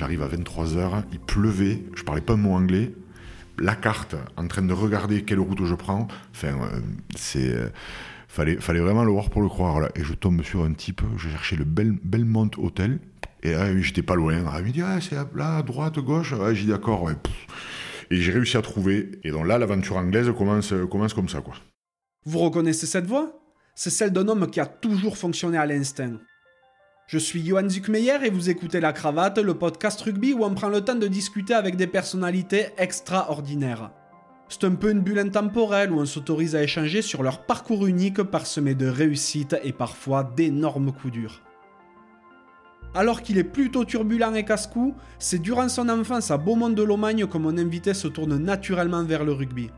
J'arrive à 23h, il pleuvait, je parlais pas un mot anglais. La carte, en train de regarder quelle route je prends. Enfin, euh, c'est. euh, fallait, fallait vraiment le voir pour le croire. Et je tombe sur un type, je cherchais le Bel- Belmont Hotel. Et là, j'étais pas loin. Ah, il me dit, ah, c'est là, droite, gauche. Ouais, j'ai dit, d'accord. Et j'ai réussi à trouver. Et donc là, l'aventure anglaise commence, commence comme ça, quoi. Vous reconnaissez cette voix? C'est celle d'un homme qui a toujours fonctionné à l'instinct. Je suis Johan Zuckmeyer et vous écoutez La Cravate, le podcast rugby où on prend le temps de discuter avec des personnalités extraordinaires. C'est un peu une bulle intemporelle où on s'autorise à échanger sur leur parcours unique parsemé de réussites et parfois d'énormes coups durs. Alors qu'il est plutôt turbulent et casse-cou, c'est durant son enfance à Beaumont de Lomagne que mon invité se tourne naturellement vers le rugby.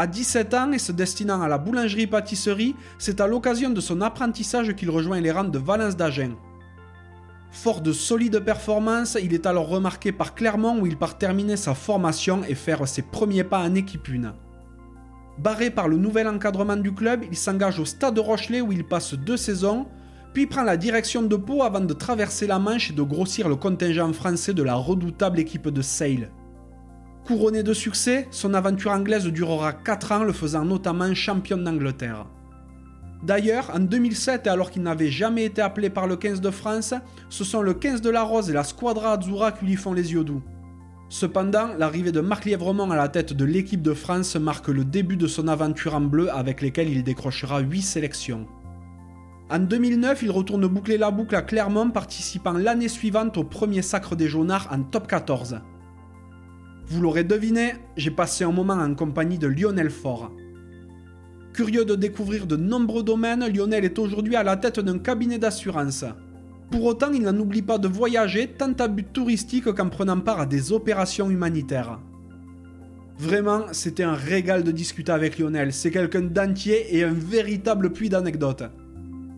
À 17 ans et se destinant à la boulangerie-pâtisserie, c'est à l'occasion de son apprentissage qu'il rejoint les rangs de Valence d'Agen. Fort de solides performances, il est alors remarqué par Clermont où il part terminer sa formation et faire ses premiers pas en équipe 1. Barré par le nouvel encadrement du club, il s'engage au Stade Rochelet où il passe deux saisons, puis prend la direction de Pau avant de traverser la Manche et de grossir le contingent français de la redoutable équipe de Sale. Couronné de succès, son aventure anglaise durera 4 ans, le faisant notamment champion d'Angleterre. D'ailleurs, en 2007, et alors qu'il n'avait jamais été appelé par le 15 de France, ce sont le 15 de la Rose et la Squadra Azzurra qui lui font les yeux doux. Cependant, l'arrivée de Marc Lièvremont à la tête de l'équipe de France marque le début de son aventure en bleu avec lesquelles il décrochera 8 sélections. En 2009, il retourne boucler la boucle à Clermont, participant l'année suivante au premier sacre des Jaunards en top 14. Vous l'aurez deviné, j'ai passé un moment en compagnie de Lionel Faure. Curieux de découvrir de nombreux domaines, Lionel est aujourd'hui à la tête d'un cabinet d'assurance. Pour autant, il n'en oublie pas de voyager tant à but touristique qu'en prenant part à des opérations humanitaires. Vraiment, c'était un régal de discuter avec Lionel. C'est quelqu'un d'entier et un véritable puits d'anecdotes.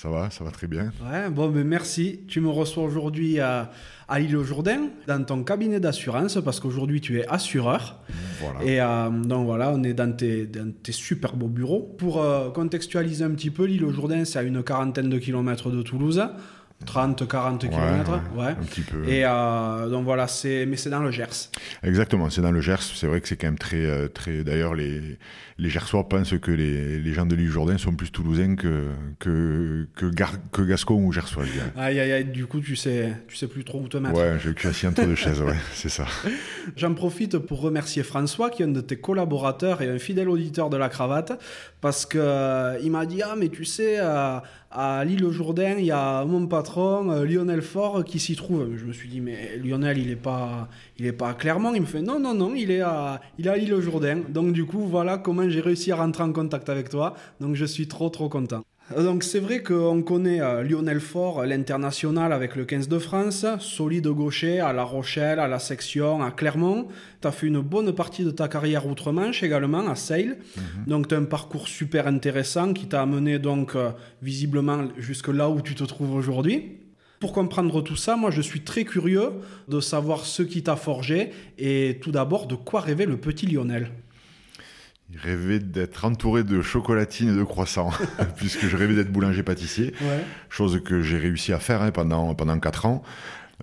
Ça va, ça va très bien. Ouais, bon, ben merci. Tu me reçois aujourd'hui à, à l'île Jourdain, dans ton cabinet d'assurance, parce qu'aujourd'hui tu es assureur. Voilà. Et euh, donc voilà, on est dans tes, dans tes super beaux bureaux. Pour euh, contextualiser un petit peu, l'île Jourdain, c'est à une quarantaine de kilomètres de Toulouse. 30-40 Ouais, kilomètres. ouais, Ouais. Un petit peu. Et euh, donc voilà, c'est, mais c'est dans le Gers. Exactement, c'est dans le Gers. C'est vrai que c'est quand même très, euh, très. D'ailleurs, les les Gersois pensent que les, les gens de l'île Jourdain sont plus toulousains que que que, Gar- que Gascon ou Gersois. je. Aïe aïe aïe, du coup tu sais, tu sais plus trop où te mettre. Ouais, le cul assis entre deux chaises. Ouais, c'est ça. J'en profite pour remercier François, qui est un de tes collaborateurs et un fidèle auditeur de la cravate, parce que euh, m'a dit ah mais tu sais à l'île au Jourdain il y a mon patron euh, Lionel Faure qui s'y trouve. Je me suis dit mais Lionel il est pas il est pas à. Il me fait non non non il est à il est à l'île au Jourdain. Donc du coup voilà comment j'ai réussi à rentrer en contact avec toi. Donc je suis trop trop content. Donc c'est vrai qu'on connaît euh, Lionel Faure, l'international avec le 15 de France, solide gaucher à La Rochelle, à la section, à Clermont. Tu as fait une bonne partie de ta carrière outre-Manche également, à Sale. Donc tu as un parcours super intéressant qui t'a amené donc euh, visiblement jusque là où tu te trouves aujourd'hui. Pour comprendre tout ça, moi je suis très curieux de savoir ce qui t'a forgé et tout d'abord de quoi rêvait le petit Lionel. Il rêvait d'être entouré de chocolatines et de croissants, puisque je rêvais d'être boulanger-pâtissier, Ouais. chose que j'ai réussi à faire hein, pendant pendant quatre ans.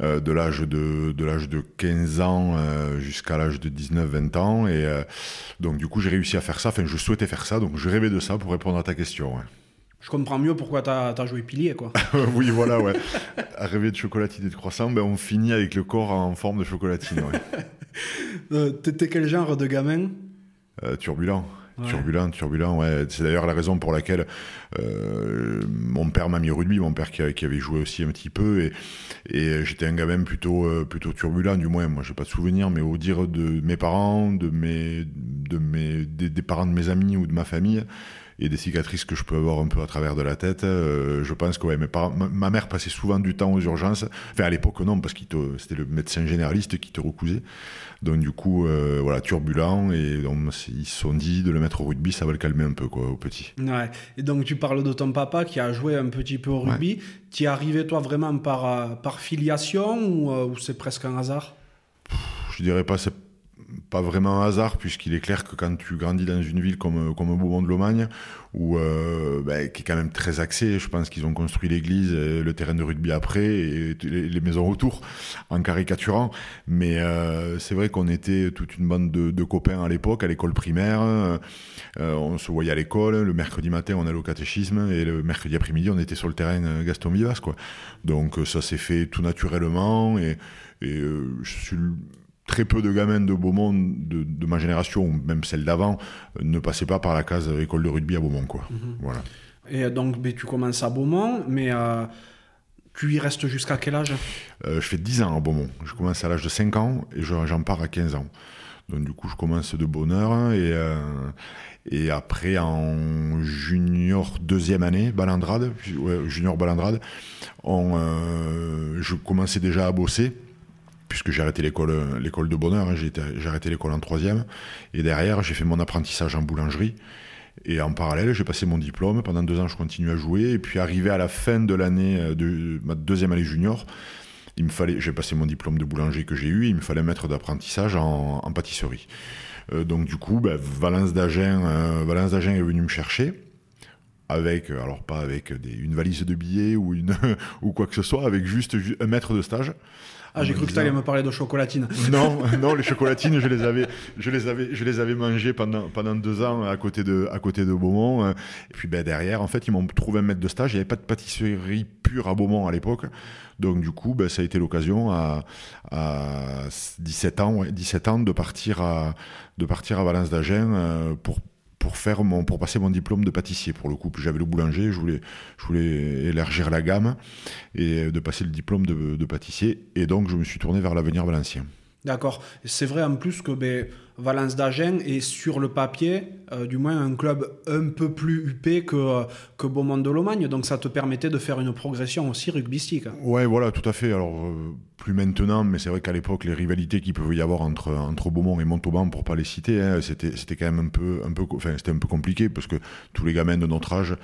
euh, de l'âge de de l'âge de 15 ans euh, jusqu'à l'âge de 19-20 ans et euh, donc du coup j'ai réussi à faire ça enfin je souhaitais faire ça donc je rêvais de ça pour répondre à ta question ouais. Je comprends mieux pourquoi t'as as joué pilier quoi. oui, voilà, ouais. À rêver de chocolatine et de croissant, ben, on finit avec le corps en forme de chocolatine, ouais. T'étais quel genre de gamin? Euh, turbulent. Ouais. Turbulent, turbulent, ouais. C'est d'ailleurs la raison pour laquelle euh, mon père m'a mis au rugby, mon père qui, a- qui avait joué aussi un petit peu, et, et j'étais un gamin plutôt, euh, plutôt turbulent, du moins, moi j'ai pas de souvenir, mais au dire de mes parents, de mes, de mes, des, des parents de mes amis ou de ma famille, et des cicatrices que je peux avoir un peu à travers de la tête. Euh, je pense que ouais, mes parents- ma, mère passait souvent du temps aux urgences. Enfin, à l'époque, non, parce que c'était le médecin généraliste qui te recousait. Donc, du coup, euh, voilà, turbulent. Et donc, ils se sont dit de le mettre au rugby, ça va le calmer un peu, quoi, au petit. Ouais. Et donc tu parles de ton papa qui a joué un petit peu au rugby. Tu y es arrivé toi vraiment par, euh, par filiation ou, ou c'est presque un hasard? Je dirais pas, c'est pas vraiment un hasard, puisqu'il est clair que quand tu grandis dans une ville comme, comme Beaumont de Lomagne, où, euh, ben, qui est quand même très axé, je pense qu'ils ont construit l'église, euh, le terrain de rugby après, et les, maisons autour, en caricaturant. Mais euh, c'est vrai qu'on était toute une bande de, de copains à l'époque, à l'école primaire. Euh, on se voyait à l'école, le mercredi matin on allait au catéchisme, et le mercredi après-midi on était sur le terrain euh, Gaston Vivas. Quoi. Donc euh, ça s'est fait tout naturellement, et, et euh, je suis très peu de gamins de Beaumont de, de ma génération, ou même celle d'avant, euh, ne passaient pas par la case euh, école de rugby à Beaumont. Quoi. Voilà. Et donc ben, tu commences à Beaumont, mais euh, tu y restes jusqu'à quel âge? Euh, je fais 10 ans à Beaumont. Je commence à l'âge de 5 ans et je- j'en pars à 15 ans. Donc du coup, je commence de bonne heure et, euh, et après en junior deuxième année, balandrade, ouais, junior balandrade, on, euh, je commençais déjà à bosser puisque j'ai arrêté l'école, l'école de bonheur, hein, j'ai, arrêté l'école en troisième, et derrière j'ai fait mon apprentissage en boulangerie, et en parallèle j'ai passé mon diplôme, pendant deux ans je continue à jouer, et puis arrivé à la fin de l'année euh, de ma deuxième année junior, il me fallait, j'ai passé mon diplôme de boulanger que j'ai eu, il me fallait un maître d'apprentissage en, pâtisserie. Euh, donc du coup, ben, Valence d'Agen, euh, Valence d'Agen est venu me chercher avec, alors pas avec une valise de billets ou une ou quoi que ce soit, avec juste ju- un maître de stage. Ah, j'ai cru que tu allais me parler de chocolatine. non, non, les chocolatines, je les avais, je les avais, je les avais mangées pendant, pendant deux ans à côté de, à côté de Beaumont. euh, Et puis, ben, derrière, en fait, ils m'ont trouvé un maître de stage. Il n'y avait pas de pâtisserie pure à Beaumont à l'époque. Donc, du coup, ben, ça a été l'occasion à, à 17 ans, ouais, 17 ans de partir à, de partir à Valence d'Agen euh, pour, pour faire mon, pour passer mon diplôme de pâtissier. Pour le coup, j'avais le boulanger, je voulais, je voulais élargir la gamme et de passer le diplôme de, de pâtissier. Et donc, je me suis tourné vers l'avenir valencien. D'accord. C'est vrai en plus que ben, Valence d'Agen est sur le papier, euh, du moins un club un peu plus huppé que, Beaumont de Lomagne, donc ça te permettait de faire une progression aussi rugbystique. Ouais, voilà, tout à fait. Alors, euh, plus maintenant, mais c'est vrai qu'à l'époque, les rivalités qu'il pouvait y avoir entre, Beaumont et Montauban, pour pas les citer, hein, c'était, quand même un peu, compliqué parce que tous les gamins de notre âge,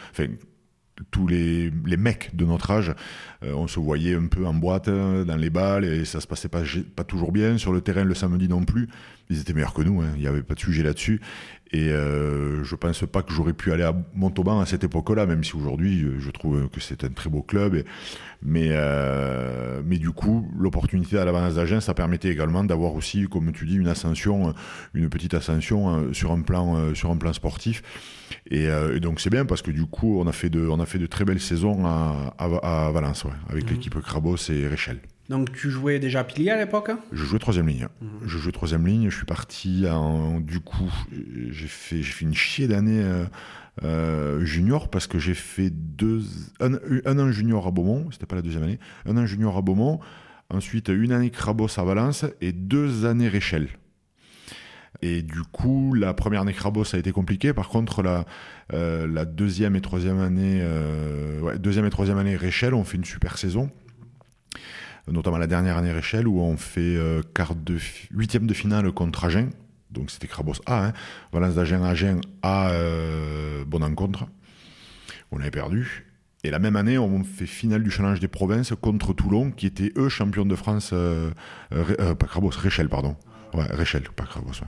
tous les, les mecs de notre âge, euh, on se voyait un peu en boîte, euh, dans les balles, et ça se passait pas, toujours bien. Sur le terrain, le samedi non plus, ils étaient meilleurs que nous, hein, il n'y avait pas de sujet là-dessus. Et euh, je pense pas que j'aurais pu aller à Montauban à cette époque-là, même si aujourd'hui, euh, je trouve que c'est un très beau club. Et, mais, euh, mais du coup, l'opportunité à la Valence d'Agen, ça permettait également d'avoir aussi, comme tu dis, une ascension, euh, une petite ascension euh, sur un plan, sur un plan sportif. Et, euh, et donc c'est bien parce que du coup, on a fait de, on a fait de très belles saisons à, à, à Valence, ouais, avec l'équipe Crabos et Réchel. Donc tu jouais déjà pilier à l'époque hein? Je jouais troisième ligne. Je jouais troisième ligne. Je suis parti en, du coup, j'ai fait, j'ai fait une chier d'année euh, euh, junior parce que j'ai fait deux, un, un an junior à Beaumont. C'était pas la deuxième année. Un an junior à Beaumont. Ensuite, une année Crabos à Valence et deux années Réchel. Et du coup, la première année Crabos ça a été compliqué. Par contre, la, euh, la deuxième et troisième année, ouais, deuxième et troisième année Réchel, on fait une super saison notamment la dernière année Réchel, où on fait euh, quart de huitième de finale contre Agen. Donc c'était Crabos A, hein. Valence d'Agen Agen à euh, bonne rencontre. On avait perdu. Et la même année, on fait finale du challenge des provinces contre Toulon, qui était eux champions de France, euh, pas Crabos, Réchel, pardon. Ouais, Réchel, pas Crabos.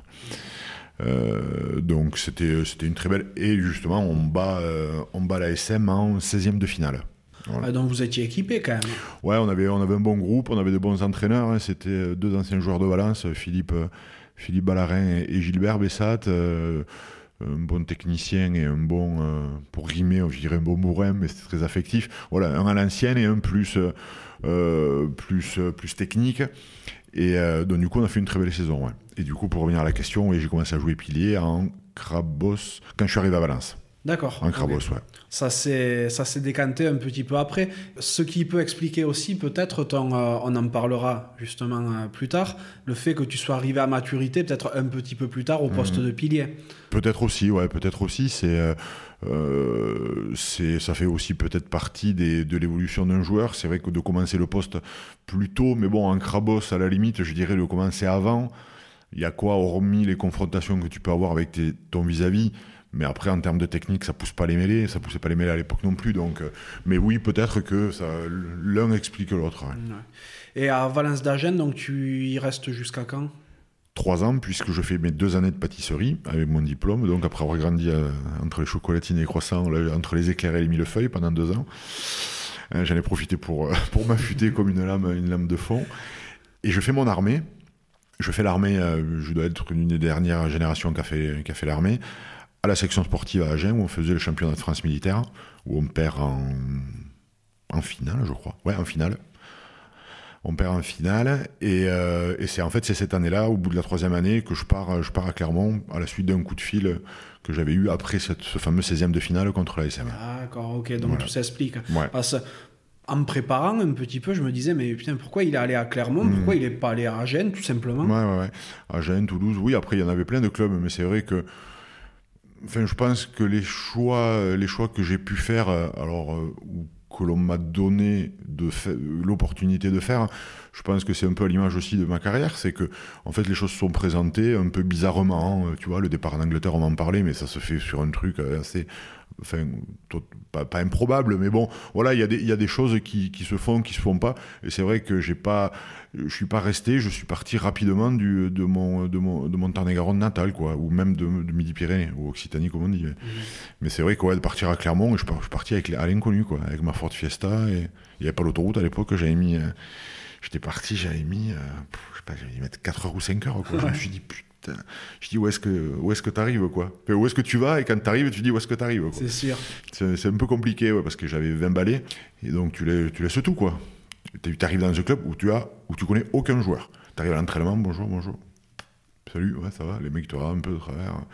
donc c'était une très belle. Et justement, on bat, on bat la SM en 16e de finale. Voilà. Ah, Donc vous étiez équipé quand même. Ouais, on avait, on avait un bon groupe, on avait de bons entraîneurs. hein. C'était euh, deux anciens joueurs de Valence, Philippe, euh, Philippe Ballarin et, et Gilbert Bessat. euh, un bon technicien et un bon, euh, pour rimer, on dirait un bon bourrin, mais c'est très affectif. Voilà, un à l'ancienne et un plus, euh, plus, plus technique. Et euh, donc, du coup, on a fait une très belle saison. ouais. Et du coup, pour revenir à la question, j'ai commencé à jouer pilier en Crabos quand je suis arrivé à Valence. D'accord. En ok. Crabos, ouais. Ça s'est décanté un petit peu après. Ce qui peut expliquer aussi peut-être euh, on en parlera justement euh, plus tard, le fait que tu sois arrivé à maturité peut-être un petit peu plus tard au poste Mhm. de pilier. Peut-être aussi, ouais, peut-être aussi. C'est euh, Euh, c'est, ça fait aussi peut-être partie des, de l'évolution d'un joueur. C'est vrai que de commencer le poste plus tôt, mais bon, en crabos, à la limite, je dirais de commencer avant. Il y a quoi, hormis les confrontations que tu peux avoir avec tes, ton vis-à-vis mais après, en termes de technique, ça pousse pas les mêlées, ça poussait pas les mêlées à l'époque non plus. Donc, euh, mais oui, peut-être que ça, l'un explique l'autre. Ouais. Et à Valence d'Agen, donc tu y restes jusqu'à quand? Trois ans, puisque je fais mes deux années de pâtisserie avec mon diplôme. Donc après avoir grandi euh, entre les chocolatines et les croissants, entre les éclairs et les millefeuilles pendant deux ans, euh, j'en ai profité pour, pour m'affûter comme une lame, une lame de fond. Et je fais mon armée. Je fais l'armée, je dois être une des dernières générations qui a fait, qui a fait l'armée à la section sportive à Agen où on faisait le championnat de France militaire, où on perd en, en finale, je crois. Ouais, en finale. On perd en finale et, euh, et c'est en fait c'est cette année-là, au bout de la troisième année, que je pars, je pars à Clermont à la suite d'un coup de fil que j'avais eu après cette, ce fameux 16e de finale contre la SM. D'accord, ok, donc tout s'explique. Parce en me préparant un petit peu, je me disais, mais putain, pourquoi il est allé à Clermont? Hmm. Pourquoi il n'est pas allé à Agen, tout simplement? Ouais, ouais, ouais. Agen, Toulouse, oui, après il y en avait plein de clubs, mais c'est vrai que Enfin, je pense que les choix, les choix que j'ai pu faire, euh, alors euh, ou que l'on m'a donné de l'opportunité de faire, je pense que c'est un peu à l'image aussi de ma carrière, c'est que en fait les choses sont présentées un peu bizarrement. Tu vois, le départ en Angleterre, on m'en parlait, mais ça se fait sur un truc assez enfin, pas, improbable, mais bon, voilà, il y, y a des choses qui, qui, se font, qui se font pas. Et c'est vrai que j'ai pas, je suis pas resté, je suis parti rapidement du, de mon, de mon, de mon Tarn-et-Garonne natal, quoi, ou même de, de Midi-Pyrénées, ou Occitanie, comme on dit. Mhm. Mais c'est vrai que de partir à Clermont, je, je suis parti avec, à l'inconnu, quoi, avec ma Ford Fiesta, et il n'y avait pas l'autoroute à l'époque, j'avais mis, euh, j'étais parti, j'avais mis, euh, je sais pas, j'avais mettre 4 heures ou 5 heures, quoi. Je me suis dit, putain, je dis où est-ce que où est-ce que t'arrives quoi? Où est-ce que tu vas? Et quand t'arrives tu dis où est-ce que t'arrives C'est sûr. C'est un peu compliqué ouais, parce que j'avais 20 balais et donc tu laisses, tu laisses tout quoi. Tu arrives dans un club où tu as où tu connais aucun joueur. Tu arrives à l'entraînement, bonjour, bonjour. Salut, ouais, ça va. Les mecs te regardent un peu de travers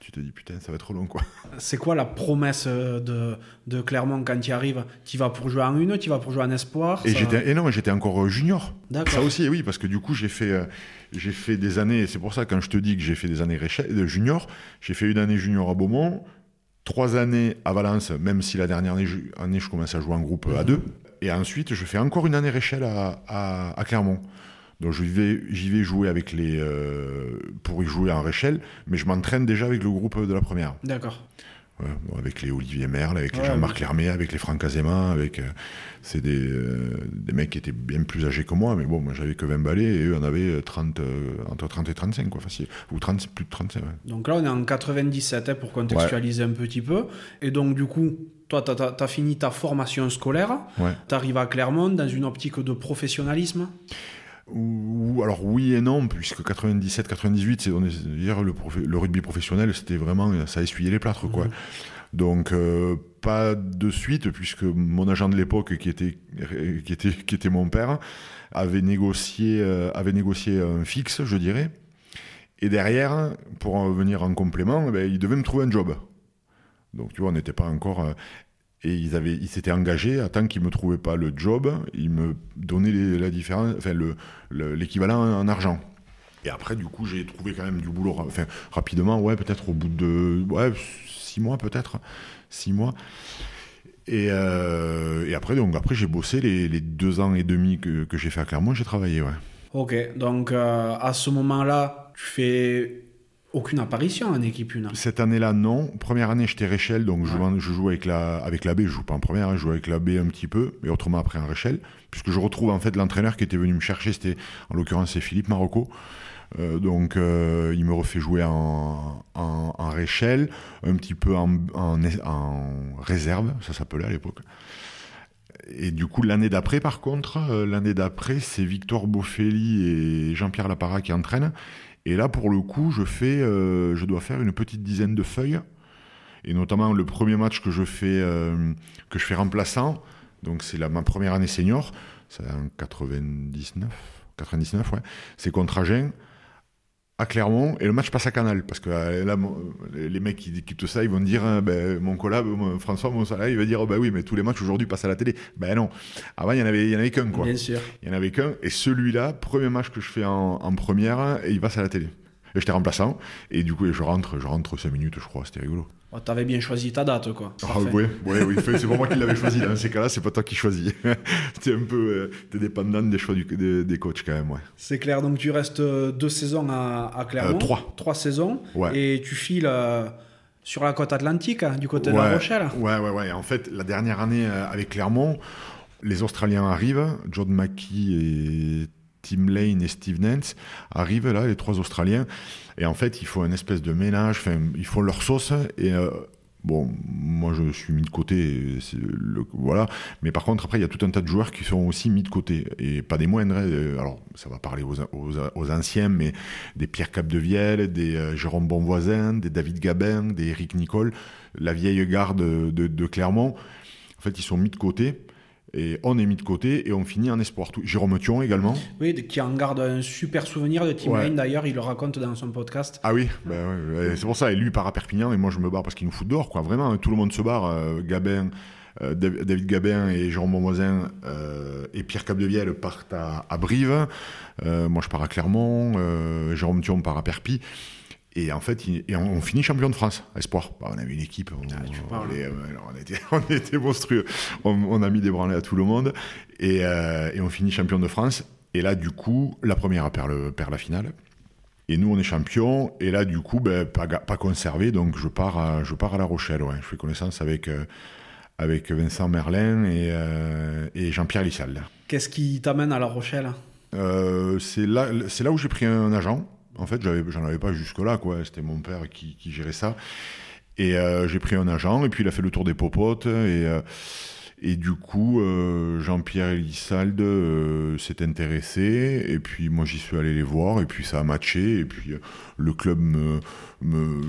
tu te dis putain, ça va être trop long quoi. C'est quoi la promesse euh, de, de Clermont quand tu arrives Tu vas pour jouer en une, tu vas pour jouer en espoir Et, j'étais, et non, j'étais encore euh, junior. Ça aussi, oui, parce que du coup, j'ai fait, euh, j'ai fait des années, c'est pour ça quand je te dis que j'ai fait des années de junior, j'ai fait une année junior à Beaumont, trois années à Valence, même si la dernière année, année je commençais à jouer en groupe à mhm. deux. Et ensuite, je fais encore une année Réchelle à, Clermont. Donc j'y vais, j'y vais jouer avec les euh, pour y jouer en Réchelle, mais je m'entraîne déjà avec le groupe de la première. D'accord. Avec les Olivier Merle, avec les Jean-Marc Lermé, avec les Franck Azema, avec euh, c'est des, euh, des mecs qui étaient bien plus âgés que moi, mais bon, moi j'avais que 20 balais et eux en avaient 30, entre 30 et 35 quoi, facile, ou 30 plus de 35. Donc là on est en 97 hein, pour contextualiser un petit peu, et donc du coup toi, tu as, fini ta formation scolaire, tu arrives à Clermont dans une optique de professionnalisme? Ou, alors oui et non, puisque 97-98, c'est dire le, le, rugby professionnel, c'était vraiment ça essuyait les plâtres quoi. Mhm. Donc euh, pas de suite, puisque mon agent de l'époque, qui était, qui, était, qui était mon père, avait négocié, euh, avait négocié un fixe, je dirais. Et derrière, pour venir en complément, eh ben, il devait me trouver un job. Donc tu vois, on n'était pas encore. Et ils avaient, ils s'étaient engagés, à tant qu'ils me trouvaient pas le job, ils me donnaient la différence, enfin le, l'équivalent en argent. Et après, du coup, j'ai trouvé quand même du boulot, enfin rapidement, ouais, peut-être au bout de, ouais, six mois peut-être, six mois. Et, euh, et après, donc après, j'ai bossé les, les, deux ans et demi que, que j'ai fait à Clermont, j'ai travaillé, ouais. Ok, donc euh, à ce moment-là, tu fais aucune apparition en équipe une. Cette année-là, non. Première année, j'étais Réchelle, donc je, joue, avec la, avec la B. Je joue pas en première, je joue avec la B un petit peu, mais autrement après en Réchelle. Puisque je retrouve en fait l'entraîneur qui était venu me chercher, c'était en l'occurrence c'est Philippe Marocco. Euh, donc euh, il me refait jouer en, en, en, Réchelle, un petit peu en, en, en réserve, ça s'appelait à l'époque. Et du coup, l'année d'après, par contre, euh, l'année d'après, c'est Victor Boffelli et Jean-Pierre Lapara qui entraînent. Et là, pour le coup, je, fais, euh, je dois faire une petite dizaine de feuilles. Et notamment, le premier match que je fais, euh, que je fais remplaçant, donc c'est ma première année senior, c'est en 99, 99 ouais, c'est contre Agen à Clermont et le match passe à Canal parce que euh, là les mecs qui écoutent ça ils vont dire hein, ben, mon collab François Monsala il va dire oh, ben oui mais tous les matchs aujourd'hui passent à la télé. Ben non. Avant il y en avait il y en avait qu'un quoi. Bien sûr. Il y en avait qu'un et celui-là premier match que je fais en, première et il passe à la télé Et j'étais remplaçant. Et du coup, je rentre, je rentre 5 minutes, je crois. C'était rigolo. Oh, T'avais bien choisi ta date, quoi. Ah, oui, oui, oui. c'est pas moi qui l'avais choisi. Dans ces cas-là, c'est pas toi qui choisis. t'es un peu euh, t'es dépendant des choix du, des, des, coachs, quand même. Ouais. C'est clair. Donc, tu restes euh, deux saisons à, à Clermont. Euh, trois. Trois saisons. Ouais. Et tu files sur la côte atlantique, hein, du côté de La Rochelle. Ouais, ouais, ouais. En fait, la dernière année avec Clermont, les Australiens arrivent. John Mackey et Tim Lane et Steve Nance arrivent là, les trois Australiens. Et en fait, il faut un espèce de ménage. Enfin, ils font leur sauce. Et euh, bon, moi, je suis mis de côté. Le, voilà. Mais par contre, après, il y a tout un tas de joueurs qui sont aussi mis de côté. Et pas des moindres. Hein. Alors, ça va parler aux anciens, mais des Pierre Capdevielle, des euh, Jérôme Bonvoisin, des David Gabin, des Eric Nicole, la vieille garde de, de Clermont. En fait, ils sont mis de côté. Et on est mis de côté et on finit en espoir. Jérôme Thion également. Oui, qui en garde un super souvenir de Tim Lane d'ailleurs, il le raconte dans son podcast. Ah oui, ben ouais, c'est pour ça. Et lui part à Perpignan et moi je me barre parce qu'il nous fout dehors. Quoi. Vraiment, tout le monde se barre. Euh, Gabin, euh, David Gabin et Jérôme Bonvoisin euh, et Pierre Capdevielle partent à, à Brive. Moi je pars à Clermont. Jérôme Thion part à Perpignan. Et en fait, et on, finit champion de France, espoir. Bah, on avait une équipe, on, ah, on, euh, on, était, on était, monstrueux. On, a mis des branlées à tout le monde. Et, euh, et, on finit champion de France. Et là, du coup, la première perd, le, perd la finale. Et nous, on est champion. Et là, du coup, ben, pas, pas, conservé. Donc, je pars à, je pars à La Rochelle. Ouais. Je fais connaissance avec, euh, avec Vincent Merlin et, euh, et Jean-Pierre Lissal. Qu'est-ce qui t'amène à La Rochelle? Euh, C'est là, là où j'ai pris un agent. En fait, j'en avais pas jusque-là, quoi. C'était mon père qui, gérait ça. Et euh, j'ai pris un agent, et puis il a fait le tour des popotes, euh, et du coup, euh, Jean-Pierre Elissalde euh, s'est intéressé, et puis moi j'y suis allé les voir, et puis ça a matché, et puis euh, le club me, me,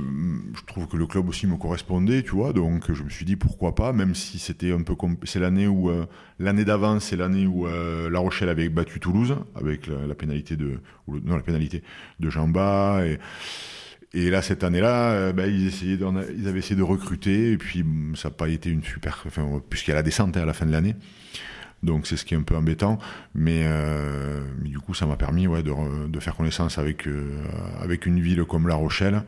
Je trouve que le club aussi me correspondait, tu vois, donc je me suis dit pourquoi pas, même si c'était un peu. C'est l'année où. Euh, l'année d'avant, c'est l'année où La Rochelle avait battu Toulouse, avec la, pénalité de. Ou non, la pénalité de Jean Bas, et. Et là, cette année-là, euh, bah, ils, essayaient ils avaient essayé de recruter, et puis ça n'a pas été une super. Enfin, puisqu'il y a la descente hein, à la fin de l'année. Donc c'est ce qui est un peu embêtant, mais, euh, du coup ça m'a permis ouais, de, de, faire connaissance avec, euh, avec une ville comme La Rochelle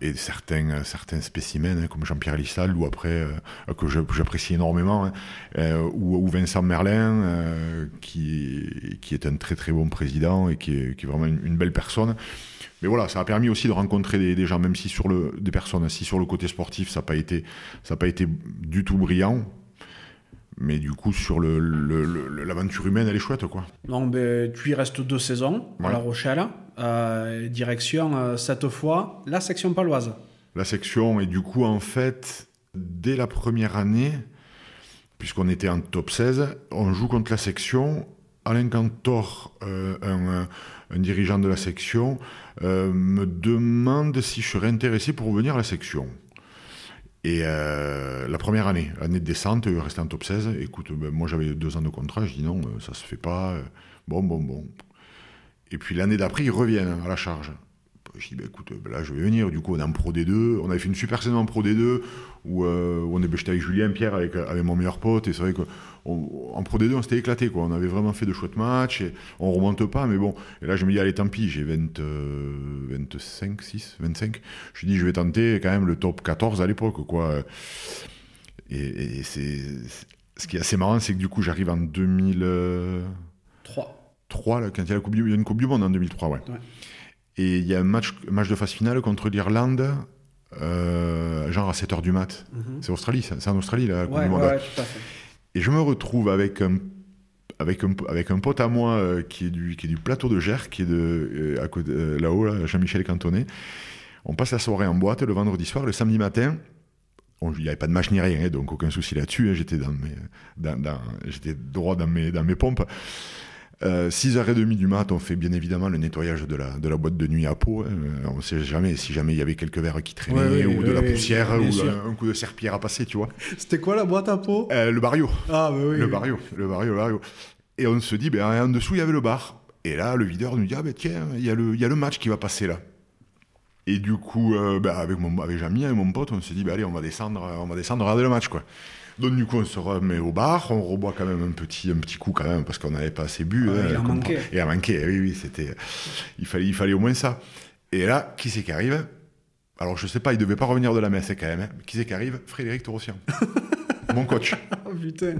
et certains, certains spécimens hein, comme Jean-Pierre Lissal ou après euh, que j'apprécie énormément hein, euh, ou, Vincent Merlin euh, qui, qui est un très très bon président et qui est, qui est vraiment une belle personne mais voilà, ça a permis aussi de rencontrer des, des, gens, même si sur le, des personnes, si sur le côté sportif, ça n'a pas été, ça n'a pas été du tout brillant. Mais du coup, sur l'aventure le, humaine, elle est chouette, quoi. Non, ben, tu y restes deux saisons à La Rochelle. Euh, direction, euh, cette fois, la section paloise. La section, et du coup, en fait, dès la première année, puisqu'on était en top 16, on joue contre la section. Alain Cantor, euh, un, un, dirigeant de la section, euh, me demande si je serais intéressé pour venir à la section. Et euh, la première année, année de descente, rester en top 16, écoute, ben, moi j'avais deux ans de contrat, je dis non, ça se fait pas. Bon, bon, bon. Et puis l'année d'après, ils reviennent à la charge. Je dis, bah, écoute, bah, là je vais venir. Du coup, on est en Pro D2. On avait fait une super saison en Pro D2 où, euh, où on est, bah, j'étais avec Julien Pierre, avec, avec mon meilleur pote. Et c'est vrai qu'en Pro D2, on s'était éclaté. Quoi. On avait vraiment fait de chouettes matchs. Et on remonte pas, mais bon. Et là, je me dis, allez, tant pis, j'ai 20, euh, 25, 6, 25. Je dis, je vais tenter quand même le top 14 à l'époque. quoi. Et, et c'est, ce qui est assez marrant, c'est que du coup, j'arrive en 2003. 3, là, quand il y, a la coupe il y a une Coupe du Monde en 2003, ouais. ouais. Et il y a un match, de phase finale contre l'Irlande, euh, genre à 7h du mat. Mm -hmm. C'est Australie, c'est en Australie, la Coupe ouais, du Monde. Ouais, fait. Et je me retrouve avec un, avec un, avec un pote à moi euh, qui, est du, qui est du plateau de Gers, qui est de, euh, à côté, là-haut, là, Jean-Michel Cantonnet. On passe la soirée en boîte le vendredi soir, le samedi matin. Il n'y avait pas de match ni rien, hein, donc aucun souci là-dessus. Hein, j'étais dans mes, dans, dans, j'étais droit dans mes, dans mes pompes. Euh, 6h30 du mat, on fait bien évidemment le nettoyage de la, de la boîte de nuit à peau. Hein. On ne sait jamais si jamais il y avait quelques verres qui traînaient, ouais, ou de la poussière, ou un, un, coup de serpillère à passer, tu vois. C'était quoi la boîte à peau? Euh, Le bario. Ah, bah oui. Le bario, le bario, le bario. Et on se dit, ben, en dessous, il y avait le bar. Et là, le videur nous dit, ah ben tiens, il y, a le, il y a le match qui va passer là. Et du coup, euh, ben, avec, mon, avec Jamie et mon pote, on s'est dit, ben, allez, on va descendre, on va descendre regarder le match, quoi. Donc du coup, on se remet au bar, on reboit quand même un petit, un petit coup quand même parce qu'on n'avait pas assez bu. Ah, hein, il a manqué. Et a manqué, oui, oui, c'était, il fallait, il fallait au moins ça. Et là, qui c'est qui arrive? Alors, je sais pas, il devait pas revenir de la messe quand même. hein. Qui c'est qui arrive? Frédéric Torossian, mon coach. Oh putain.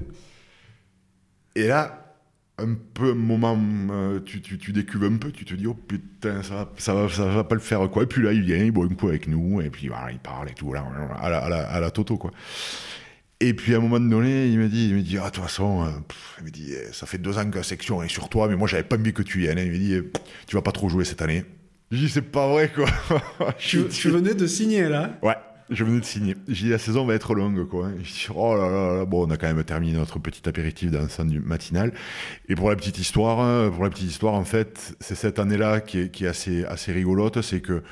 Et là, un peu un moment, euh, tu, tu, tu décuves un peu, tu te dis, oh putain, ça ça va, ça va pas le faire quoi. Et puis là, il vient, il boit un coup avec nous, et puis voilà, il parle et tout, là, à la, à la, à la Toto quoi. Et puis à un moment donné, il me dit, il me dit, ah, de toute façon, euh, pff, il me dit, eh, ça fait deux ans que la section est sur toi, mais moi j'avais pas envie que tu viennes. Il me dit, eh, tu vas pas trop jouer cette année. Je dis, c'est pas vrai quoi. Tu, tu venais de signer là Ouais, je venais de signer. J'ai dit la saison va être longue, quoi. Et je dis, oh là là là, bon, on a quand même terminé notre petit apéritif d'ensemble du matinal. Et pour la petite histoire, euh, pour la petite histoire, en fait, c'est cette année-là qui est, qui est assez, assez rigolote, c'est que,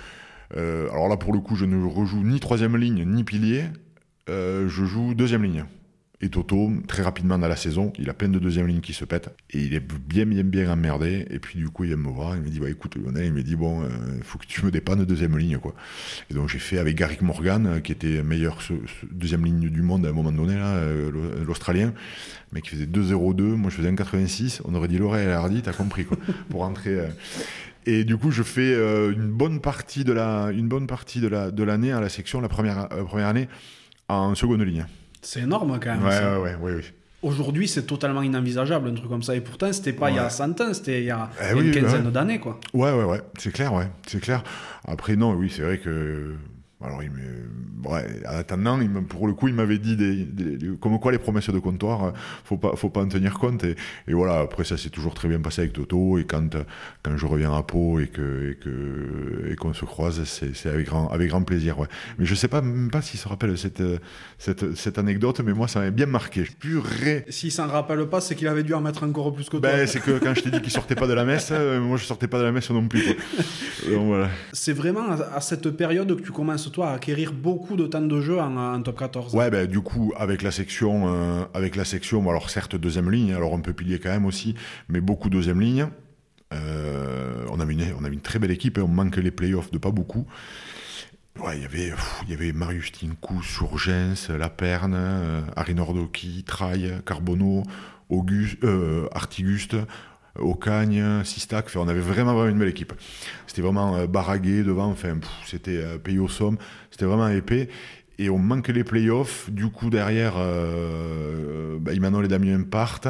euh, alors là, pour le coup, je ne rejoue ni troisième ligne, ni pilier, euh, je joue deuxième ligne. Et Toto, très rapidement dans la saison, il a plein de deuxième ligne qui se pètent. Et il est bien, bien, bien emmerdé. Et puis, du coup, il vient me voir. Il me dit, bah, écoute, Lionel, il me dit, bon, il faut que tu me dépannes deuxième ligne, quoi. Et donc, j'ai fait avec Garrick Morgan, euh, qui était meilleur deuxième ligne du monde à un moment donné, là, euh, l'Au- l'Australien. Mais qui faisait 2-0-2. Moi, je faisais 1,86. On aurait dit Laurel Hardy, t'as compris, quoi. pour rentrer. euh. Et du coup, je fais euh, une bonne partie de la, de la, de l'année à la section, la première, euh, première année, en seconde ligne. C'est énorme quand même. Ouais, ça. ouais, ouais. Aujourd'hui, c'est totalement inenvisageable un truc comme ça. Et pourtant, c'était pas il y a Ouais. 100 ans, c'était il y a, Eh il y a oui, une quinzaine ouais. d'années quoi. Ouais, ouais, ouais, c'est clair, ouais, c'est clair. Après, non, oui, c'est vrai que. Alors, il me... ouais, en attendant, il me- pour le coup, il m'avait dit des, des- comme quoi les promesses de comptoir, euh, faut pas, faut pas en tenir compte. Et, et voilà, après, ça s'est toujours très bien passé avec Toto. Et quand, quand je reviens à Pau et que, et que, et qu'on se croise, c'est, avec grand, avec grand plaisir, ouais. Mais je sais pas, même pas s'il se rappelle cette, cette, cette anecdote, mais moi, ça m'a bien marqué. Purée. S'il s'en rappelle pas, c'est qu'il avait dû en mettre encore plus que toi. Ben, c'est que quand je t'ai dit qu'il sortait pas de la messe, euh, moi, je sortais pas de la messe non plus, quoi. Donc, voilà. C'est vraiment à cette période que tu commences toi à acquérir beaucoup de temps de jeu en, top 14. Ouais, ben, du coup, avec la section, euh, avec la section, alors certes deuxième ligne, alors on peut pilier quand même aussi, mais beaucoup deuxième ligne. Euh, on avait une, on avait une très belle équipe, hein, on manque les playoffs de pas beaucoup. Ouais, il y avait, il y avait Marius Tinkou, Surgens, Laperne, euh, Harry Nordoki, Traille, Carbonneau, Auguste, euh, Artiguste, Ocagne, Sistac. Enfin, on avait vraiment, vraiment une belle équipe. C'était vraiment euh, baragué devant, enfin, c'était euh, payé au somme, c'était vraiment épais. Et on manque les playoffs. Du coup, derrière, euh, bah, Emmanuel et Damien partent.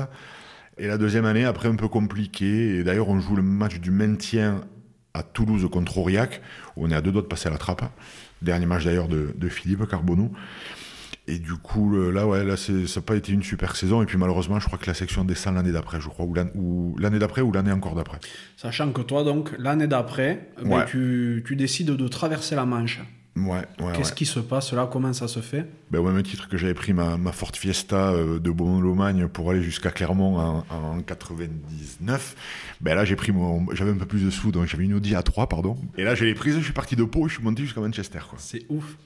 Et la deuxième année, après, un peu compliqué. Et d'ailleurs, on joue le match du maintien à Toulouse contre Aurillac, on est à deux doigts de passer à la trappe. Dernier match d'ailleurs de, de Philippe Carbonneau. Et du coup, là, ouais, là, ça n'a pas été une super saison. Et puis malheureusement, je crois que la section descend l'année d'après, je crois, ou l'an- ou l'année d'après ou l'année encore d'après. Sachant que toi, donc, l'année d'après, ben, Ouais. tu, tu décides de traverser la Manche. Ouais, ouais, Qu'est-ce ouais. qui se passe là? Comment ça se fait? Ben, au même titre que j'avais pris ma, ma Ford Fiesta euh, de Beaumont-Lomagne pour aller jusqu'à Clermont en, en 99, ben là j'ai pris mon, j'avais un peu plus de sous, donc j'avais une Audi A3, pardon. Et là j'ai les prises, je suis parti de Pau, et je suis monté jusqu'à Manchester, quoi. C'est ouf.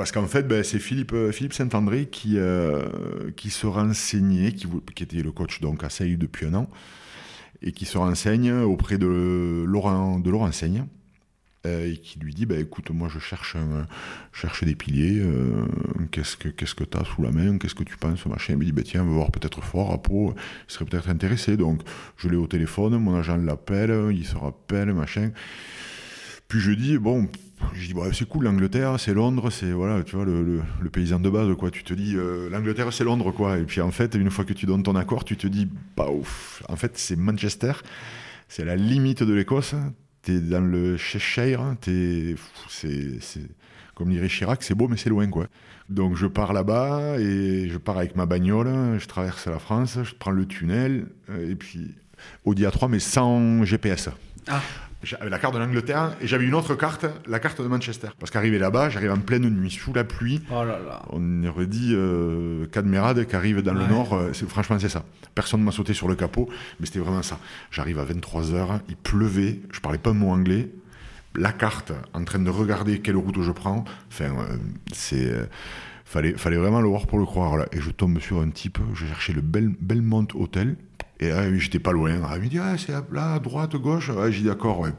Parce qu'en fait, ben, c'est Philippe, euh, Philippe Saint-André qui, euh, qui se renseignait, qui, était le coach donc à Sailly depuis un an, et qui se renseigne auprès de Laurent, de Laurent Seigne, euh, et qui lui dit, ben, écoute, moi je cherche, des piliers, qu'est-ce que qu'est-ce que tu as sous la main, qu'est-ce que tu penses, machin. Il me dit, ben, tiens, on va voir peut-être fort à Pau, il serait peut-être intéressé. Donc je l'ai au téléphone, mon agent l'appelle, il se rappelle, machin. Puis je dis, bon, je dis, bah, c'est cool, l'Angleterre, c'est Londres, c'est, voilà, tu vois, le, paysan de base, quoi. Tu te dis, euh, l'Angleterre, c'est Londres, quoi. Et puis, en fait, une fois que tu donnes ton accord, tu te dis, pas ouf. En fait, c'est Manchester, c'est la limite de l'Écosse. T'es dans le Cheshire, t'es, c'est, comme dirait Chirac, c'est beau, mais c'est loin, quoi. Donc, je pars là-bas, et je pars avec ma bagnole, je traverse la France, je prends le tunnel, euh, et puis, Audi A3, mais sans GPS. Ah, J'avais la carte de l'Angleterre et j'avais une autre carte, la carte de Manchester. Parce qu'arrivé là-bas, j'arrive en pleine nuit, sous la pluie. oh là là. On aurait dit euh, Cadmerade qui arrive dans le nord. euh, franchement, c'est ça. Personne ne m'a sauté sur le capot, mais c'était vraiment ça. J'arrive à 23h, il pleuvait, je parlais pas un mot anglais. La carte, en train de regarder quelle route je prends. Enfin, euh, c'est. euh, fallait, fallait vraiment le voir pour le croire. Là. Et je tombe sur un type, je cherchais le Bel- Belmont Hotel. Et ah, oui, j'étais pas loin. Ah, il me dit, ah, c'est là, à droite, gauche. Ouais, j'ai dit, d'accord, ouais.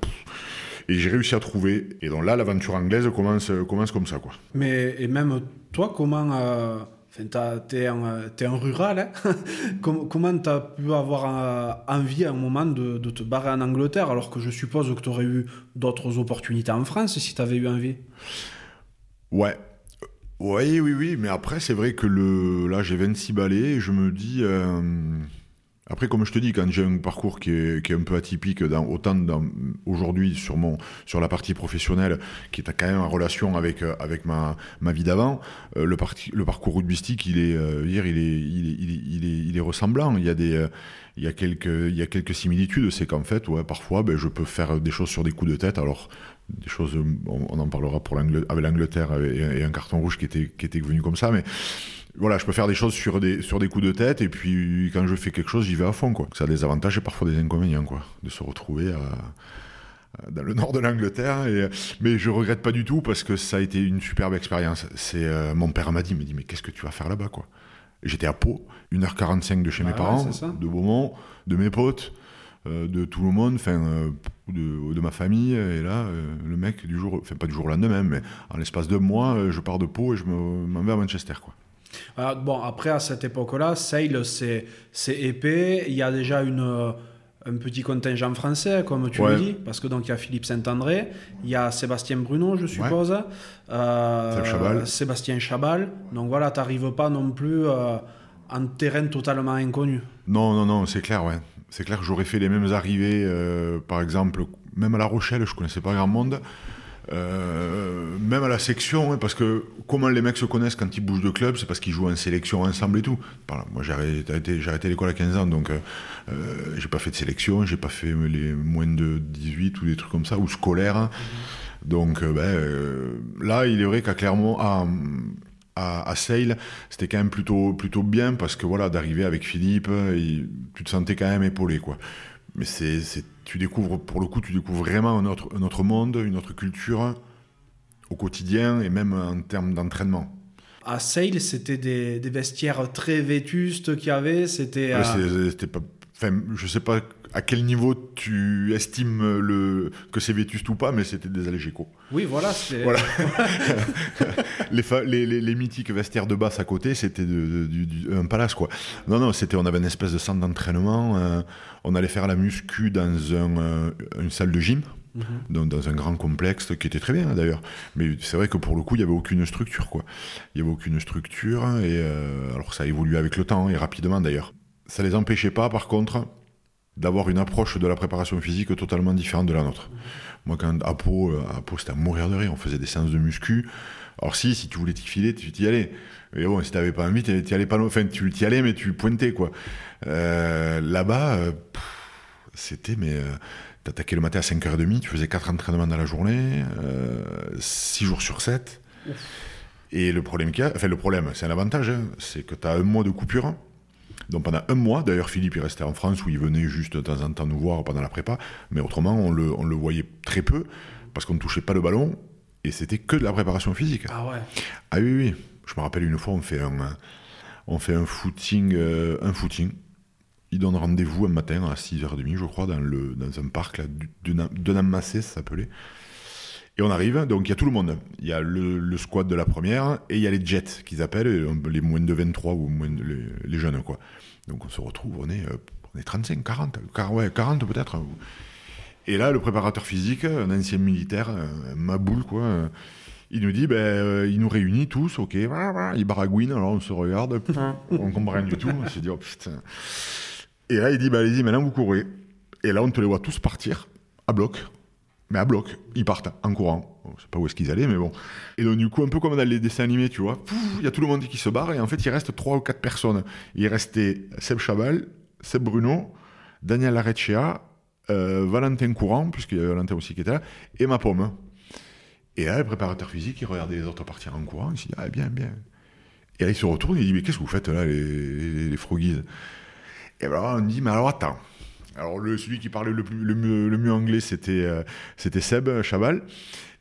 Et j'ai réussi à trouver. Et donc là, l'aventure anglaise commence, commence comme ça, quoi. Mais et même toi, comment euh, Enfin, t'es un, un, rural. Hein comment t'as pu avoir envie à un moment de, de, te barrer en Angleterre alors que je suppose que tu aurais eu d'autres opportunités en France si tu avais eu envie? Ouais. Oui, oui, oui. Mais après, c'est vrai que le... là, j'ai 26 balais et je me dis. Euh, après, comme je te dis, quand j'ai un parcours qui est, qui est, un peu atypique, dans, autant aujourd'hui sur, mon, sur la partie professionnelle, qui est quand même en relation avec, euh, avec ma, ma vie d'avant, euh, le, le parcours rugbystique, il est, euh, il, est, il, est, il, est, il, est, ressemblant. Il y a, des, il y a, quelques, il y a quelques similitudes. C'est qu'en fait, ouais, parfois, ben, je peux faire des choses sur des coups de tête. Alors, des choses, on, en parlera pour avec l'Angleterre et, et, un carton rouge qui était, qui était venu comme ça, mais voilà, je peux faire des choses sur des, sur des coups de tête, et puis quand je fais quelque chose, j'y vais à fond, quoi. Ça a des avantages et parfois des inconvénients, quoi, de se retrouver dans le nord de l'Angleterre. Et, mais je regrette pas du tout parce que ça a été une superbe expérience. C'est euh, mon père m'a dit, dit, mais qu'est-ce que tu vas faire là-bas, quoi? J'étais à Pau, 1h45 de chez mes parents, de Beaumont, de mes potes, euh, de tout le monde, enfin, euh, de, de, ma famille. Et là, le mec, du jour, enfin pas du jour au lendemain, mais en l'espace de mois, je pars de Pau et je m'en vais à Manchester, quoi. Ah, bon, après, à cette époque-là, Sale, c'est épais. Il y a déjà une, un petit contingent français, comme tu le dis, parce que donc il y a Philippe Saint-André, il y a Sébastien Bruno, je suppose, euh, Sébastien Chabal. Donc voilà, tu n'arrives pas non plus euh, en terrain totalement inconnu. Non, non, non, c'est clair, ouais. C'est clair que j'aurais fait les mêmes arrivées, euh, par exemple, même à La Rochelle, je connaissais pas grand monde. Euh, même à la section, hein, parce que comment les mecs se connaissent quand ils bougent de club, c'est parce qu'ils jouent en sélection ensemble et tout. moi j'ai arrêté, l'école à 15 ans, donc euh, euh, j'ai pas fait de sélection, j'ai pas fait les moins de 18 ou des trucs comme ça, ou scolaires. Hein. Donc ben, là, il est vrai qu'à Clermont, à, à, à Sale, c'était quand même plutôt, plutôt bien, parce que voilà, d'arriver avec Philippe, tu te sentais quand même épaulé, quoi. Mais c'est tu découvres, pour le coup, tu découvres vraiment un autre, un autre monde, une autre culture au quotidien et même en termes d'entraînement. À Sale, c'était des, des, vestiaires très vétustes qu'il y avait. C'était. Euh... pas. Enfin, je sais pas à quel niveau tu estimes le, que c'est vétuste ou pas, mais c'était des allégécos. Oui, voilà. voilà. les, les, les, mythiques vestiaires de basse à côté, c'était un palace, quoi. Non, non, c'était, on avait une espèce de centre d'entraînement. Euh, on allait faire la muscu dans un, euh, une salle de gym. Mhm. Dans, dans, un grand complexe qui était très bien d'ailleurs. Mais c'est vrai que pour le coup, il n'y avait aucune structure. Quoi. Il n'y avait aucune structure. Et euh, alors ça a évolué avec le temps et rapidement d'ailleurs. Ça les empêchait pas, par contre, d'avoir une approche de la préparation physique totalement différente de la nôtre. Moi, quand à Pau, euh, à Pau c'était à mourir de rire. On faisait des séances de muscu. Alors si, si tu voulais t'y filer, tu t'y allais. Mais bon, si t'avais pas envie, t'y allais pas. Enfin, tu t'y allais, mais tu pointais quoi. Euh, là-bas, euh, c'était mais t'attaquais le matin à 5h30, tu faisais 4 entraînements dans la journée, 6 jours sur 7. Et le problème qu'il y a, enfin le problème, c'est un avantage, hein, c'est que tu as un mois de coupure. Donc pendant un mois, d'ailleurs Philippe il restait en France où il venait juste de temps en temps nous voir pendant la prépa, mais autrement on le, on le voyait très peu parce qu'on ne touchait pas le ballon et c'était que de la préparation physique. Ah ouais Ah oui, oui. Je me rappelle une fois on fait un, on fait un footing, euh, un footing. Il donne rendez-vous un matin à 6h30 je crois dans, le, dans un parc là, de, de Namassé ça s'appelait. Et on arrive, donc il y a tout le monde. Il y a le, squad de la première et il y a les jets qu'ils appellent, les moins de 23 ou moins les, jeunes, quoi. Donc on se retrouve, on est, euh, on est 35, 40, 40 ouais, 40 peut-être. Et là, le préparateur physique, un ancien militaire, un maboule, quoi, il nous dit, ben, euh, il nous réunit tous, ok, il baragouine, alors on se regarde, on comprend rien du tout, on se dit, oh putain. Et là, il dit, ben, allez-y, maintenant vous courez. Et là, on te les voit tous partir, à bloc, mais à bloc. Ils partent en courant. Je sais pas où est-ce qu'ils allaient, mais bon. Et donc, du coup, un peu comme dans les dessins animés, tu vois, il y a tout le monde qui se barre, et en fait, il reste trois ou quatre personnes. Il restait Seb Chabal, Seb Bruno, Daniel Lareccia, euh, Valentin Courant, puisqu'il y avait Valentin aussi qui était là, et ma pomme. Et là, le préparateur physique, il regardait les autres partir en courant, il s'est dit, ah, bien, bien. Et là, il se retourne, il dit, mais qu'est-ce que vous faites là, les, les, froggies? Et alors, on dit, mais alors attends. Alors, le, celui qui parlait le, plus, le, mieux, anglais, c'était euh, Seb Chaval.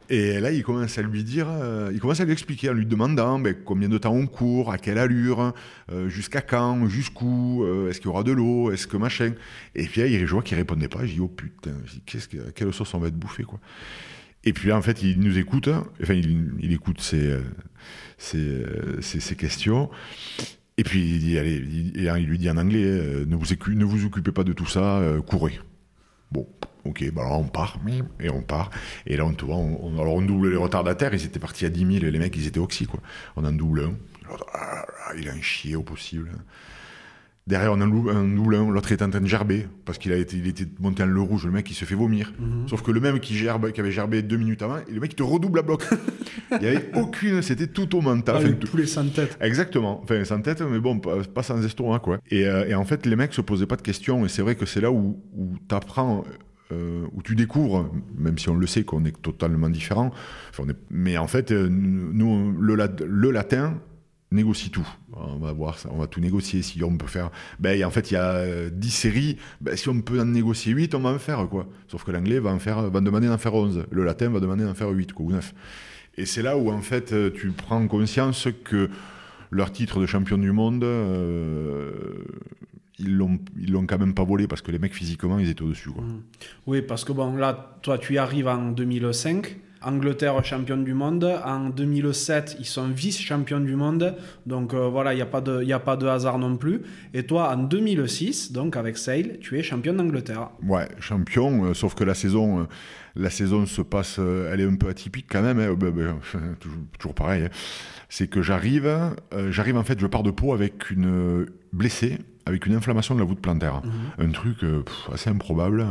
Et là, il commence à lui dire, euh, il commence à lui expliquer en lui demandant ben, combien de temps on court, à quelle allure, euh, jusqu'à quand, jusqu'où, est-ce qu'il y aura de l'eau, est-ce que machin. Et puis là, je vois qu'il répondait pas. Je dis oh putain, que, quelle sauce on va être bouffé quoi. Et puis là, en fait, il nous écoute, enfin, il, écoute ses, ses, questions. Et puis il, dit, allez, il, lui dit en anglais, ne, vous, ne vous occupez pas de tout ça, courez. Bon, ok, bah alors on part, et on part. Et là, on, alors on double les retardataires, ils étaient partis à 10 000, et les mecs, ils étaient oxy. On en double un. Il a un chier au possible. Derrière, on a un double l'autre est en train de gerber, parce qu'il a été, il était monté en le rouge, le mec, il se fait vomir. Mhm. Sauf que le même qui, gerbe, qui avait gerbé deux minutes avant, le mec, il te redouble à bloc. il n'y avait aucune, c'était tout au mental. Ah, tous les sans tête. Exactement. Enfin, sans tête, mais bon, pas, sans estomac, quoi. Et, euh, et, en fait, les mecs se posaient pas de questions, et c'est vrai que c'est là où, où tu apprends euh, où tu découvres, même si on le sait qu'on est totalement différents, mais en fait, euh, nous, le, le, latin négocie tout. On va voir ça, on va tout négocier. Si on peut faire. Ben, en fait, il y a 10 euh, séries. Ben, si on peut en négocier 8, on va en faire. quoi. Sauf que l'anglais va, en faire, va demander d'en faire 11. Le latin va demander d'en faire 8 quoi, ou 9. Et c'est là où, en fait, tu prends conscience que leur titre de champion du monde, ils l'ont ils l'ont quand même pas volé parce que les mecs physiquement ils étaient au-dessus mmh. Oui, parce que bon là toi tu y arrives en 2005, Angleterre championne du monde, en 2007 ils sont vice-champions du monde, donc euh, voilà il n'y a pas de il a pas de hasard non plus. Et toi en 2006 donc avec Sale tu es champion d'Angleterre. Ouais champion, euh, sauf que la saison euh, la saison se passe, elle est un peu atypique quand même, hein. bah, bah, toujours, pareil. Hein. C'est que j'arrive, j'arrive en fait, je pars de Pau avec une blessée avec une inflammation de la voûte plantaire. Mhm. Un truc assez improbable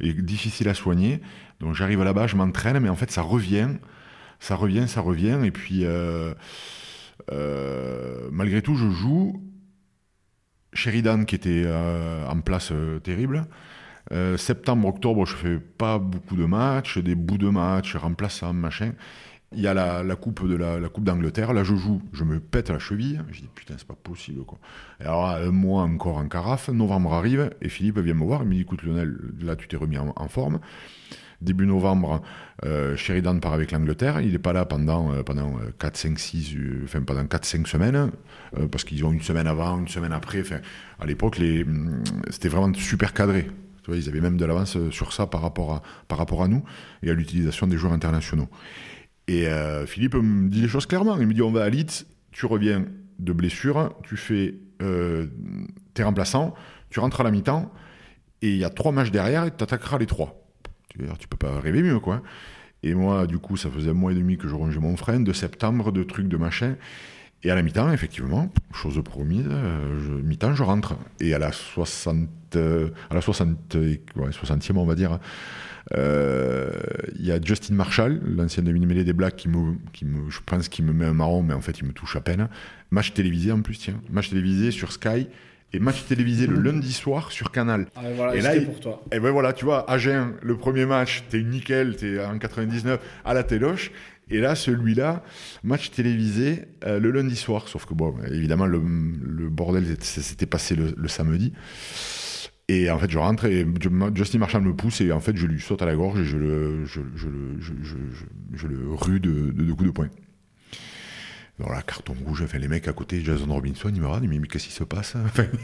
et difficile à soigner. Donc j'arrive là-bas, je m'entraîne, mais en fait ça revient, ça revient, ça revient. Et puis euh, malgré tout, je joue. Sheridan qui était en place terrible. septembre, octobre, je fais pas beaucoup de matchs, des bouts de matchs, remplaçants, machin. Il y a la, coupe de la, coupe d'Angleterre. Là, je joue, je me pète la cheville. Je dis putain, c'est pas possible quoi. alors un mois encore en carafe. Novembre arrive et Philippe vient me voir. Il me dit écoute Lionel, là tu t'es remis en, forme. Début novembre, euh, Sheridan part avec l'Angleterre. Il n'est pas là pendant, euh, pendant 4, 5, 6, enfin pendant 4, 5 semaines, euh, parce qu'ils ont une semaine avant, une semaine après. À l'époque, hum, c'était vraiment super cadré. Ils avaient même de l'avance sur ça par rapport à, par rapport à nous et à l'utilisation des joueurs internationaux. Et euh, Philippe me dit les choses clairement. Il me dit on va à Leeds, tu reviens de blessure, tu fais euh, tes remplaçants, tu rentres à la mi-temps, et il y a trois matchs derrière, et tu attaqueras les trois. Tu, peux pas rêver mieux, quoi. Et moi, du coup, ça faisait un mois et demi que je rongeais mon frein, de septembre, de trucs, de machin. Et à la mi-temps, effectivement, chose promise, euh, mi-temps, je rentre. Et à la 60, à la 60, ouais, 60e, on va dire, euh, il y a Justin Marshall, l'ancien demi-mêlée des Blacks, qui me, qui me, je pense qu'il me met un marron, mais en fait, il me touche à peine. Match télévisé en plus, tiens. Match télévisé sur Sky et match télévisé le lundi soir sur Canal. Ah, voilà, et là, pour toi. Et ben voilà, tu vois, Agen, le premier match, t'es nickel, t'es en 99 à la téloche. Et là, celui-là, match télévisé euh, le lundi soir. Sauf que, bon, évidemment, le, le bordel s'était passé le, le samedi. Et en fait, je rentre et Justin Marshall me pousse et en fait, je lui saute à la gorge et je le, je, je, je, je le rue de, de, coups de poing. Alors là, carton rouge, enfin, les mecs à côté, Jason Robinson, ils me regardent, mais, mais qu'est-ce qui se passe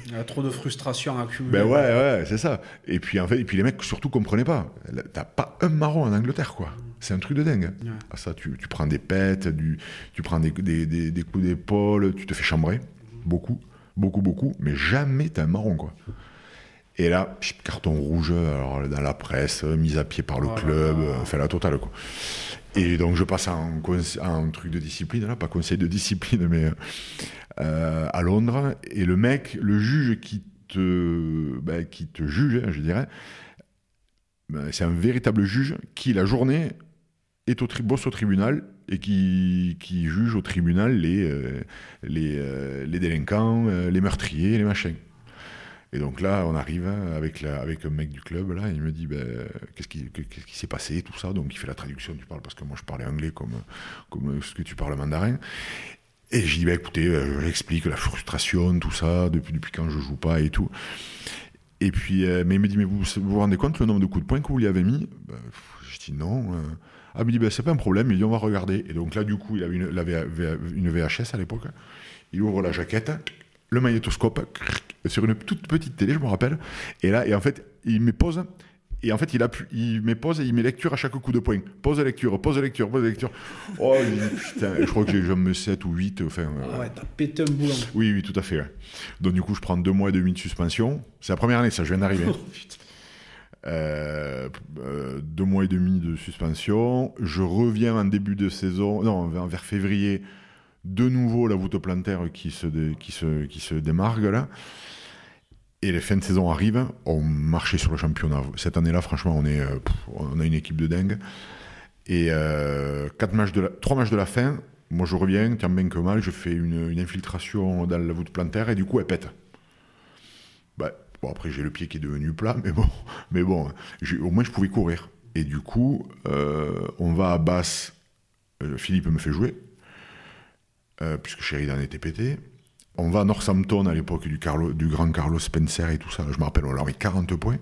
Il y a trop de frustration accumulée. Ben ouais, ouais, c'est ça. Et puis, en fait, et puis les mecs surtout comprenaient pas. T'as pas un marron en Angleterre, quoi. C'est un truc de dingue. Ah, ça, tu, tu, prends des pètes, du, tu prends des, des, des, des coups d'épaule, tu te fais chambrer. Beaucoup, beaucoup, beaucoup. Mais jamais t'as un marron, quoi. Et là, carton rouge, alors dans la presse, mise à pied par le oh club, enfin la totale quoi. Et donc je passe en, truc de discipline, là, pas conseil de discipline, mais euh, à Londres. Et le mec, le juge qui te, ben, qui te juge, je dirais, ben, c'est un véritable juge qui la journée est au bosse au tribunal et qui, qui juge au tribunal les, euh, euh, les délinquants, les meurtriers, les machins. Et donc là, on arrive avec, la, un mec du club, là, il me dit ben, qu'est-ce qui, s'est passé, tout ça. Donc il fait la traduction, tu parles, parce que moi je parlais anglais comme, ce que tu parles mandarin. Et je dis ben, écoutez, euh, je l'explique, la frustration, tout ça, depuis, quand je joue pas et tout. Et puis, euh, mais il me dit mais vous vous, rendez compte le nombre de coups de poing que vous lui avez mis? Ben, Je dis non. Euh. Ah, il me dit c'est pas un problème, il dit on va regarder. Et donc là, du coup, il avait une VHS à l'époque. Il ouvre la jaquette, le magnétoscope sur une toute petite télé, je me rappelle. Et là, et en fait, il me pose Et en fait, il, il met pause et il met lecture à chaque coup de poing. Pause lecture, pause lecture, pause lecture. Oh, putain, je crois que j'ai jamais 7 ou 8. Enfin, ah ouais, t'as pété un boulon. Oui, oui, tout à fait. Donc, du coup, je prends deux mois et demi de suspension. C'est la première année, ça, je viens d'arriver. Oh, euh, euh, deux mois et demi de suspension. Je reviens en début de saison, non, vers février, de nouveau la voûte plantaire qui se, démargue là. Et les fins de saison arrivent, on marchait sur le championnat. Cette année-là, franchement, on, euh, a une équipe de dingue. Et euh, trois matchs de la fin, moi je reviens, tant bien que mal, je fais une, infiltration dans la voûte plantaire et du coup elle pète. Bah, bon, après j'ai le pied qui est devenu plat, mais bon, mais bon au moins je pouvais courir. Et du coup, euh, on va à basse, Philippe me fait jouer, puisque Sheridan était pété. On va à Northampton à l'époque du, grand Carlos Spencer et tout ça. Je me rappelle, on leur met 40 points.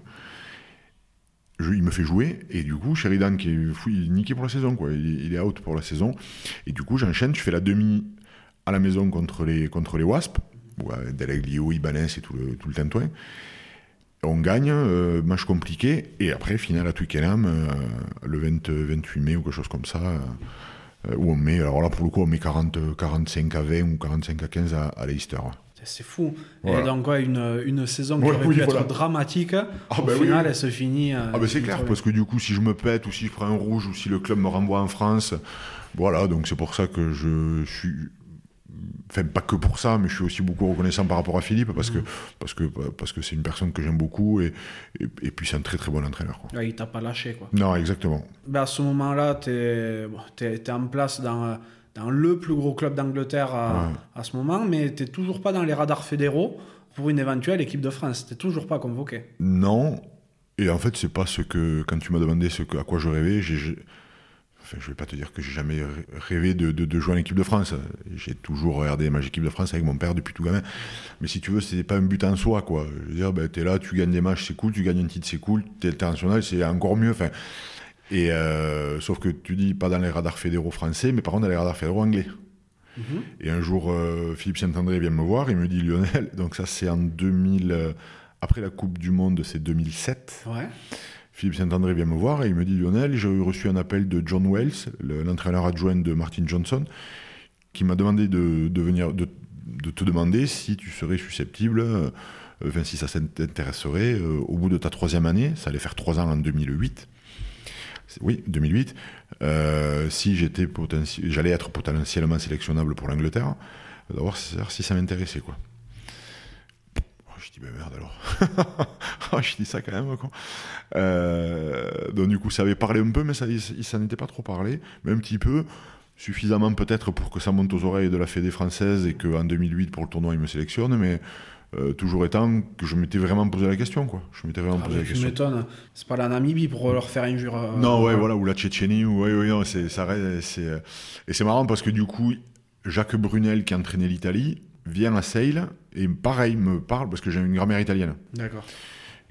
il me fait jouer et du coup Sheridan qui est fou, il est niqué pour la saison quoi. Il, est out pour la saison et du coup j'enchaîne, je fais la demi à la maison contre les Wasps, ouais, Deleglio, Ibanez et tout le tout le tintouin. On gagne, euh, match compliqué et après finale à Twickenham euh, le 28 mai ou quelque chose comme ça. Euh, euh, où on met, alors là pour le coup, on met 40, 45 à 20 ou 45 à 15 à, à Leicester. C'est fou. Et donc, quoi, une, une saison qui aurait pu être dramatique, ah, au ben final, elle se finit. Euh, ah, ben c'est clair, parce que du coup, si je me pète ou si je prends un rouge ou si le club me renvoie en France, voilà, donc c'est pour ça que je suis enfin pas que pour ça, mais je suis aussi beaucoup reconnaissant par rapport à Philippe parce que parce que parce que c'est une personne que j'aime beaucoup et, et, puis c'est un très très bon entraîneur. Quoi. il t'a pas lâché quoi. Non, exactement. Ben à ce moment-là, tu es, es, en place dans, dans le plus gros club d'Angleterre à, à, ce moment, mais tu toujours pas dans les radars fédéraux pour une éventuelle équipe de France. Tu toujours pas convoqué. Non. Et en fait, c'est pas ce que quand tu m'as demandé ce que, à quoi je rêvais, j'ai je ne vais pas te dire que j'ai jamais rêvé de, jouer en équipe de France. J'ai toujours regardé ma équipe de France avec mon père depuis tout gamin. Mais si tu veux, c'est pas un but en soi, quoi. Je veux dire, ben, es là, tu gagnes des matchs, c'est cool, tu gagnes un titre, c'est cool, es international, c'est encore mieux. Enfin, et euh, sauf que tu dis pas dans les radars fédéraux français, mais par contre dans les radars fédéraux anglais. Mm-hmm. Et un jour, euh, Philippe Saint-André vient me voir, il me dit Lionel, donc ça c'est en 2000, euh, après la Coupe du Monde, c'est 2007. Ouais. Philippe Saint-André vient me voir et il me dit Lionel, j'ai reçu un appel de John Wells, l'entraîneur adjoint de Martin Johnson, qui m'a demandé de, venir, de, te demander si tu serais susceptible, euh, si ça t'intéresserait, euh, au bout de ta troisième année, ça allait faire trois ans en 2008. Oui, 2008. Euh, si j'étais j'allais être potentiellement sélectionnable pour l'Angleterre, d'avoir si ça m'intéressait quoi. Dis, ben merde alors. Oh, je dis ça quand même. Quoi. Euh, donc du coup, ça avait parlé un peu, mais ça, n'était pas trop parlé, mais un petit peu. Suffisamment peut-être pour que ça monte aux oreilles de la Fédé française et qu'en 2008, pour le tournoi, il me sélectionne, mais euh, toujours étant que je m'étais vraiment posé la question. Quoi. Je m'étais vraiment ah, posé la question. Tu m'étonnes, c'est pas la Namibie pour leur faire injure. Euh, non, ouais, voilà, ou la Tchétchénie, ou, ouais, ouais, non, c'est, ça c'est, et c'est marrant parce que du coup, Jacques Brunel qui entraînait l'Italie, vient à Sale et pareil me parle parce que j'ai une grand-mère italienne. D'accord.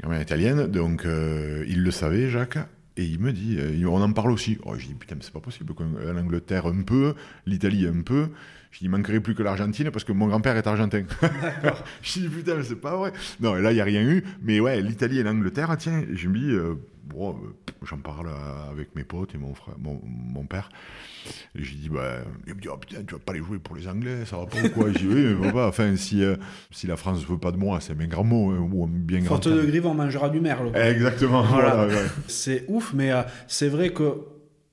Grand-mère italienne, donc euh, il le savait, Jacques. Et il me dit, euh, on en parle aussi. Oh, je dis, putain, mais c'est pas possible. L'Angleterre, un peu, l'Italie, un peu. Je dis, il manquerait plus que l'Argentine parce que mon grand-père est argentin. je dis, putain, mais c'est pas vrai. Non, et là, il n'y a rien eu. Mais ouais, l'Italie et l'Angleterre, tiens, je me dis, euh, bon, j'en parle avec mes potes et mon, frère, mon, mon père. Et j'ai dit, bah, il me dit, oh putain, tu vas pas les jouer pour les Anglais, ça va pas ou quoi? J'ai dit, oui, mais. Enfin, si, euh, si la France veut pas de moi, c'est un grand mot, hein, ou bien grand. De grive, on mangera du merle. Exactement, voilà. C'est ouf, mais euh, c'est vrai que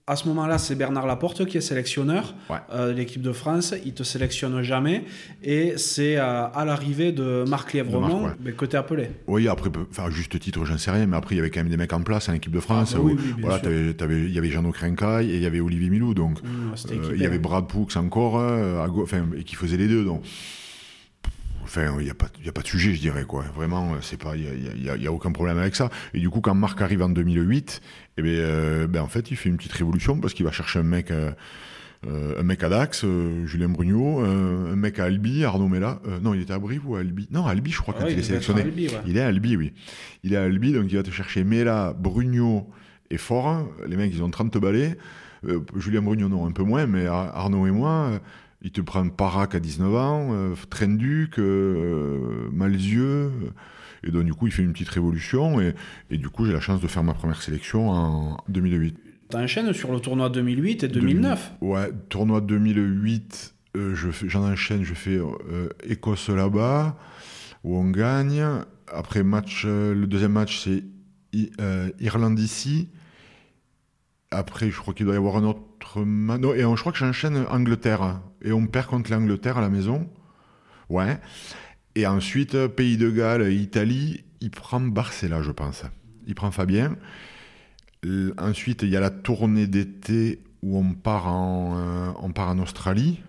à ce moment-là, c'est Bernard Laporte qui est sélectionneur euh, de l'équipe de France. Il te sélectionne jamais. Et c'est euh, à l'arrivée de Marc Lièvremont que tu es appelé. Oui, après, enfin, juste titre, j'en sais rien, mais après, il y avait quand même des mecs en place en équipe de France. Ah, bah voilà, il y avait Jean Crincaille et il y avait Olivier Milou. Donc, mmh, euh, il y avait Brad Poux encore, enfin, et qui faisait les deux. Donc, Enfin, il n'y a, pas, a pas de sujet, je dirais, quoi. Vraiment, c'est pas, il n'y a, y a, aucun problème avec ça. Et du coup, quand Marc arrive en 2008, eh bien, euh, ben, en fait, il fait une petite révolution parce qu'il va chercher un mec, euh, euh, un mec à Dax, Julien Brugnot, un mec à Albi, Arnaud Mella. non, il était à Brive ou à Albi? Non, à Albi, je crois, ah quand il, est sélectionné. Il est à Albi, oui. Il est à Albi, donc il va te chercher Mella, Brugnot et Fort. Les mecs, ils ont 30 balais. Julien Brugnot, non, un peu moins, mais Arnaud et moi il te prend Parac à 19 ans, euh, Trenduc, euh, Malzieux. Et donc, du coup, il fait une petite révolution. Et, et du coup, j'ai la chance de faire ma première sélection en 2008. T'enchaînes sur le tournoi 2008 et 2009 Ouais, tournoi 2008, euh, je j'en enchaîne, je fais euh, Écosse là-bas, où on gagne. Après, match, euh, le deuxième match, c'est euh, Irlande ici. Après, je crois qu'il doit y avoir un autre match. Non, et je crois que j'enchaîne Angleterre. Et on perd contre l'Angleterre à la maison. Ouais. Et ensuite, Pays de Galles, Italie, il prend Barcella, je pense. Il prend Fabien. Ensuite, il y a la tournée d'été où on part, en, euh, on part en Australie.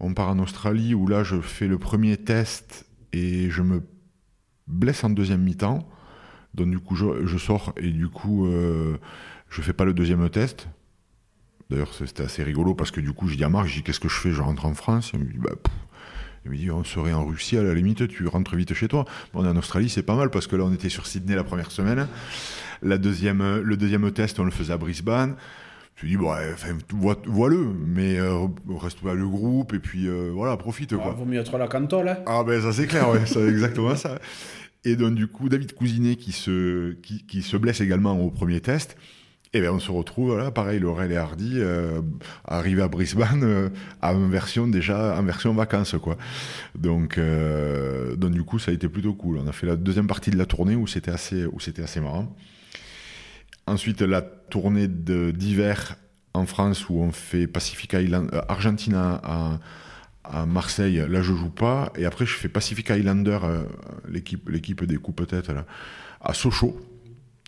On part en Australie où là, je fais le premier test et je me blesse en deuxième mi-temps. Donc, du coup, je, je sors et du coup, euh, je fais pas le deuxième test. D'ailleurs, c'était assez rigolo parce que du coup, je dis à Marc, je dis qu'est-ce que je fais? Je rentre en France. Il me dit, bah, pff. Il me dit, on serait en Russie, à la limite, tu rentres vite chez toi. Bon, on est en Australie, c'est pas mal parce que là, on était sur Sydney la première semaine. La deuxième, le deuxième test, on le faisait à Brisbane. Tu dis, bon, ouais, enfin, vois- vois-le, mais euh, reste pas le groupe et puis euh, voilà, profite Ah, quoi. Vaut mieux être là qu'en tôle, hein. Ah ben ça c'est clair, ouais, c'est exactement ça. Et donc du coup, David Cousinet qui se, qui, qui se blesse également au premier test. Et bien on se retrouve, là, pareil, Laurel et Hardy, euh, arrivé à Brisbane euh, en version déjà, en version vacances, quoi. Donc, euh, donc du coup, ça a été plutôt cool. On a fait la deuxième partie de la tournée où c'était assez, où c'était assez marrant. Ensuite, la tournée d'hiver en France où on fait Pacific Island, euh, Argentine à, à- Marseille. Là, je joue pas. Et après, je fais Pacific Islander, euh, l'équipe, l'équipe des coupes tête là, à Sochaux.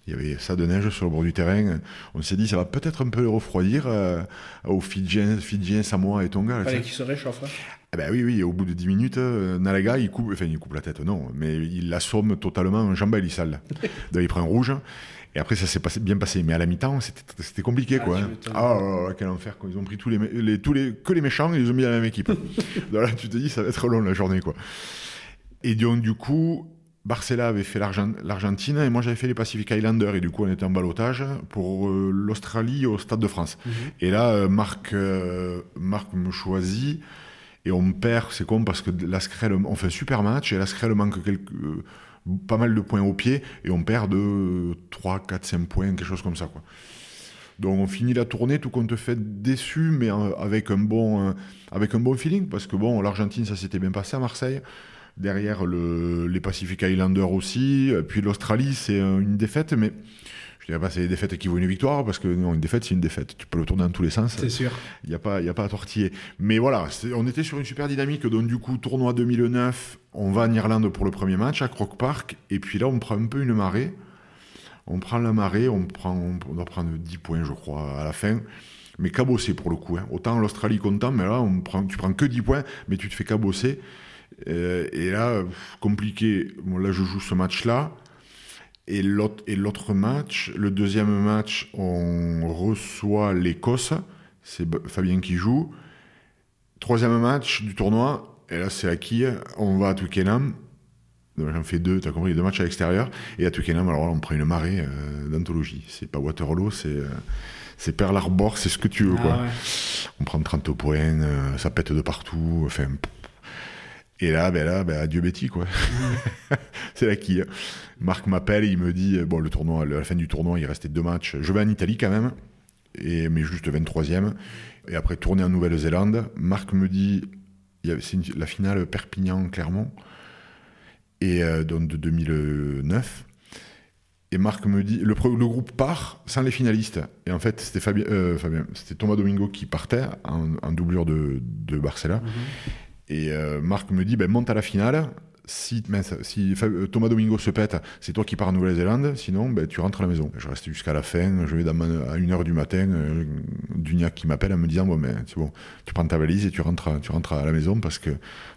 Il y avait ça de neige sur le bord du terrain. On s'est dit, ça va peut-être un peu les refroidir euh, aux Fidjiens, Fidjiens, Samoa et Tonga. là, Fallait qu'il se réchauffe. hein. Eh ben oui, oui, au bout de 10 minutes, euh, Nalaga, il coupe, enfin, il coupe la tête, non, mais il l'assomme totalement en jambes sale. Donc il prend un rouge. Et après, ça s'est passé- bien passé. Mais à la mi-temps, c'était compliqué, Ah, quoi. hein. Ah, là là, quel enfer, quoi. Ils ont pris tous les, tous les, que les méchants et ils les ont mis à la même équipe. Donc là, tu te dis, ça va être long la journée, quoi. Et donc, du coup, Barcella avait fait l'Argen- l'Argentine et moi, j'avais fait les Pacific Islanders. Et du coup, on était en balotage pour euh, l'Australie au Stade de France. Et là, euh, Marc, euh, Marc me choisit. Et on perd, c'est con parce que la Screlle, on fait un super match et la Screlle manque quelques, pas mal de points au pied et on perd de 3, 4, 5 points, quelque chose comme ça. Quoi. Donc on finit la tournée, tout compte fait déçu, mais avec un, bon, avec un bon feeling parce que bon, l'Argentine, ça s'était bien passé à Marseille. Derrière, le, les Pacific Islanders aussi. Et Puis l'Australie, c'est euh, une défaite, mais je dirais pas c'est des défaites qui vaut une victoire parce que non, une défaite, c'est une défaite. Tu peux le tourner dans tous les sens. C'est sûr. Il n'y a, pas- y a pas à tortiller. Mais voilà, on était sur une super dynamique. Donc, du coup, tournoi 2009, on va en Irlande pour le premier match à Croke Park. Et puis là, on prend un peu une marée. On prend la marée, on, prend, on doit prendre 10 points, je crois, à la fin. Mais cabossé pour le coup. hein. Autant l'Australie content, mais là, on prend, tu prends que 10 points, mais tu te fais cabosser. Euh, et là, pff, compliqué. Bon, là, je joue ce match-là. Et l'autre, match, le deuxième match, on reçoit l'Écosse. C'est Fabien qui joue. Troisième match du tournoi. Et là, c'est à qui On va à Twickenham. J'en fais deux, t'as compris, deux matchs à l'extérieur. Et à Twickenham, alors là, on prend une marée euh, d'anthologie. C'est pas Waterloo, c'est, euh, c'est Pearl Harbor, c'est ce que tu veux, quoi. Ah ouais. On prend 30 points, euh, ça pète de partout. Enfin, pff. Et là, ben là, ben, adieu Betty, c'est là qui. Marc m'appelle, il me dit, bon, le tournoi, à la fin du tournoi, il restait deux matchs. Je vais en Italie quand même, et, mais juste 23e. Et après, tourner en Nouvelle-Zélande. Marc me dit, c'est la finale Perpignan-Clermont, et euh, donc de 2009. Et Marc me dit, le, groupe part sans les finalistes. Et en fait, c'était euh, Thomas Domingo qui partait en, doublure de, de Barcella. Et euh, Marc me dit, ben, monte à la finale. Si, mince, si euh, Thomas Domingo se pète, c'est toi qui pars en Nouvelle-Zélande. Sinon, ben, tu rentres à la maison. Je reste jusqu'à la fin. Je vais dans ma- à 1h du matin. Euh, Duniac qui m'appelle en me disant, bon, ben, c'est bon, tu prends ta valise et tu rentres, à- tu rentres à la maison parce que,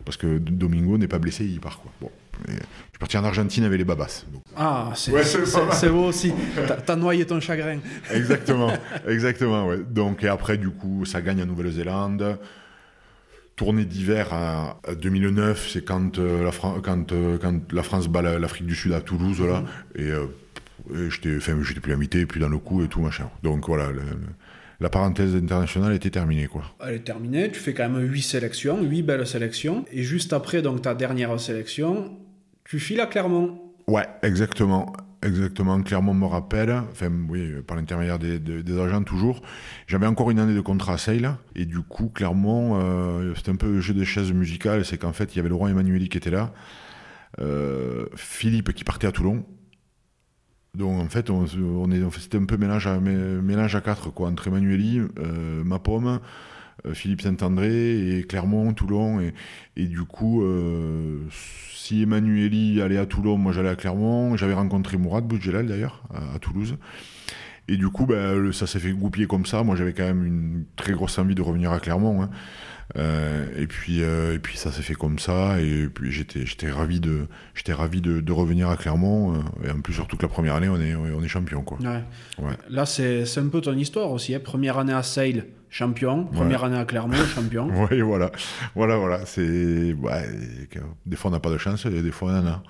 parce que Domingo n'est pas blessé, il part. Quoi. Bon. Et je suis parti en Argentine avec les babas. Donc, Ah, c'est Ouais, beau aussi. T'as- T'as noyé ton chagrin. Exactement, exactement, ouais. Donc, et après, du coup, ça gagne en Nouvelle-Zélande. Tournée d'hiver à, à 2009, c'est quand, euh, la Fran- quand, euh, quand la France bat la- l'Afrique du Sud à Toulouse, là. Et, euh, et j'étais, plus invité, plus dans le coup et tout, machin. Donc, voilà, le- le- la parenthèse internationale était terminée, quoi. Elle est terminée. Tu fais quand même 8 sélections, 8 belles sélections. Et juste après donc ta dernière sélection, Tu files à Clermont. Ouais, exactement. Exactement, Clermont me rappelle, par l'intermédiaire des, agents toujours. J'avais encore une année de contrat à Sale, et du coup, Clermont, euh, c'était un peu le jeu des chaises musicales, c'est qu'en fait, il y avait le roi Emmanueli qui était là, euh, Philippe qui partait à Toulon. Donc en fait, on, on, c'était un peu mélange à, mélange à quatre, quoi, entre Emmanueli, euh, ma pomme, Philippe Saint-André et Clermont, Toulon, et, et du coup si Emmanueli allait à Toulon, moi j'allais à Clermont. J'avais rencontré Mourad Boudjelal d'ailleurs, à, Toulouse. Et du coup, ben, ça s'est fait goupiller comme ça. Moi j'avais quand même une très grosse envie de revenir à Clermont. Hein. Euh, et puis euh, et puis ça s'est fait comme ça et puis j'étais j'étais ravi de j'étais ravi de, revenir à Clermont euh, et en plus surtout que la première année on est on est champion quoi. Ouais. Là c'est un peu ton histoire aussi. Hein. Première année à Sale champion. Première année à Clermont, champion. oui, voilà. Voilà, voilà. C'est... Ouais, des fois, on n'a pas de chance et des fois, on en a.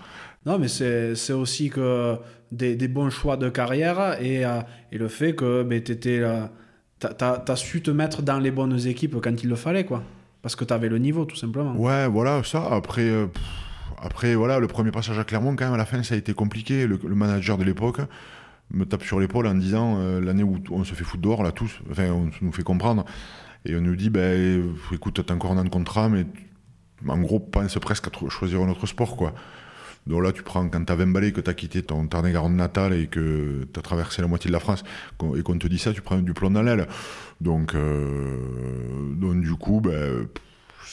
Non, mais c'est aussi que des, des, bons choix de carrière et, euh, et le fait que ben, tu as, su te mettre dans les bonnes équipes quand il le fallait, quoi. Parce que tu avais le niveau, tout simplement. Ouais, voilà, ça. Après, euh, après, voilà, le premier passage à Clermont, quand même, à la fin, ça a été compliqué. Le, le manager de l'époque me tape sur l'épaule en disant euh, l'année où on se fait foutre dehors, là, tous, enfin, on nous fait comprendre, et on nous dit ben, écoute, t'as encore un an de contrat, mais en gros, pense presque à choisir un autre sport, quoi. Donc là, tu prends, quand t'as 20 balais, que t'as quitté ton Tarn-et-Garonne natal et que t'as traversé la moitié de la France, et qu'on te dit ça, tu prends du plomb dans l'aile. Donc, euh, donc du coup, ben,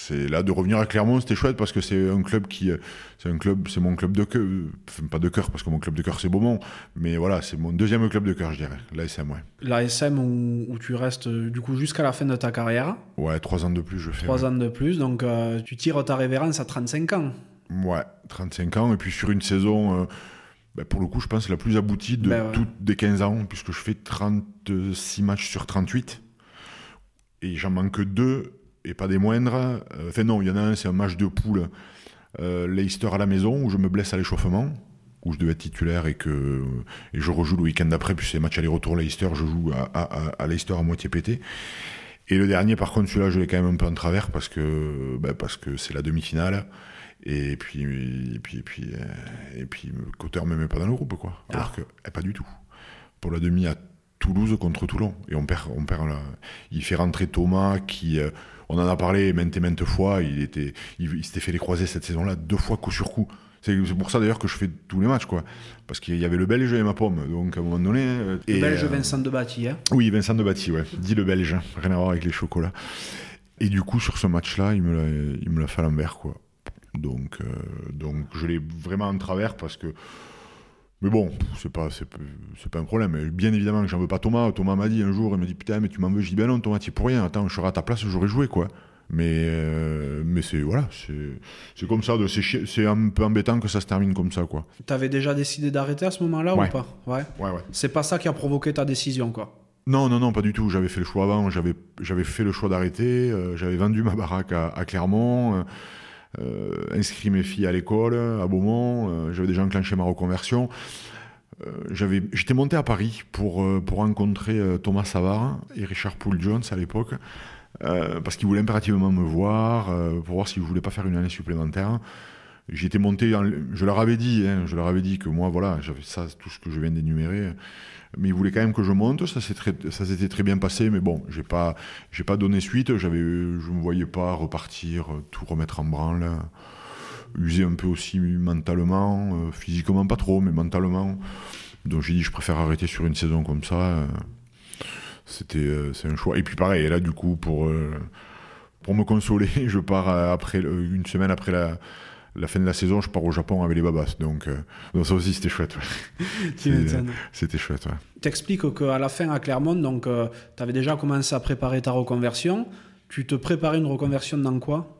c'est là de revenir à Clermont, c'était chouette parce que c'est un club qui, c'est un club, c'est mon club de cœur, enfin, pas de cœur parce que mon club de cœur c'est Beaumont, mais voilà, c'est mon deuxième club de cœur, je dirais, l'ASM, ouais. L'ASM où, où, tu restes du coup jusqu'à la fin de ta carrière. Ouais, trois ans de plus, je fais. Trois ans de plus, donc euh, tu tires ta révérence à 35 ans. Ouais, 35 ans, et puis sur une saison. Euh, ben, pour le coup, je pense la plus aboutie de ben toutes des 15 ans, puisque je fais 36 matchs sur 38. Et j'en manque deux et pas des moindres. Euh, enfin non, il y en a un, c'est un match de poule euh, Leicester à la maison où je me blesse à l'échauffement, où je devais être titulaire et que et je rejoue le week-end d'après, puis c'est match aller-retour Leicester, je joue à, à, Leicester à moitié pété. Et le dernier, par contre, celui-là, je l'ai quand même un peu en travers parce que ben, parce que c'est la demi-finale. Et puis, et puis, et puis, euh, et puis, le Cotter me met pas dans le groupe, quoi. Alors ah. que, eh, pas du tout. Pour la demi à Toulouse contre Toulon. Et on perd, on perd Il fait rentrer Thomas qui, on en a parlé maintes et maintes fois. Il était, il, s'était fait les croiser cette saison-là deux fois coup sur coup. C'est pour ça d'ailleurs que je fais tous les matchs, quoi. Parce qu'il y avait le Belge et ma pomme. Donc à un moment donné. Euh, le Belge euh, Vincent de Bâti, hein Oui, Vincent de Bâti, ouais. Dit le Belge. Rien à voir avec les chocolats. Et du coup, sur ce match-là, il me l'a fait à l'envers, quoi. Donc, euh, donc je l'ai vraiment en travers parce que mais bon, c'est pas, c'est, pas un problème. Bien évidemment que j'en veux pas Thomas. Thomas m'a dit un jour, il m'a dit Putain, mais tu m'en veux Je dis Ben non, Thomas, tu pour rien. Attends, je serai à ta place, j'aurais joué, quoi. Mais, euh, mais c'est, voilà, c'est, c'est comme ça. C'est, c'est un peu embêtant que ça se termine comme ça, quoi. T'avais déjà décidé d'arrêter à ce moment-là ou pas? Ouais. Ouais, ouais. C'est pas ça qui a provoqué ta décision, quoi? Non, non, non, pas du tout. J'avais fait le choix avant. J'avais, j'avais fait le choix d'arrêter. Euh, j'avais vendu ma baraque à, Clermont. Euh, inscrit mes filles à l'école, à Beaumont. Euh, j'avais déjà enclenché ma reconversion. Euh, j'avais, j'étais monté à Paris pour, pour rencontrer Thomas Savard et Richard Poole-Jones à l'époque, parce qu'ils voulaient impérativement me voir, pour voir s'ils ne voulaient pas faire une année supplémentaire. J'étais monté, je leur avais dit, hein, je leur avais dit que moi, voilà, j'avais ça, tout ce que je viens d'énumérer mais il voulait quand même que je monte. Ça s'était très bien passé, mais bon, j'ai pas, pas donné suite. J'avais, je me voyais pas repartir, tout remettre en branle, user un peu aussi mentalement, euh, physiquement pas trop, mais mentalement. Donc j'ai dit, je préfère arrêter sur une saison comme ça. C'était, euh, c'est un choix. Et puis pareil, là du coup pour euh, pour me consoler, je pars après une semaine après la la fin de la saison, je pars au Japon avec les babas. Donc, euh, donc ça aussi, c'était chouette. c'était chouette. Ouais. T'expliques qu'à la fin, à Clermont, donc, euh, tu avais déjà commencé à préparer ta reconversion. Tu te préparais une reconversion dans quoi?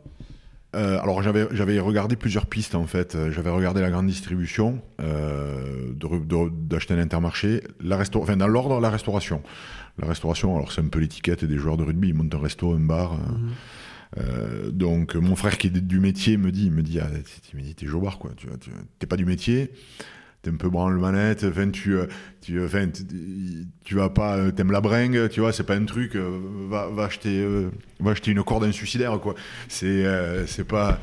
Euh, alors j'avais regardé plusieurs pistes en fait. J'avais regardé la grande distribution, d'acheter un intermarché, la enfin dans l'ordre la restauration. La restauration, alors c'est un peu l'étiquette des joueurs de rugby, ils montent un resto, un bar. Mhm. Euh, donc mon frère qui est du métier me dit, me dit, ah, t'es joueur quoi, tu t'es pas du métier, t'es un peu branle manette, enfin tu, euh, tu, enfin, tu vas pas, euh, t'aimes la bringue, tu vois, c'est pas un truc, va, va acheter, va acheter une corde suicidaire quoi. C'est, c'est pas,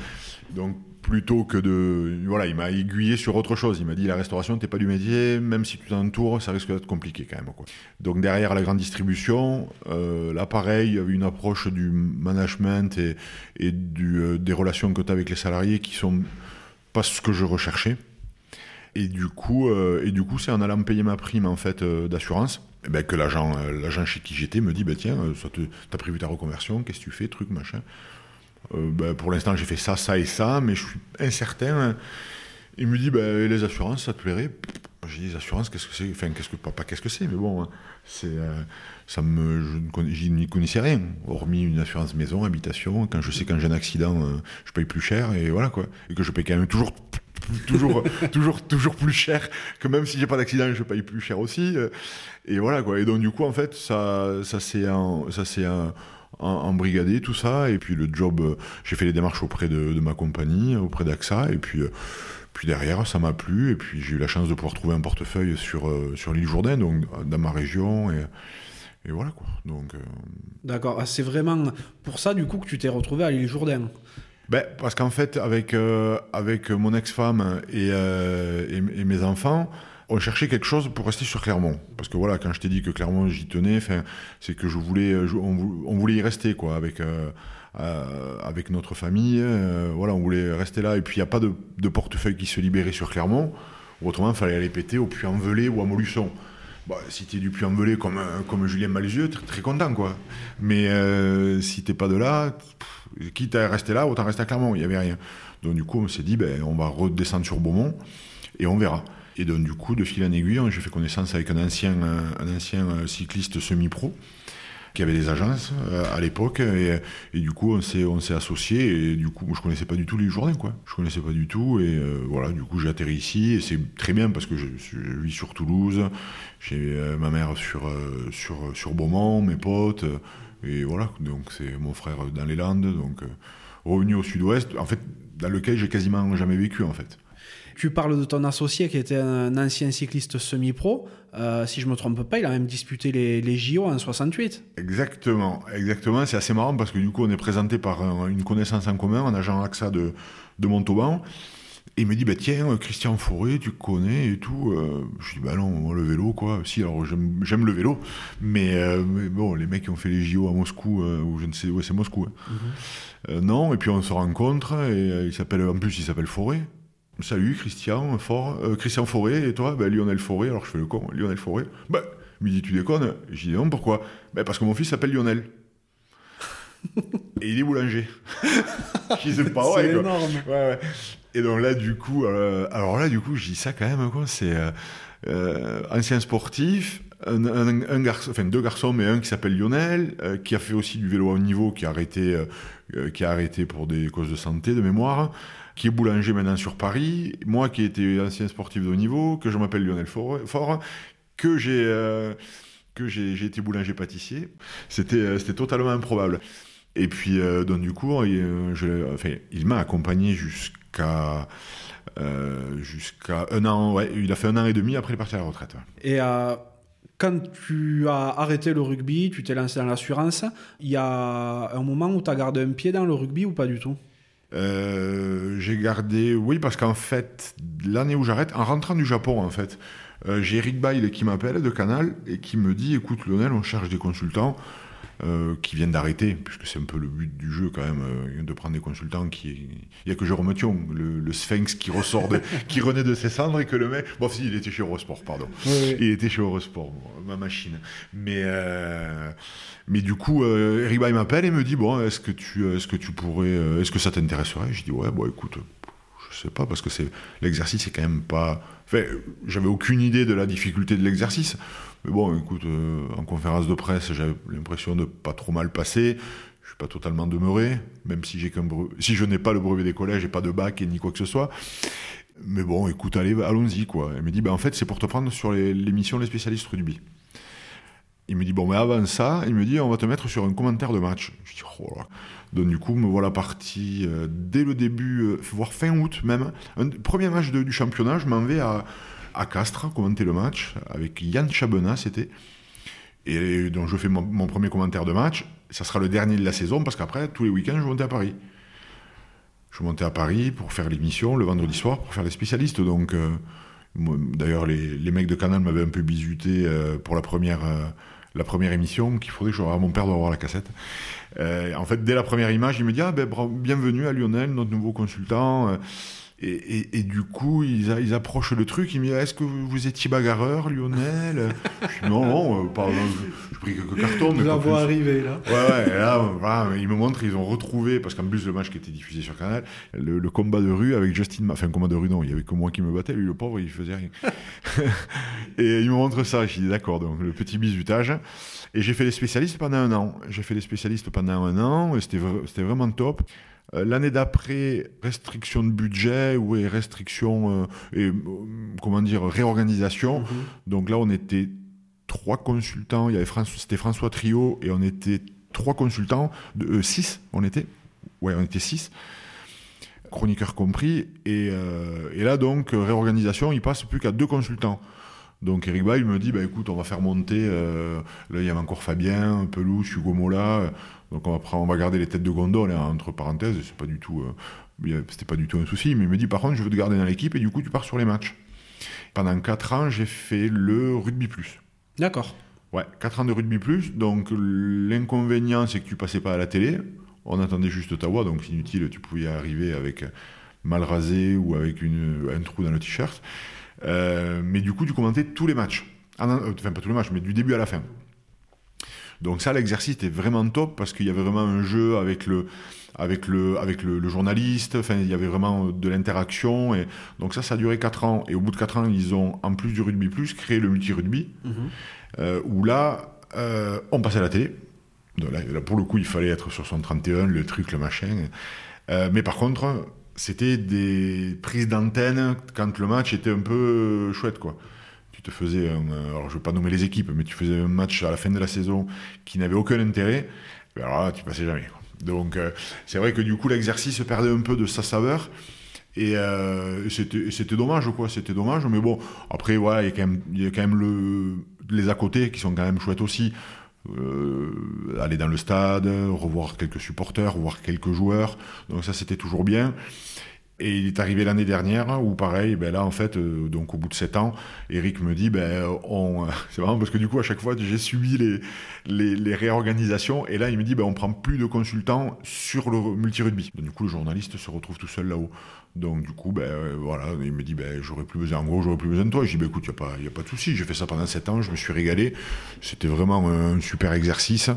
donc plutôt que de. Voilà, il m'a aiguillé sur autre chose. Il m'a dit la restauration, t'es pas du métier, même si tu t'entoures, ça risque d'être compliqué quand même. Donc derrière la grande distribution, euh, là pareil, il y avait une approche du management et, et du, euh, des relations que tu as avec les salariés qui sont pas ce que je recherchais. Et du coup, euh, c'est en allant payer ma prime en fait d'assurance, eh ben, que l'agent, chez qui j'étais me dit, bah, tiens, te, t'as prévu ta reconversion, qu'est-ce que tu fais, truc machin. Euh, ben, pour l'instant, j'ai fait ça, ça et ça, mais je suis incertain. Il me dit, ben, les assurances, ça te plairait? J'ai dit, les assurances, qu'est-ce que c'est? Enfin, qu'est-ce que, pas, qu'est-ce que c'est, mais bon, hein, c'est, euh, ça me, je n'y connaissais rien, hormis une assurance maison, habitation. Quand je sais quand j'ai un accident, euh, je paye plus cher, et voilà quoi. Et que je paye quand même toujours toujours, toujours, toujours plus cher que même si j'ai pas d'accident, je paye plus cher aussi. Et voilà quoi. Et donc du coup, en fait, ça, ça s'est, en- ça s'est en- en- embrigadé tout ça. Et puis le job, euh, j'ai fait les démarches auprès de, de ma compagnie, auprès d'AXA. Et puis, euh, puis derrière, ça m'a plu. Et puis j'ai eu la chance de pouvoir trouver un portefeuille sur euh, sur l'île Jourdain, donc dans ma région. Et, et voilà quoi. Donc. euh, D'accord. Ah, C'est vraiment pour ça, du coup, que tu t'es retrouvé à l'île Jourdain. Ben, parce qu'en fait, avec, euh, avec mon ex-femme et, euh, et, et mes enfants, on cherchait quelque chose pour rester sur Clermont. Parce que voilà, quand je t'ai dit que Clermont, j'y tenais, c'est que je voulais, je- on, vou- on voulait y rester, quoi, avec, euh, euh, notre famille. euh, voilà, on voulait rester là. Et puis, il n'y a pas de, portefeuille qui se libérait sur Clermont. Autrement, il fallait aller péter au Puy-en-Velay ou à Montluçon. Bah, si t'es du Puy-en-Velay comme, euh, comme Julien Malzieux, t'es très content, quoi. Mais euh, si t'es pas de là, quitte à rester là, autant rester à Clermont, il y avait rien. Donc du coup, on s'est dit, ben, on va redescendre sur Beaumont et on verra. Et donc du coup, de fil en aiguille, j'ai fait connaissance avec un ancien, euh, un ancien euh, cycliste semi-pro qui avait des agences euh, à l'époque et, du coup on s'est on s'est associés et du coup je connaissais pas du tout les journées quoi. Je connaissais pas du tout et voilà du coup j'ai atterri ici et c'est très bien parce que je, vis sur Toulouse j'ai ma mère sur sur sur Beaumont mes potes et voilà donc c'est mon frère dans les Landes donc revenu au sud-ouest en fait dans lequel j'ai quasiment jamais vécu en fait Tu parles de ton associé qui était un ancien cycliste semi-pro. Euh, si je me trompe pas, il a même disputé les, les JO en 68. Exactement, exactement. C'est assez marrant parce que du coup, on est présenté par un- une connaissance en commun, un agent AXA de, de Montauban. Et il me dit, bah, tiens, euh, Christian Forêt, tu connais et tout. Euh, je dis, bah non, moi, le vélo, quoi. Si, alors j'aime le vélo. Mais, euh, mais bon, les mecs qui ont fait les JO à Moscou, euh, ou je ne sais, ouais, c'est Moscou. hein. Euh, non, et puis on se rencontre, et il s'appelle, en plus, il s'appelle Forêt. Salut, Christian, Fort, euh, Christian Forêt, et toi? Ben, Lionel Forêt, alors je fais le con, Lionel Forêt. Ben, il me dit, tu déconnes? Je dis, non, pourquoi? Ben, Parce que mon fils s'appelle Lionel. et il est boulanger. je c'est pas C'est énorme. Ouais, ouais. Et donc là, du coup, euh, alors là, du coup, je dis ça quand même, quoi. C'est euh, ancien sportif, un, un- un garçon, enfin deux garçons, mais un qui s'appelle Lionel, euh, qui a fait aussi du vélo à haut niveau, qui a arrêté, euh, qui a arrêté pour des causes de santé, de mémoire, qui est boulanger maintenant sur Paris. Moi, qui étais ancien sportif de haut niveau, que je m'appelle Lionel Fort, que j'ai euh, j'ai été boulanger pâtissier. C'était euh, c'était totalement improbable. Et puis, euh, du coup, il, euh, il m'a accompagné jusqu'à un an. Il a fait un an et demi après il est parti à la retraite. Et quand tu as arrêté le rugby, tu t'es lancé dans l'assurance, il y a un moment où tu as gardé un pied dans le rugby ou pas du tout? Euh, j'ai gardé, oui, parce qu'en fait, l'année où j'arrête, en rentrant du Japon, en fait, euh, j'ai Eric Bail qui m'appelle de Canal et qui me dit écoute, Lionel, on cherche des consultants euh, qui viennent d'arrêter, puisque c'est un peu le but du jeu, quand même, euh, de prendre des consultants qui. Il n'y a que Jérôme Thion, le, le sphinx qui ressort, de, qui renaît de ses cendres et que le mec. Bon, si, il était chez Eurosport, pardon. Il était chez Eurosport, ma machine. Mais, euh, mais du coup, Eric Bay m'appelle et me dit bon, est-ce que tu, est-ce que tu pourrais, est-ce que ça t'intéresserait? Je dis ouais, bon, écoute, je sais pas parce que c'est l'exercice, c'est quand même pas. Enfin, j'avais aucune idée de la difficulté de l'exercice. Mais bon, écoute, euh, en conférence de presse, j'avais l'impression de pas trop mal passer. Je suis pas totalement demeuré, même si j'ai si je n'ai pas le brevet des collèges et pas de bac et ni quoi que ce soit. Mais bon, écoute, allez, allons-y, quoi. Elle me dit, ben, en fait, c'est pour te prendre sur les- l'émission Les spécialistes rugby. Il me dit, bon, mais avant ça, il me dit, on va te mettre sur un commentaire de match. Je dis, oh là. Donc, du coup, me voilà parti euh, dès le début, euh, voire fin août même. Un premier match du championnat, je m'en vais à, à Castres commenter le match avec Yann Chabenat, c'était. Et donc, je fais mon, premier commentaire de match. Ça sera le dernier de la saison parce qu'après, tous les week-ends, je montais à Paris. je montais à Paris pour faire l'émission le vendredi soir pour faire les spécialistes. Donc, d'ailleurs, les, les, mecs de Canal m'avaient un peu bisuté pour la première, la première émission, qu'il faudrait que je mon père doit avoir la cassette. en fait, dès la première image, il me dit ah, ben, bienvenue à Lionel, notre nouveau consultant. Et, du coup, ils, ils, approchent le truc. Ils me disent Est-ce que vous, étiez bagarreur, Lionel? Je dis Non, non, euh, pardon. J'ai pris quelques cartons. Mais la vois arriver, là. Ouais, ouais. Et là, voilà, ils me montrent ils ont retrouvé, parce qu'en plus, le match qui était diffusé sur Canal, le, combat de rue avec Justin. Enfin, combat de rue, non, il y avait que moi qui me battais. Lui, le pauvre, il faisait rien. et ils me montrent ça. Je dis D'accord, donc le petit bisutage. Et j'ai fait les spécialistes pendant un an. J'ai fait les spécialistes pendant un an. Et c'était vraiment top. Euh, l'année d'après, restriction de budget ou restriction euh, et euh, comment dire réorganisation. Mhm. Donc là, on était trois consultants. Il y avait c'était François Trio et on était trois consultants, de, six. On était, ouais, on était six chroniqueurs compris. Et, et, là, donc, réorganisation, il passe plus qu'à deux consultants. Donc Eric Bay me dit, bah, écoute, on va faire monter, là il y avait encore Fabien, Pelouche, Hugo Mola, donc on va, on va garder les têtes de gondole hein, entre parenthèses, c'est pas du tout, euh, c'était pas du tout un souci. Mais il me dit par contre, je veux te garder dans l'équipe et du coup tu pars sur les matchs. Pendant 4 ans, j'ai fait le rugby plus. D'accord. Ouais, 4 ans de rugby plus. Donc l'inconvénient, c'est que tu passais pas à la télé. On attendait juste ta voix, donc inutile, tu pouvais arriver avec mal rasé ou avec une, un trou dans le t-shirt. Euh, mais du coup, tu commentais tous les matchs. Ah enfin, pas tous les matchs, mais du début à la fin. Donc ça, l'exercice était vraiment top parce qu'il y avait vraiment un jeu avec le, avec le, avec le, journaliste. Enfin, il y avait vraiment de l'interaction. Et donc ça, ça a duré 4 ans. Et au bout de 4 ans, ils ont, en plus du rugby plus, créé le multi-rugby, mhm. euh, où là, euh, on passait à la télé. là, pour le coup, il fallait être sur son 31, le truc, le machin. Euh, mais par contre, c'était des prises d'antenne quand le match était un peu chouette, quoi tu te faisais, euh, alors je ne pas nommer les équipes, mais tu faisais un match à la fin de la saison qui n'avait aucun intérêt, ben alors là, tu passais jamais. Donc euh, c'est vrai que du coup l'exercice perdait un peu de sa saveur. Et euh, c'était dommage, quoi. C'était dommage. Mais bon, après, voilà, il y a quand même, y a quand même le, les à côté qui sont quand même chouettes aussi. aller dans le stade, revoir quelques supporters, voir quelques joueurs. Donc ça, c'était toujours bien. Et il est arrivé l'année dernière où pareil, ben là en fait, euh, donc au bout de sept ans, Eric me dit, ben on, c'est vraiment parce que du coup à chaque fois j'ai subi les, les, les, réorganisations et là il me dit, ben on prend plus de consultants sur le multi-rugby. Du coup le journaliste se retrouve tout seul là-haut. Donc du coup, ben, euh, voilà, il me dit, ben, j'aurais plus besoin, en gros, j'aurais plus besoin de toi. Je dis, ben, écoute, il n'y a, pas, y a pas de souci, j'ai fait ça pendant 7 ans, je me suis régalé. C'était vraiment un super exercice.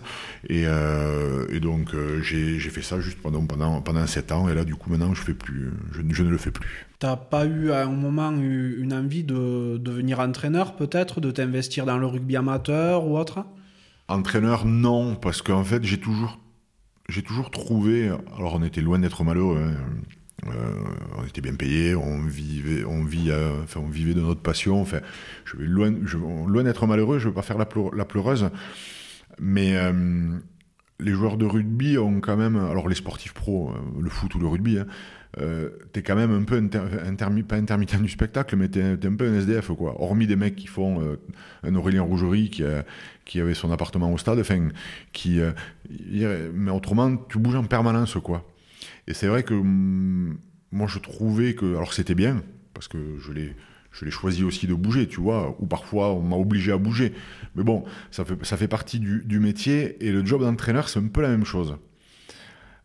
Et, euh, et donc, euh, j'ai fait ça juste pendant, pendant, pendant 7 ans. Et là, du coup, maintenant, je, fais plus, je, je ne le fais plus. T'as pas eu à un moment une envie de devenir entraîneur, peut-être, de t'investir dans le rugby amateur ou autre? Entraîneur, non, parce qu'en fait, j'ai toujours, toujours trouvé. Alors, on était loin d'être malheureux. Hein, euh, on était bien payé, on vivait, euh, on vivait de notre passion. Je vais loin, d'être malheureux. Je veux pas faire la, pleureuse, mais euh, les joueurs de rugby ont quand même, alors les sportifs pros, le foot ou le rugby, hein, t'es quand même un peu intermittent du spectacle, mais t'es es un peu un SDF quoi. Hormis des mecs qui font un Aurélien Rougerie qui, qui avait son appartement au stade, enfin, qui, mais autrement tu bouges en permanence quoi. Et c'est vrai que mm, moi, je trouvais que. Alors, c'était bien, parce que je l'ai. Choisi aussi de bouger, tu vois, ou parfois on m'a obligé à bouger. Mais bon, ça fait, ça fait partie du, métier, et le job d'entraîneur, c'est un peu la même chose.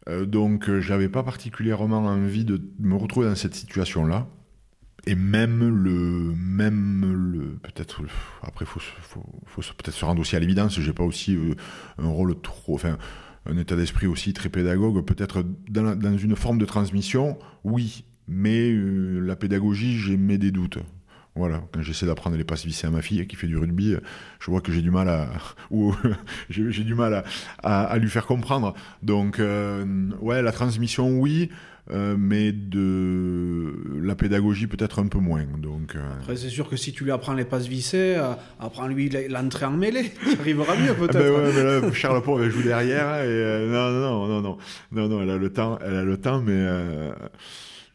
Euh, donc, euh, je n'avais pas particulièrement envie de me retrouver dans cette situation-là. Et même le, même le, peut-être, après, faut, faut, faut, peut-être se rendre aussi à l'évidence. J'ai pas aussi euh, un rôle trop, enfin, un état d'esprit aussi très pédagogue, peut-être dans, une forme de transmission, oui, mais euh, la pédagogie, j'ai mis des doutes. Voilà, quand j'essaie d'apprendre les passes vissées à ma fille qui fait du rugby, je vois que j'ai du mal à, ou j'ai du mal à, lui faire comprendre. Donc, euh, ouais, la transmission, oui, euh, mais de la pédagogie peut-être un peu moins. Donc, euh, Après, c'est sûr que si tu lui apprends les passes vissées, euh, apprends-lui l'entrée en mêlée, ça arrivera mieux ah, peut-être. ben ouais, mais là, Charles Paul, elle joue derrière, et non, non, non, non, non, non, elle a le temps, elle a le temps, mais.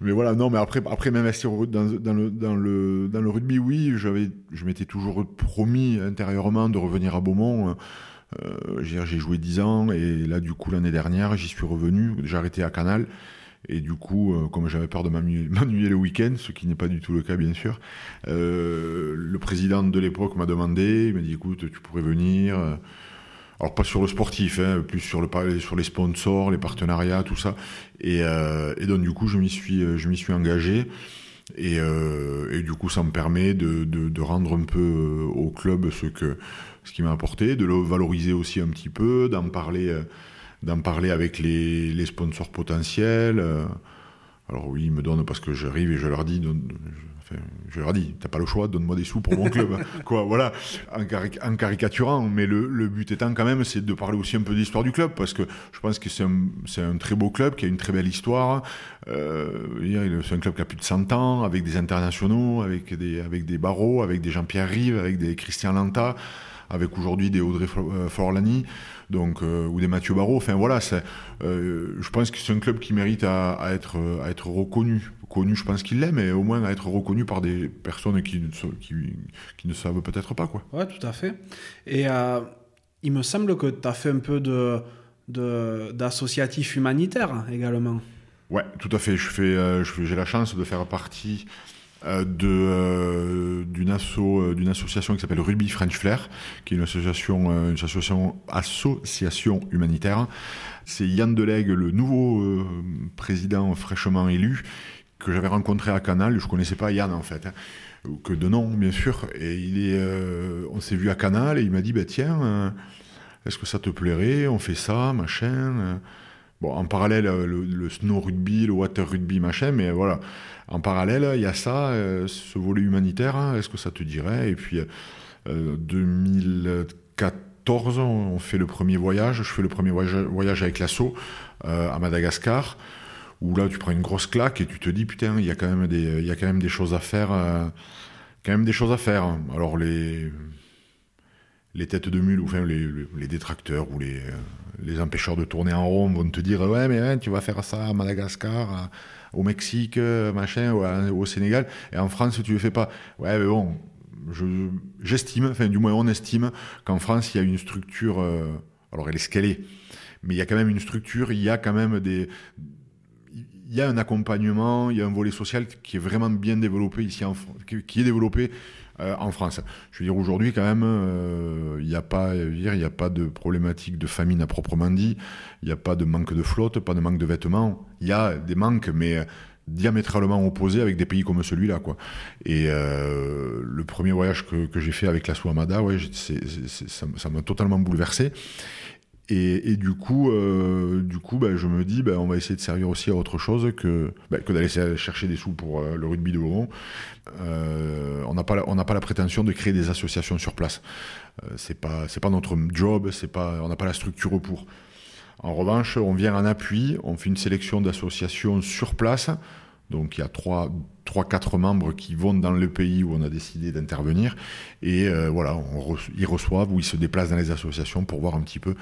Mais voilà, non, mais après, après m'investir dans, dans, le, dans, le, dans le rugby, oui, je m'étais toujours promis intérieurement de revenir à Beaumont. j'ai joué 10 ans et là, du coup, l'année dernière, j'y suis revenu. J'ai arrêté à Canal Et du coup, euh, comme j'avais peur de m'ennuyer le week-end, ce qui n'est pas du tout le cas bien sûr, euh, le président de l'époque m'a demandé, il m'a dit écoute, tu pourrais venir. Alors pas sur le sportif, hein, plus sur, le, sur les sponsors, les partenariats, tout ça. Et, donc du coup, je m'y suis, suis engagé. Et, du coup, ça me permet de, rendre un peu au club ce que ce qui m'a apporté, de le valoriser aussi un petit peu, d'en parler d'en parler avec les, les, sponsors potentiels. Euh. Alors oui, ils me donnent parce que j'arrive et je leur dis, enfin, je leur dis, t'as pas le choix, donne-moi des sous pour mon club, quoi, voilà, en, caricaturant. Mais le, le, but étant quand même, c'est de parler aussi un peu de l'histoire du club, parce que je pense que c'est un, un, très beau club qui a une très belle histoire. Euh, c'est un club qui a plus de 100 ans, avec des internationaux, avec des, avec des barreaux, avec des Jean-Pierre Rive, avec des Christian Lanta, avec aujourd'hui des Audrey euh, Forlani donc euh, ou des Mathieu Barrault. Enfin voilà, euh, je pense que c'est un club qui mérite à, être, à être reconnu. Connu, je pense qu'il l'est, mais au moins à être reconnu par des personnes qui, qui, qui ne savent peut-être pas. Quoi. Ouais, tout à fait. Et euh, il me semble que tu as fait un peu de, d'associatif humanitaire également. Ouais, tout à fait. Je fais, j'ai la chance de faire partie euh, euh, euh, d'une association qui s'appelle Ruby French Flair, qui est une association, une association, association humanitaire. C'est Yann Delegue, le nouveau président fraîchement élu, que j'avais rencontré à Canal. Je connaissais pas Yann en fait, hein, que de nom bien sûr. Et on s'est vu à Canal et il m'a dit bah tiens, est-ce que ça te plairait? On fait ça, machin. Bon, en parallèle, le, le, snow rugby, le water rugby, machin, mais voilà. En parallèle, il y a ça, euh, ce volet humanitaire, hein, est-ce que ça te dirait? Et puis, 2014, euh, on fait le premier voyage, je fais le premier voyage, avec l'assaut euh, à Madagascar, où là, tu prends une grosse claque et tu te dis, putain, il y a quand même des, il y a quand même des choses à faire, quand même des choses à faire. Alors, les, les têtes de mule, ou enfin, les, les détracteurs ou les, les empêcheurs de tourner en rond vont te dire, ouais, mais tu vas faire ça à Madagascar, au Mexique, euh, machin, au, Sénégal, et en France, tu le fais pas. Ouais, mais bon, j'estime, enfin, du moins, on estime qu'en France, il y a une structure, euh, alors elle est scalée, mais il y a quand même une structure, il y a quand même des, il y a un accompagnement, il y a un volet social qui est vraiment bien développé ici en France, qui est développé euh, en France. Je veux dire, aujourd'hui, quand même, euh, il n'y a, pas, a pas de problématique de famine à proprement dit, il n'y a pas de manque de flotte, pas de manque de vêtements. Il y a des manques, mais diamétralement opposés avec des pays comme celui-là. Quoi. Et euh, le premier voyage que, que j'ai fait avec la Souamada, ouais, ça m'a totalement bouleversé. Et, du coup, euh, du coup bah, je me dis, bah, on va essayer de servir aussi à autre chose que, bah, d'aller chercher des sous pour euh, le rugby de haut euh, on n'a pas, la, pas la prétention de créer des associations sur place. c'est pas, c'est pas notre job, pas, on n'a pas la structure pour. En revanche, on vient en appui, on fait une sélection d'associations sur place donc il y a trois, trois, quatre membres qui vont dans le pays où on a décidé d'intervenir et euh, voilà, ils reçoivent ou ils se déplacent dans les associations pour voir un petit peu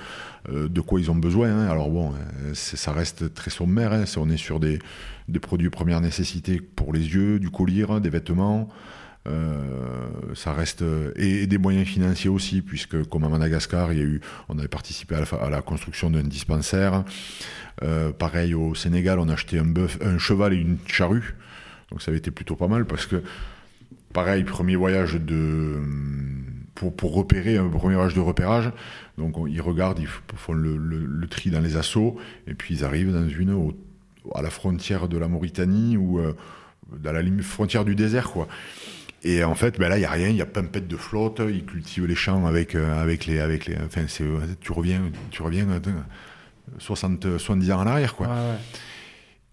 euh, de quoi ils ont besoin. Hein. Alors bon, euh, ça reste très sommaire. Hein. On est sur des, des, produits première nécessité pour les yeux, du collier, des vêtements. Ça reste et, des moyens financiers aussi puisque comme à Madagascar il y a eu on avait participé à la, construction d'un dispensaire euh, pareil, au Sénégal, on a acheté un, un cheval et une charrue. Donc ça avait été plutôt pas mal parce que, pareil, premier voyage de. Pour, pour repérer, un premier voyage de repérage. Donc ils regardent, ils font le, le, tri dans les assauts et puis ils arrivent dans une. à la frontière de la Mauritanie ou euh, dans la frontière du désert, quoi. Et en fait, ben là, il n'y a rien, il y a pas pète de flotte, ils cultivent les champs avec, euh, avec les. Avec les enfin, tu reviens, tu reviens 60, 70 ans en arrière, quoi.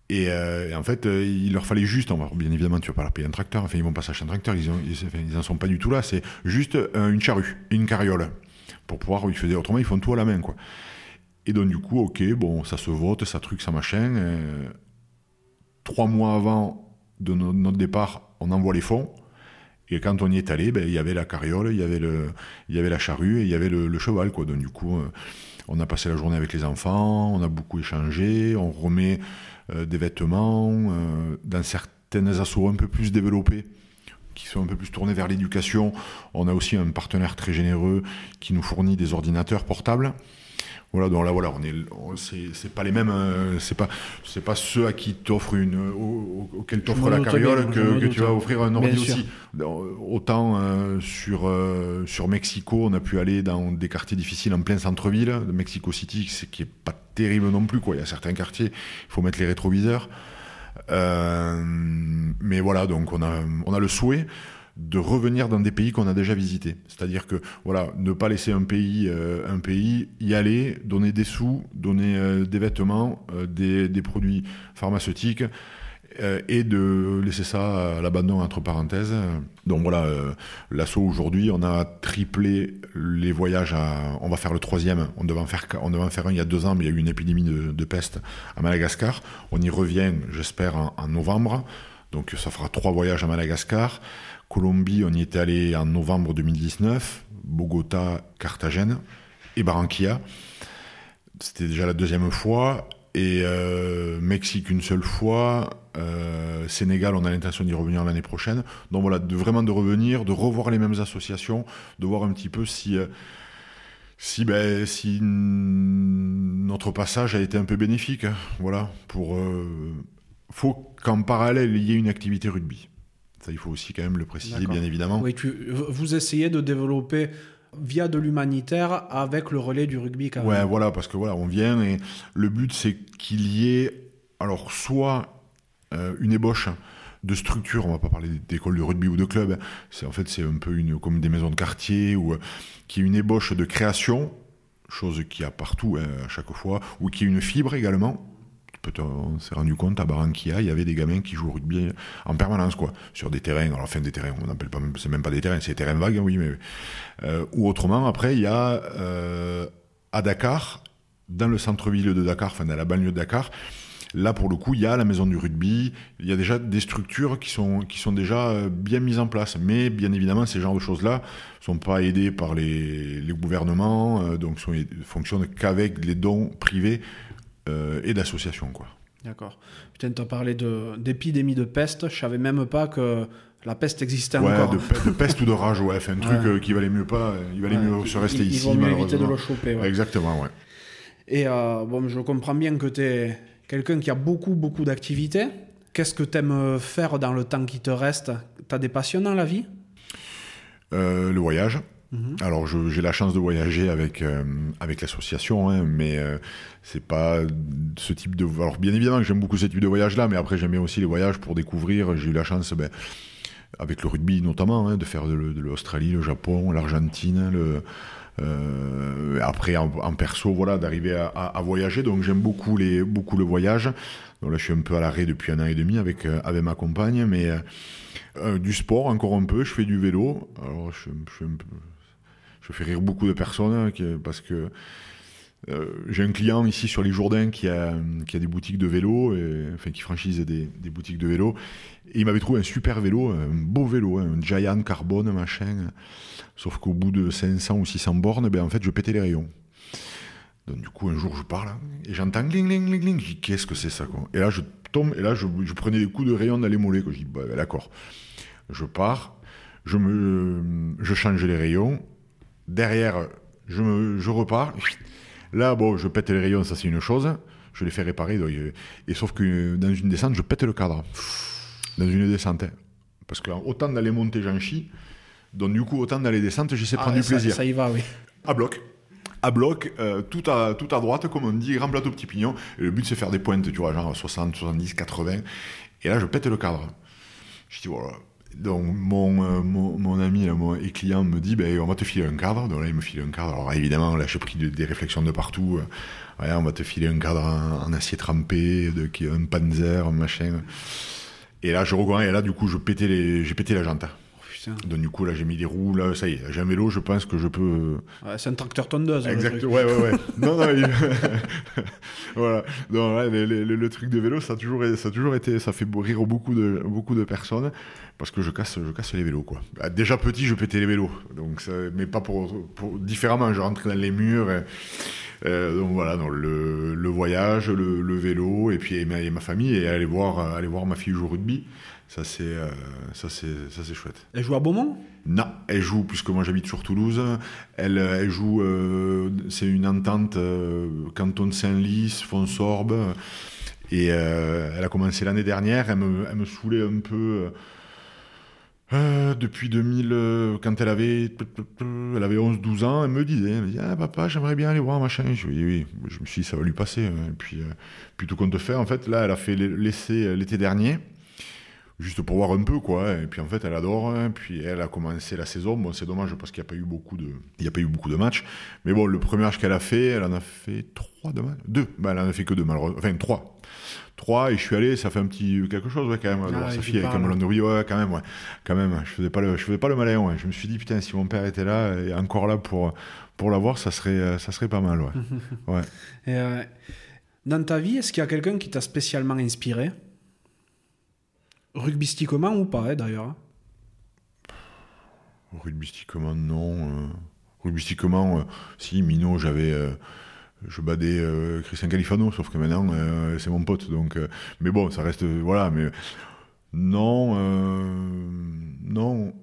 Et, euh, et, en fait, euh, il leur fallait juste, bien évidemment, tu vas pas leur payer un tracteur, enfin, ils vont pas s'acheter un tracteur, ils, ont, ils, en sont pas du tout là, c'est juste une charrue, une carriole, pour pouvoir, ils faisaient autrement, ils font tout à la main, quoi. Et donc, du coup, ok, bon, ça se vote, ça truc, ça machin. Euh, trois mois avant de notre départ, on envoie les fonds. Et quand on y est allé, ben, il y avait la carriole, il y avait, la charrue et il y avait le, cheval, quoi. Donc, du coup, on a passé la journée avec les enfants, on a beaucoup échangé, on remet euh, des vêtements euh, dans certaines assos un peu plus développées qui sont un peu plus tournés vers l'éducation. On a aussi un partenaire très généreux qui nous fournit des ordinateurs portables Voilà, donc là, voilà, on est, c'est, pas les mêmes, euh, c'est pas, c'est pas ceux à qui t'offrent une, au, auquel t'offre la carriole que, tu vas offrir un ordi aussi. autant euh, sur euh, sur Mexico, on a pu aller dans des quartiers difficiles en plein centre-ville de Mexico City, qui est pas terrible non plus, quoi. Il y a certains quartiers, il faut mettre les rétroviseurs. mais voilà, donc on a, on a le souhait de revenir dans des pays qu'on a déjà visités. C'est-à-dire que voilà, ne pas laisser un pays, euh, un pays y aller, donner des sous, donner euh, des vêtements, euh, des, des, produits pharmaceutiques et de laisser ça à l'abandon entre parenthèses. Donc voilà, l'assaut aujourd'hui, on a triplé les voyages. À, on va faire le troisième. On devait en faire, on devait en faire un il y a deux ans, mais il y a eu une épidémie de, peste à Madagascar. On y revient, j'espère, en novembre. Donc ça fera trois voyages à Madagascar. Colombie, on y est allé en novembre 2019, Bogota, Carthagène et Barranquilla. C'était déjà la deuxième fois. Et euh, Mexique une seule fois. Euh, Sénégal, on a l'intention d'y revenir l'année prochaine. Donc voilà, de, vraiment de revenir, de revoir les mêmes associations, de voir un petit peu si, euh, si, ben, si notre passage a été un peu bénéfique. Voilà, pour. faut qu'en parallèle, il y ait une activité rugby il faut aussi quand même le préciser, bien évidemment. Oui, vous essayez de développer via de l'humanitaire avec le relais du rugby quand même. Ouais, voilà, parce que voilà, on vient et le but c'est qu'il y ait alors soit euh, une ébauche de structure, on va pas parler d'école de rugby ou de club, c'est en fait c'est un peu une comme des maisons de quartier ou euh, qui est une ébauche de création, chose qu'il y a partout hein, à chaque fois, ou qui est une fibre également on s'est rendu compte à Barranquilla, il y avait des gamins qui jouent au rugby en permanence, quoi, sur des terrains, alors fin des terrains, on n'appelle pas, c'est même pas des terrains, c'est des terrains vagues, hein, oui, mais euh, ou autrement. Après, il y a euh, à Dakar, dans le centre-ville de Dakar, enfin dans la banlieue de Dakar. Là, pour le coup, il y a la maison du rugby, il y a déjà des structures qui sont, déjà euh, bien mises en place. Mais bien évidemment, ces genres de choses-là ne sont pas aidées par les, gouvernements, donc fonctionnent qu'avec les dons privés et d'associations. quoi. D'accord. Putain, tu as parlé d'épidémie de, peste. Je savais même pas que la peste existait encore. De, de peste ou de rage, ouais. un truc euh, qui valait mieux pas. Il valait mieux se rester ici. Il vaut mieux éviter de le choper. Ouais. Exactement, ouais. Et euh, bon, je comprends bien que tu es quelqu'un qui a beaucoup, beaucoup d'activités. Qu'est-ce que tu aimes faire dans le temps qui te reste? Tu as des passions dans la vie? Le voyage. Mhm. Alors j'ai la chance de voyager avec euh, avec l'association, hein, mais euh, c'est pas ce type de. Alors bien évidemment que j'aime beaucoup ce type de voyage là, mais après j'aime aussi les voyages pour découvrir. J'ai eu la chance, ben, avec le rugby notamment, hein, de faire de, l'Australie, le Japon, l'Argentine, le euh, après en, perso, voilà, d'arriver à, voyager. Donc j'aime beaucoup les beaucoup le voyage. Donc là je suis un peu à l'arrêt depuis un an et demi avec avec ma compagne, mais du sport encore un peu. Je fais du vélo. Alors je suis un peu je fais rire beaucoup de personnes hein, parce que euh, j'ai un client ici sur les Jourdains qui a, qui a des boutiques de vélo, enfin qui franchise des, boutiques de vélo. Et il m'avait trouvé un super vélo, un beau vélo, hein, un Giant carbone, machin. Sauf qu'au bout de 500 ou 600 bornes, ben, en fait, je pétais les rayons. Donc, du coup, un jour, je parle et j'entends gling, gling, gling, gling. Je dis, qu'est-ce que c'est ça quoi? Et là, je tombe, et là, je, prenais des coups de rayons dans les mollets. Je dis, bah, d'accord. Je pars, je, me, je change les rayons, Derrière, je, me, je repars. Là, bon, je pète les rayons, ça c'est une chose. Je les fais réparer. et sauf que dans une descente, je pète le cadre. Dans une descente. Hein. Parce que autant dans les montées, j'en chie. Donc du coup, autant dans les descentes, j'essaie de ah, prendre du plaisir. Ça y va, oui. À bloc. À bloc, euh, tout, à, tout à droite, comme on dit, grand plateau, petit pignon. Et le but, c'est faire des pointes, tu vois, genre 60, 70, 80. Et là, je pète le cadre. Je dis, voilà, donc mon, euh, mon, mon, ami mon, et client me dit ben, on va te filer un cadre. Donc là il me file un cadre. Alors évidemment là j'ai pris des réflexions de partout. Euh, on va te filer un cadre en, acier trempé, de, un panzer, un machin. Et là je reconnais et là du coup j'ai pété la jante. Donc du coup là j'ai mis des roues, là ça y est, j'ai un vélo, je pense que je peux. c'est un tracteur tondeuse. Hein, exact. Ouais ouais ouais. non non. voilà. Donc, le, truc de vélo ça a toujours ça a toujours été ça fait rire beaucoup de beaucoup de personnes parce que je casse je casse les vélos quoi. Bah, déjà petit je pétais les vélos donc mais pas pour, pour, différemment je rentrais dans les murs. Euh, donc voilà, donc le, le voyage, le, le, vélo, et puis et ma, ma famille, et aller voir, aller voir ma fille jouer au rugby. Ça, c'est euh, ça, c'est ça, c'est chouette. Elle joue à Beaumont? Non, elle joue, puisque moi j'habite sur Toulouse, elle, elle joue, euh, c'est une entente euh, canton de Saint-Lys, Fonsorbe, et euh, elle a commencé l'année dernière, elle me, elle me saoulait un peu. euh, depuis 2000, euh, quand elle avait, elle avait 11-12 ans, elle me disait, elle me dit, ah papa, j'aimerais bien aller voir machin. Je oui, je me suis dit, ça va lui passer. hein. Et puis, euh, puis tout compte fait, en fait, là, elle a fait l'essai l'été dernier juste pour voir un peu quoi et puis en fait elle adore hein. puis elle a commencé la saison. Bon c'est dommage parce qu'il n'y a pas eu beaucoup de il y a pas eu beaucoup de matchs. Mais bon le premier match qu'elle a fait elle en a fait trois de matchs deux. Ben, elle en a fait que deux malheureusement enfin trois. Trois et je suis allé ça fait un petit quelque chose ouais, quand même. Ah, sa fille avec un là. melon de riz ouais quand même ouais. Quand même je faisais pas le je faisais pas le malin ouais. je me suis dit putain si mon père était là et encore là pour pour la voir ça serait ça serait pas mal ouais. Ouais. Et, euh, Dans ta vie, est-ce qu'il y a quelqu'un qui t'a spécialement inspiré? Rugbystiquement ou pas, hein, d'ailleurs hein Rugbystiquement, non. Euh, rugbystiquement, euh, si, Mino, j'avais. euh, je badais Christian Califano, sauf que maintenant, c'est mon pote. Donc, mais bon, ça reste. voilà, mais. Non. non.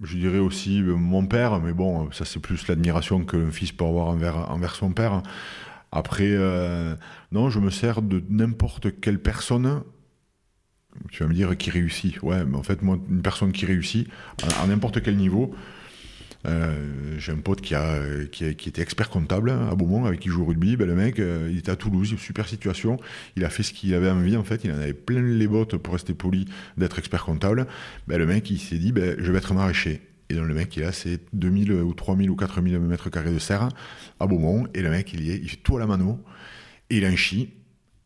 Je dirais aussi mon père, mais bon, ça, c'est plus l'admiration que le fils peut avoir envers, envers son père. Après, non, je me sers de n'importe quelle personne tu vas me dire qui réussit. Ouais, mais en fait, moi, une personne qui réussit, à, n'importe quel niveau, euh, j'ai un pote qui, a, qui, a- était expert comptable à Beaumont, avec qui joue au rugby. Ben, le mec, euh, il était à Toulouse, super situation. Il a fait ce qu'il avait envie, en fait. Il en avait plein les bottes, pour rester poli, d'être expert comptable. Ben, le mec, il s'est dit, ben, je vais être maraîcher. Et donc, le mec, il a ses 2000 ou 3000 ou 4000 mètres carrés de serre à Beaumont. Et le mec, il y est, il fait tout à la mano. Et il en chie.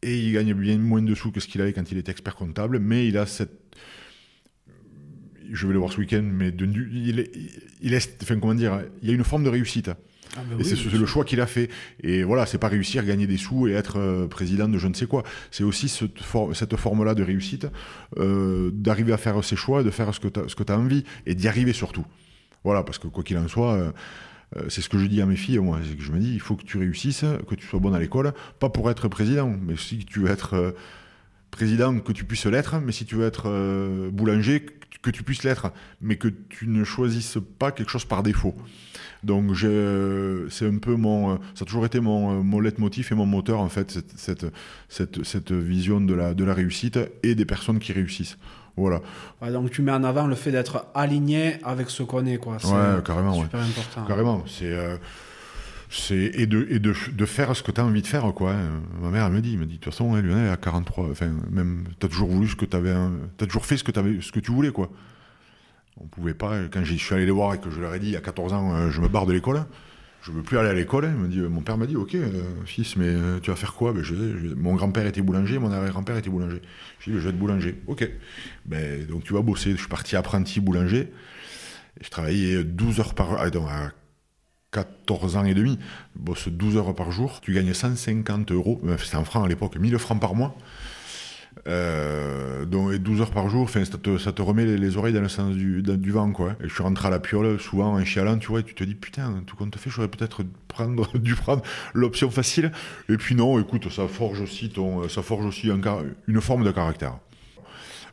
Et il gagne bien moins de sous que ce qu'il avait quand il était expert comptable, mais il a cette. Je vais le voir ce week-end, mais de, il, est, il est. Enfin, comment dire Il y a une forme de réussite. Ah, ben Et oui, c'est le choix qu'il a fait. Et voilà, c'est pas réussir, gagner des sous et être euh, président de je ne sais quoi. C'est aussi cette, for- cette forme-là de réussite, euh, d'arriver à faire ses choix, de faire ce que tu as envie et d'y arriver surtout. Voilà, parce que quoi qu'il en soit, euh, c'est ce que je dis à mes filles, moi. C'est que je me dis, il faut que tu réussisses, que tu sois bonne à l'école, pas pour être président, mais si tu veux être euh, président, que tu puisses l'être, mais si tu veux être euh, boulanger, que tu- puisses l'être, mais que tu ne choisisses pas quelque chose par défaut. Donc c'est un peu mon, euh, ça a toujours été mon, euh, mon leitmotiv et mon moteur en fait, cette, cette, vision de la réussite et des personnes qui réussissent. Voilà. Ouais, donc tu mets en avant le fait d'être aligné avec ce qu'on est, quoi. C'est Ouais, carrément, ouais. super important. Carrément. C'est euh, c'est et de et de, de faire ce que tu as envie de faire quoi. hein. Ma mère elle me dit, elle me dit de toute façon hein, Lionel à 43, enfin même t'as toujours voulu ce que t'avais, t'as toujours fait ce que t'avais, ce que tu voulais quoi. On pouvait pas quand je suis allé les voir et que je leur ai dit à 14 ans euh, je me barre de l'école. Je veux plus aller à l'école. Il me dit, mon père m'a dit, ok, euh, fils, mais euh, tu vas faire quoi? Ben, je, je- Mon grand-père était boulanger, mon arrière-grand-père était boulanger. J'ai dit, je vais être boulanger. Ok. Ben, donc tu vas bosser. Je suis parti apprenti boulanger. Je travaillais 12 heures par ah, à 14 ans et demi. Je bosse 12 heures par jour. Tu gagnes 150 euros. Euh, C'était en francs à l'époque, 1000 francs par mois. Euh, donc, et 12 heures par jour, ça, te, ça te remet les, les oreilles dans le sens du, du vent, quoi. Et je suis rentré à la piole, souvent en chialant, tu vois, tu te dis, putain, tout compte fait, j'aurais peut-être prendre, dû prendre l'option facile. Et puis non, écoute, ça forge aussi, ton, ça forge aussi une forme de caractère.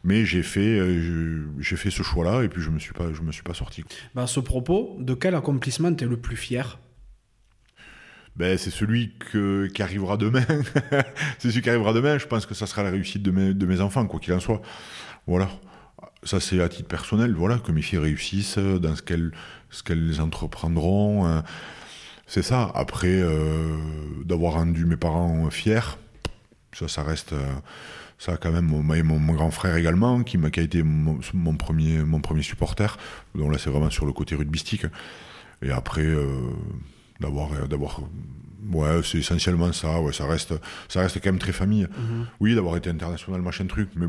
Mais j'ai fait, euh, j'ai fait ce choix-là, et puis je me suis pas, je me suis pas sorti. Bah, à ce propos, de quel accomplissement t'es le plus fier? Ben, c'est celui que, qui arrivera demain. c'est celui qui arrivera demain. Je pense que ça sera la réussite de mes, de mes enfants, quoi qu'il en soit. Voilà. Ça, c'est à titre personnel, voilà, que mes filles réussissent dans ce qu'elles, ce qu'elles entreprendront. euh, C'est ça. Après, euh, d'avoir rendu mes parents fiers, ça, ça reste. euh, ça, quand même, mon, mon, grand frère également, qui, qui a été mon, mon premier, mon premier supporter. Donc là, c'est vraiment sur le côté rugbystique. Et après, euh, d'avoir, euh, d'avoir, ouais, c'est essentiellement ça. Ouais, ça reste, ça reste quand même très famille. Oui, d'avoir été international, machin truc, mais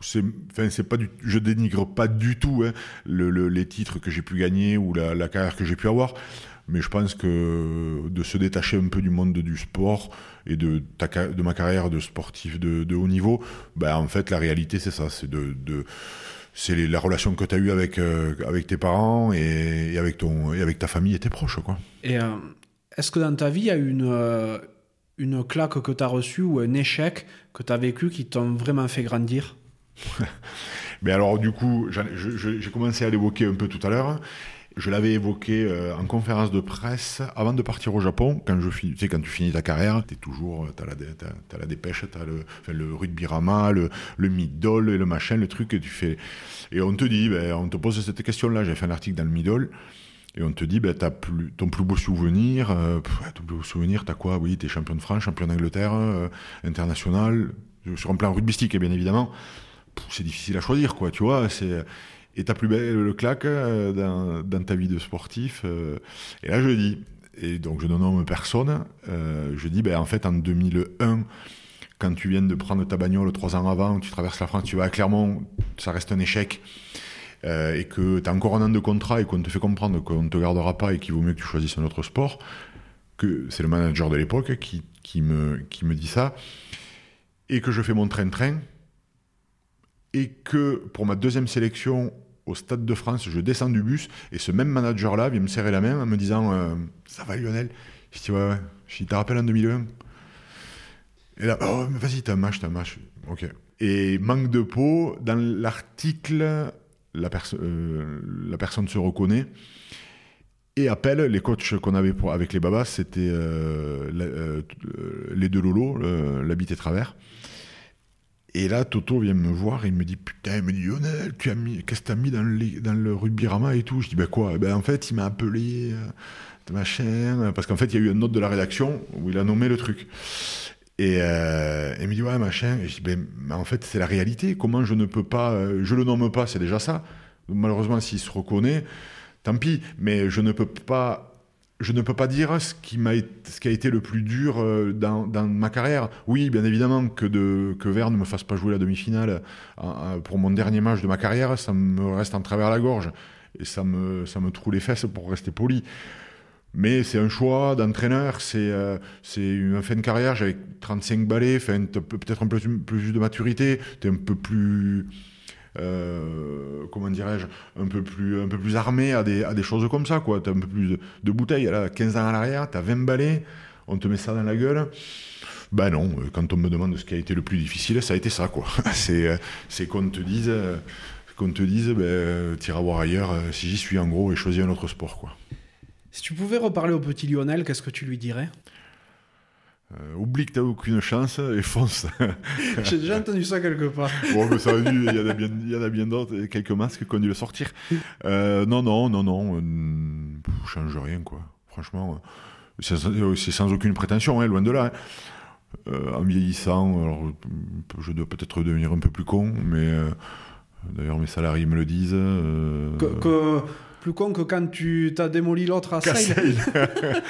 c'est, enfin, c'est pas du, je dénigre pas du tout hein, le, le- les titres que j'ai pu gagner ou la, la carrière que j'ai pu avoir. Mais je pense que de se détacher un peu du monde du sport et de, ta, de ma carrière de sportif de, de haut niveau, ben en fait, la réalité, c'est ça. C'est de, de c'est la relation que tu as eue avec, euh, avec tes parents et, et avec ton, et avec ta famille et tes proches. Quoi. Et euh, est-ce que dans ta vie, il y a une, euh, une claque que tu as reçue ou un échec que tu as vécu qui t'ont vraiment fait grandir? Mais alors, du coup, j'ai commencé à l'évoquer un peu tout à l'heure. Je l'avais évoqué euh, en conférence de presse avant de partir au Japon. Quand, je, tu sais, quand tu finis ta carrière, tu toujours, as la, as, la dépêche, tu as le, enfin, le rugby rama, le, le middle et le machin, le truc que tu fais. Et on te dit, ben, on te pose cette question-là. J'ai fait un article dans le middle. Et on te dit, ben, as plus, ton plus beau souvenir, euh, ton plus beau souvenir, t'as quoi? Oui, t'es champion de France, champion d'Angleterre, euh, international, sur un plan rugbystique, bien évidemment. C'est difficile à choisir, quoi, tu vois. C'est et ta plus belle claque euh, dans, dans, ta vie de sportif. Euh, et là, je dis, et donc je ne nomme personne, euh, je dis, ben, en fait, en 2001, quand tu viens de prendre ta bagnole trois ans avant, tu traverses la France, tu vas à Clermont, ça reste un échec, et que tu as encore un an de contrat et qu'on te fait comprendre qu'on ne te gardera pas et qu'il vaut mieux que tu choisisses un autre sport, que c'est le manager de l'époque qui, qui, me, qui me dit ça, et que je fais mon train-train, et que pour ma deuxième sélection, au Stade de France, je descends du bus et ce même manager-là vient me serrer la main en me disant euh, Ça va Lionel? Je dis Ouais, ouais. Je dis T'as rappelé en 2001 Et là, oh, vas-y, t'as un match, t'as un match. Ok. Et manque de peau, dans l'article, la, euh, la personne se reconnaît et appelle les coachs qu'on avait pour, avec les babas, c'était euh, les deux Lolo, l'habité travers. Et là, Toto vient me voir et il me dit Putain, il me dit Lionel, qu'est-ce que tu as mis dans le, dans le rugby rama et tout? Je dis Ben quoi? Ben, En fait, il m'a appelé, euh, machin, parce qu'en fait, il y a eu une note de la rédaction où il a nommé le truc. Et euh, il me dit Ouais, machin. Je dis Ben, en fait, c'est la réalité. Comment je ne peux pas. Euh, je le nomme pas, c'est déjà ça. Malheureusement, s'il se reconnaît, tant pis. Mais je ne peux pas je ne peux pas dire ce qui, a été le plus dur euh, dans, ma carrière. Oui, bien évidemment, que, de, ne me fasse pas jouer la demi-finale pour mon dernier match de ma carrière, ça me reste en travers la gorge. Et ça me, ça troue les fesses pour rester poli. Mais c'est un choix d'entraîneur, c'est, euh, une fin de carrière, j'avais 35 balais, peut-être un peu plus de maturité, tu es un peu plus euh, comment dirais-je, un peu plus, un peu plus armé à des, à des choses comme ça, quoi. T'as un peu plus de, bouteilles. Là, 15 ans à l'arrière, t'as 20 balais, on te met ça dans la gueule. Ben non, quand on me demande ce qui a été le plus difficile, ça a été ça, quoi. c'est, euh, c'est qu'on te dise, qu'on te dise, ben, t'iras voir ailleurs si j'y suis en gros et choisis un autre sport, quoi. Si tu pouvais reparler au petit Lionel, qu'est-ce que tu lui dirais? Euh, oublie que t'as aucune chance et fonce. J'ai déjà entendu ça quelque part. Bon, mais ça a il y en a bien, il y en a bien d'autres, quelques masques qui ont dû le sortir. Euh, non, non, non, non, euh, change rien, quoi. Franchement, c'est sans, aucune prétention, hein, loin de là. Hein. en vieillissant, alors, je dois peut-être devenir un peu plus con, mais d'ailleurs mes salariés me le disent. que plus con que quand tu t'as démoli l'autre à Sale.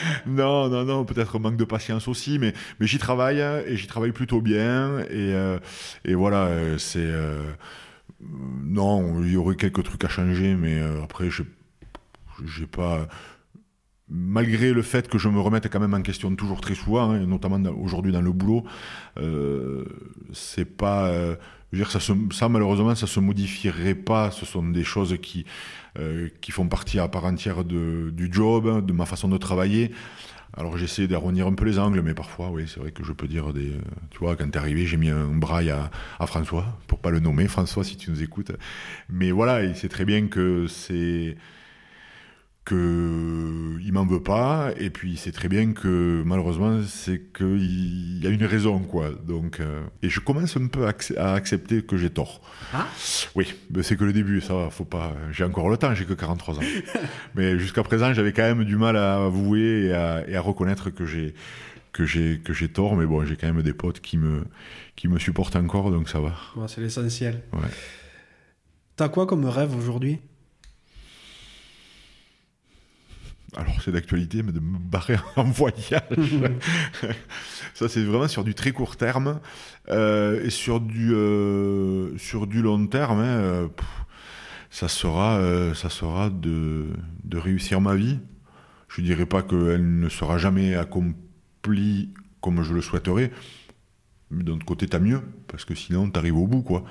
non, non, non, peut-être manque de patience aussi, mais, mais j'y travaille et j'y travaille plutôt bien. Et, euh, et voilà, c'est. Euh, non, il y aurait quelques trucs à changer, mais euh, après, j'ai pas malgré le fait que je me remette quand même en question toujours très souvent, hein, notamment aujourd'hui dans le boulot, euh, c'est pas. Euh, je veux dire, ça, ça, malheureusement, ça se modifierait pas. Ce sont des choses qui, euh, qui font partie à part entière de, du job, de ma façon de travailler. Alors j'essaie d'arrondir un peu les angles, mais parfois, oui, c'est vrai que je peux dire des. Tu vois, quand t'es arrivé, j'ai mis un braille à, à, François, pour pas le nommer, François, si tu nous écoutes. Mais voilà, il sait très bien que c'est qu'il m'en veut pas, et puis c'est très bien que malheureusement c'est qu'il y a une raison quoi. Donc euh, et je commence un peu à, accepter que j'ai tort. Ah oui, mais c'est que le début, ça va, faut pas. J'ai encore le temps, j'ai que 43 ans. mais jusqu'à présent, j'avais quand même du mal à avouer et à, et à reconnaître que j'ai que j'ai que j'ai tort, mais bon, j'ai quand même des potes qui me qui me supportent encore, donc ça va. c'est l'essentiel. Ouais. T'as quoi comme rêve aujourd'hui? Alors c'est d'actualité, mais de me barrer en voyage. ça, c'est vraiment sur du très court terme. Euh, et sur du, euh, sur du long terme, hein, euh, ça sera, de, réussir ma vie. Je ne dirais pas qu'elle ne sera jamais accomplie comme je le souhaiterais. Mais d'un côté, t'as mieux, parce que sinon, t'arrives au bout, quoi.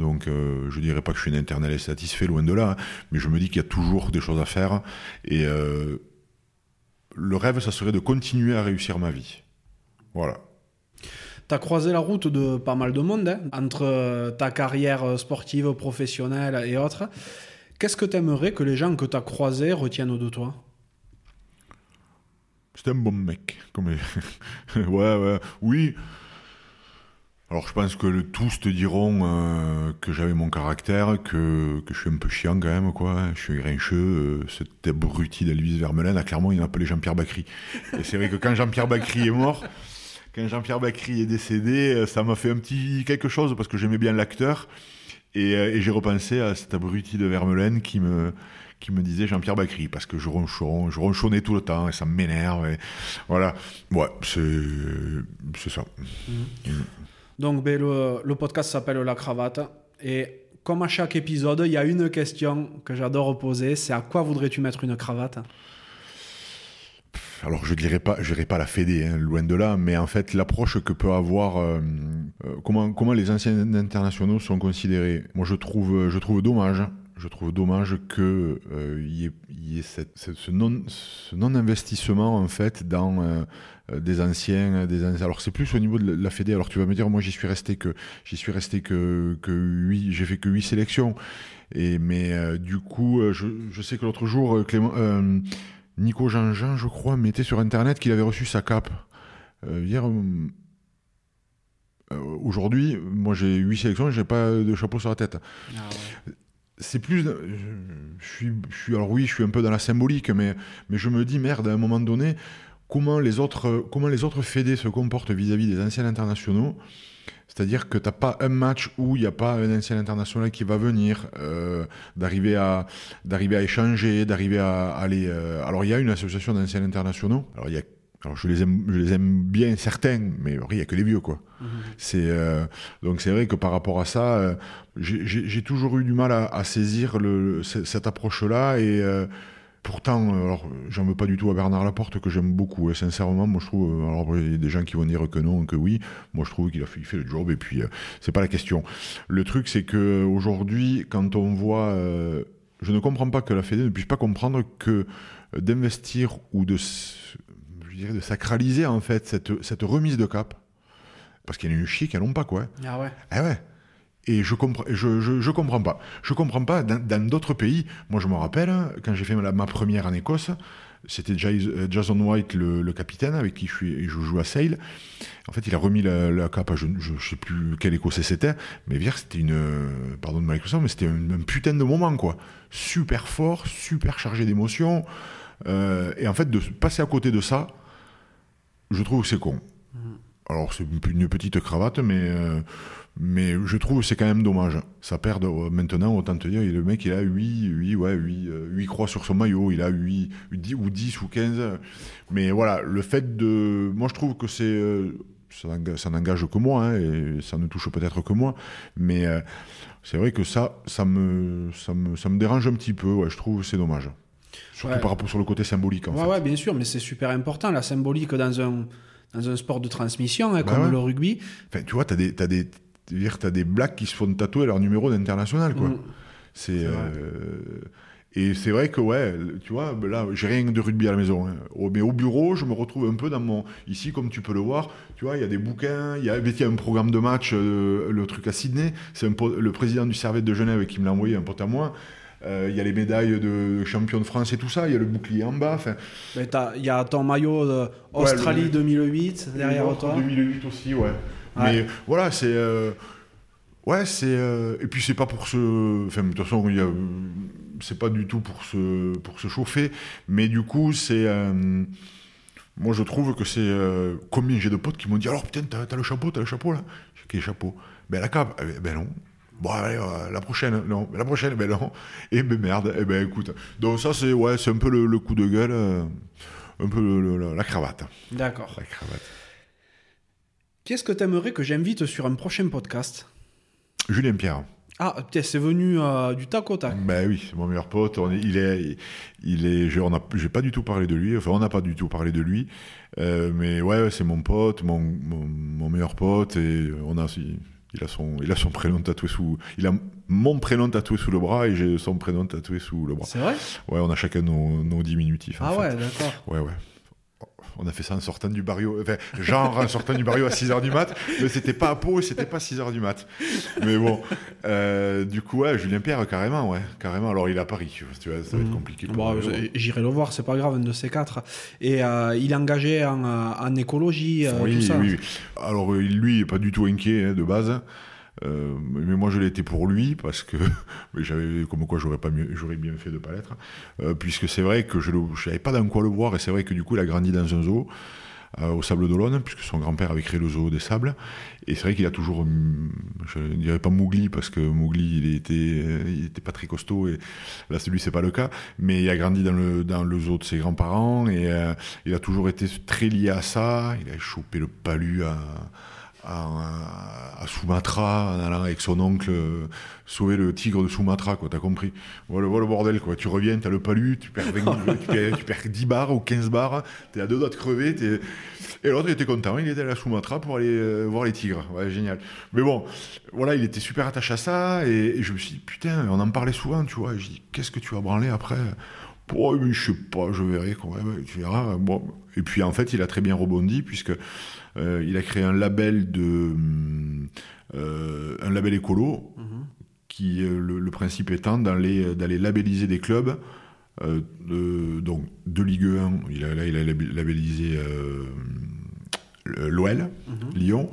Donc euh, je dirais pas que je suis un éternel satisfait, loin de là, hein. mais je me dis qu'il y a toujours des choses à faire. Et euh, le rêve, ça serait de continuer à réussir ma vie. Voilà. Tu as croisé la route de pas mal de monde, hein, entre euh, ta carrière sportive, professionnelle et autres. Qu'est-ce que tu aimerais que les gens que tu as croisés retiennent de toi? C'était un bon mec. Comme... ouais, ouais, oui. Alors je pense que le, tous te diront euh, que j'avais mon caractère, que, que, je suis un peu chiant quand même, quoi. Je suis grincheux, euh, cet abruti d'Elvis Vermeulen, a clairement il m'appelait Jean-Pierre Bacry. Et c'est vrai que quand Jean-Pierre Bacry est mort, quand Jean-Pierre Bacry est décédé, euh, ça m'a fait un petit quelque chose parce que j'aimais bien l'acteur. Et, et j'ai repensé à cet abruti de Vermeulen qui me, qui me disait Jean-Pierre Bacry, parce que je, ronchon, je ronchonnais tout le temps et ça m'énerve. Voilà, ouais, c'est ça. Mmh. Mmh. Donc ben, le, podcast s'appelle La Cravate. Et comme à chaque épisode, il y a une question que j'adore poser, c'est à quoi voudrais-tu mettre une cravate? Alors je dirais pas, je dirais pas la Fédé, hein, loin de là, mais en fait l'approche que peut avoir, euh, euh, comment comment les anciens internationaux sont considérés? Moi je trouve, je trouve dommage je trouve dommage qu'il euh, y, ait, ce, non, investissement en fait dans euh, des anciens, des alors c'est plus au niveau de la Fédé. Alors tu vas me dire, moi j'y suis resté que j'y suis resté que que j'ai fait que huit sélections. Et mais euh, du coup, je, sais que l'autre jour, Clément, Nico Jean, -Jean je crois, mettait sur internet qu'il avait reçu sa cape. hier. Aujourd'hui, moi j'ai huit sélections, j'ai pas de chapeau sur la tête. Ah c'est plus. Je, suis, je suis, alors oui, je suis un peu dans la symbolique, mais, mais je me dis, merde, à un moment donné, comment les autres, comment les autres fédés se comportent vis-à-vis des anciens internationaux? C'est-à-dire que tu n'as pas un match où il n'y a pas un ancien international qui va venir, euh, d'arriver à, à échanger, d'arriver à, aller. Euh, alors il y a une association d'anciens internationaux. Alors il y a alors je les aime, je les aime bien certains, mais il n'y a que les vieux quoi. Mhm. C'est euh, donc c'est vrai que par rapport à ça, euh, j'ai toujours eu du mal à, saisir le, cette approche-là et euh, pourtant, alors j'en veux pas du tout à Bernard Laporte que j'aime beaucoup. Et sincèrement, moi je trouve, alors il y a des gens qui vont dire que non, que oui. Moi je trouve qu'il a fait, fait, le job et puis c'est pas la question. Le truc c'est que aujourd'hui, quand on voit, je ne comprends pas que la Fédé ne puisse pas comprendre que d'investir ou de de sacraliser en fait cette, cette remise de cap. Parce qu'il y en a une chic, elles n'ont pas quoi. Ah ouais. Ah ouais. Et je comprends, je, je, je, comprends pas. Je comprends pas. Dans d'autres pays, moi je me rappelle, quand j'ai fait ma, première en Écosse, c'était Jason White, le, capitaine, avec qui je, suis, je joue à Sale. En fait, il a remis la, la cape, je ne sais plus quel Écossais c'était, mais c'était une. Pardon de Microsoft, mais c'était un, un, putain de moment, quoi. Super fort, super chargé d'émotions. Euh, et en fait, de passer à côté de ça, je trouve que c'est con. Alors, c'est une petite cravate, mais, euh, mais je trouve que c'est quand même dommage. Ça perd euh, maintenant, autant te dire, le mec, il a 8, 8, ouais, 8, 8 croix sur son maillot, il a 8, 10 ou 10 ou 15. Mais voilà, le fait de. Moi, je trouve que c'est. Euh, ça n'engage que moi, hein, et ça ne touche peut-être que moi, mais c'est vrai que ça, ça me, dérange un petit peu, je trouve que c'est dommage. Surtout par rapport sur le côté symbolique. En ouais, ouais, bien sûr, mais c'est super important, la symbolique dans un, dans un sport de transmission, hein, comme le rugby. Enfin, tu vois, tu as des, as des, as des blacks qui se font tatouer leur numéro d'international, quoi. Mm. C'est. Euh, et c'est vrai que, ouais, tu vois, ben là, j'ai rien de rugby à la maison. Hein. Mais au bureau, je me retrouve un peu dans mon. Ici, comme tu peux le voir, tu vois, il y a des bouquins, il y a, y a un programme de match, euh, le truc à Sydney. C'est le président du Servette de Genève qui me l'a envoyé, un pote à moi. Euh, il y a les médailles de champion de France et tout ça, il y a le bouclier en bas. Il y a ton maillot Australie 2008 derrière toi. 2008 aussi, ouais. Mais voilà, c'est. Euh, ouais, c'est. Euh, et puis c'est pas pour se. Enfin, de toute façon, a c'est pas du tout pour se, pour se chauffer, mais du coup, c'est. moi, je trouve que c'est. combien j'ai de potes qui m'ont dit Alors, putain, t'as, le chapeau, t'as le chapeau là? Quel chapeau? Ben, la cape. Eh ben, ben non. Bon, allez, euh, la prochaine, non, la prochaine, ben non. Et ben merde, et ben écoute. Donc ça, c'est ouais, c'est un peu le, coup de gueule, euh, un peu la cravate. D'accord. La cravate. Qu'est-ce que tu aimerais que j'invite sur un prochain podcast? Julien Pierre. Ah, c'est venu euh, du tac au tac. Ben oui, c'est mon meilleur pote. On est, il est, il est. Je, on j'ai pas du tout parlé de lui. Enfin, on n'a pas du tout parlé de lui. mais ouais, c'est mon pote, mon, mon, meilleur pote, et on a. Il a son, il a son prénom tatoué sous, il a mon prénom tatoué sous le bras et j'ai son prénom tatoué sous le bras. C'est vrai? Ouais, on a chacun nos, nos diminutifs. Ah ouais, d'accord. Ouais, ouais. On a fait ça en sortant du barrio, enfin, genre en sortant du barrio à 6h du mat, mais c'était pas à Pau et c'était pas 6h du mat. Mais bon, euh, du coup, ouais, Julien Pierre, carrément, ouais, carrément. Alors, il est à Paris, tu vois, ça va être Mhm. compliqué. pour Bon, lui. je- J'irai le voir, c'est pas grave, un de ces quatre. Et euh, il est engagé en, euh, en écologie, oui, tout ça. oui, oui. Alors, lui, il est pas du tout inquiet hein, de base. Euh, mais moi, je été pour lui parce que j'avais comme quoi j'aurais pas mieux, j'aurais bien fait de pas l'être, Euh, puisque c'est vrai que je ne savais pas dans quoi le voir et c'est vrai que du coup, il a grandi dans un zoo euh, au Sable d'Olonne, puisque son grand-père avait créé le zoo des Sables. Et c'est vrai qu'il a toujours, hum, je ne dirais pas Mougli parce que Mougli, il était, euh, il était pas très costaud et là, celui, c'est pas le cas. Mais il a grandi dans le dans le zoo de ses grands-parents et euh, il a toujours été très lié à ça. Il a chopé le palu à à, à Sumatra en allant avec son oncle euh, sauver le tigre de Sumatra, quoi, t'as compris voilà, voilà le bordel, quoi. Tu reviens, t'as le palu, tu perds, 20 tu, perds, tu perds 10 bars ou 15 bars, t'es à deux doigts de crever, t'es- et l'autre il était content, il était allé à Sumatra pour aller euh, voir les tigres, ouais, génial. Mais bon, voilà, il était super attaché à ça, et, et je me suis dit, putain, on en parlait souvent, tu vois, et je dis, qu'est-ce que tu vas branler après? Oh, mais je sais pas, je verrai. Ouais, ouais, tu verras. Bon. Et puis en fait, il a très bien rebondi puisque euh, il a créé un label de hum, euh, un label écolo Mhm. qui euh, le, le principe étant d'aller d'aller labelliser des clubs de, donc de Ligue 1. Il a là il a lab- labellisé l'OL Mhm. Lyon.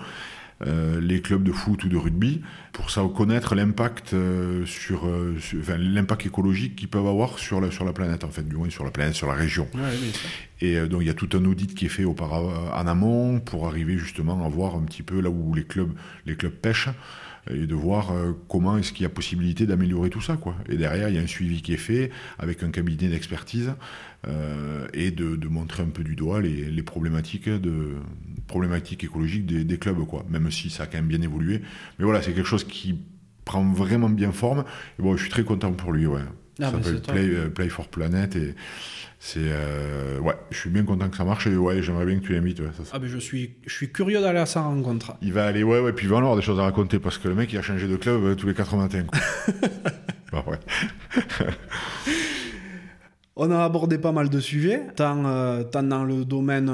les clubs de foot ou de rugby pour ça connaître l'impact euh, sur, euh, sur- enfin, l'impact écologique qu'ils peuvent avoir sur la sur la planète en fait du moins sur la planète sur la région Ouais, et euh, donc il y a tout un audit qui est fait auparavant en amont pour arriver justement à voir un petit peu là où les clubs, les clubs pêchent et de voir comment est-ce qu'il y a possibilité d'améliorer tout ça quoi. Et derrière il y a un suivi qui est fait avec un cabinet d'expertise et de, de montrer un peu du doigt les, les problématiques de problématiques écologiques des, des clubs quoi. Même si ça a quand même bien évolué, mais voilà c'est quelque chose qui prend vraiment bien forme. Et bon je suis très content pour lui ouais. Ah, ça bah, s'appelle. Play, euh, Play for Planet et c'est euh, ouais, je suis bien content que ça marche et ouais, j'aimerais bien que tu l'invites. Ouais, Ah, ben, je, suis, je suis curieux d'aller à sa rencontre. Il va aller ouais ouais, puis il va avoir des choses à raconter parce que le mec il a changé de club euh, tous les quatre matins. Bah, ouais. On a abordé pas mal de sujets, tant, euh, tant dans le domaine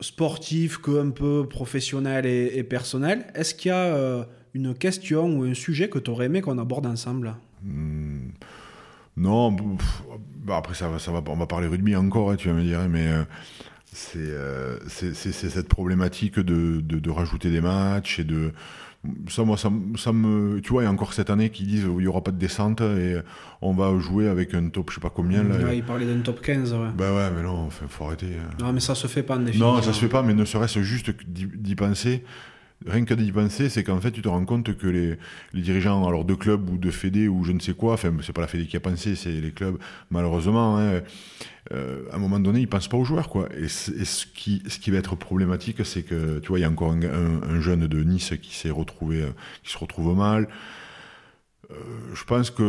sportif que un peu professionnel et, et personnel. Est-ce qu'il y a une question ou un sujet que tu aurais aimé qu'on aborde ensemble Hmm, non, pff, bah après ça va, ça va, on va parler rugby encore, hein, tu vas me dire, mais euh, c'est euh, c'est cette problématique de, de, de rajouter des matchs et de ça moi ça, ça me tu vois il y a encore cette année qui disent il y aura pas de descente et on va jouer avec un top je sais pas combien là. Ouais, Il parlait d'un top 15. Ouais. Bah ouais mais non enfin, faut arrêter. euh. Non, mais ça se fait pas en définitive. Non, ça se fait pas, mais ne serait-ce juste d'y penser. Rien que d'y penser, c'est qu'en fait, tu te rends compte que les, dirigeants, alors de clubs ou de fédés ou je ne sais quoi, enfin, c'est pas la fédé qui a pensé, c'est les clubs, malheureusement, hein, euh, à un moment donné, ils pensent pas aux joueurs, quoi. Et, ce, qui, va être problématique, c'est que, tu vois, il y a encore un, un- un jeune de Nice qui s'est retrouvé, euh, qui se retrouve mal. Euh, je pense que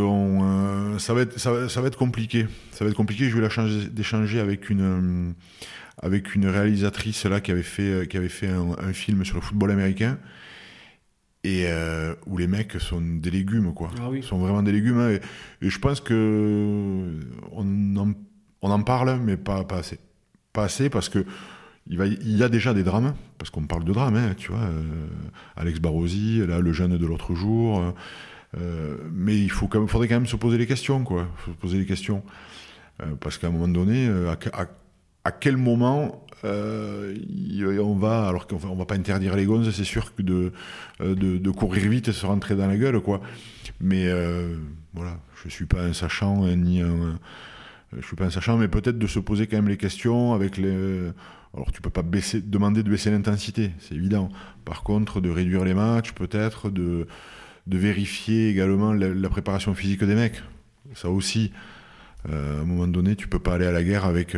ça, va être, compliqué. Ça va être compliqué. J'ai eu la chance d'échanger avec une, avec une réalisatrice là qui avait fait, euh, qui avait fait un, un film sur le football américain et euh, où les mecs sont des légumes quoi. Ah oui. Sont vraiment des légumes. hein, et, et je pense que on en, on en parle, mais pas, pas assez. Pas assez parce que il, va, il y a déjà des drames, parce qu'on parle de drames, hein, tu vois. euh, Alex Barrosi, là, le jeune de l'autre jour. euh, mais il faut quand même, faudrait quand même se poser les questions, quoi. Faut se poser les questions. Parce qu'à un moment donné, à- à quel moment euh, on va, alors qu'on on va pas interdire les gonzes, c'est sûr que de, euh, de, de courir vite et se rentrer dans la gueule, quoi. Mais euh, voilà, je suis pas un sachant hein, ni un. Je suis pas un sachant, mais peut-être de se poser quand même les questions avec les. Alors tu peux pas baisser, demander de baisser l'intensité, c'est évident. Par contre, de réduire les matchs, peut-être de, de vérifier également la, préparation physique des mecs. Ça aussi, à un moment donné, tu peux pas aller à la guerre avec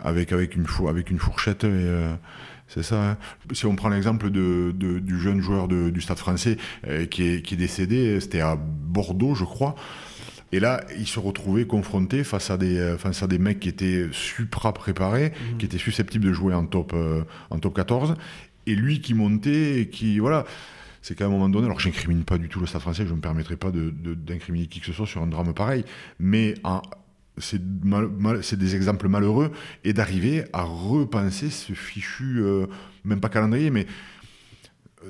avec avec une four- avec une fourchette et euh, c'est ça. hein. Si on prend l'exemple de, de- du jeune joueur de- du Stade Français euh, qui, est, qui est décédé, c'était à Bordeaux, je crois. Et là, il se retrouvait confronté face à des, euh, face à des mecs qui étaient supra préparés, qui étaient susceptibles de jouer en top, euh, en top 14, et lui qui montait et qui, voilà, c'est qu'à un moment donné, alors j'incrimine pas du tout le Stade français, je ne me permettrai pas de- de- d'incriminer qui que ce soit sur un drame pareil, mais en- c'est des exemples malheureux, et d'arriver à repenser ce fichu, euh, même pas calendrier, mais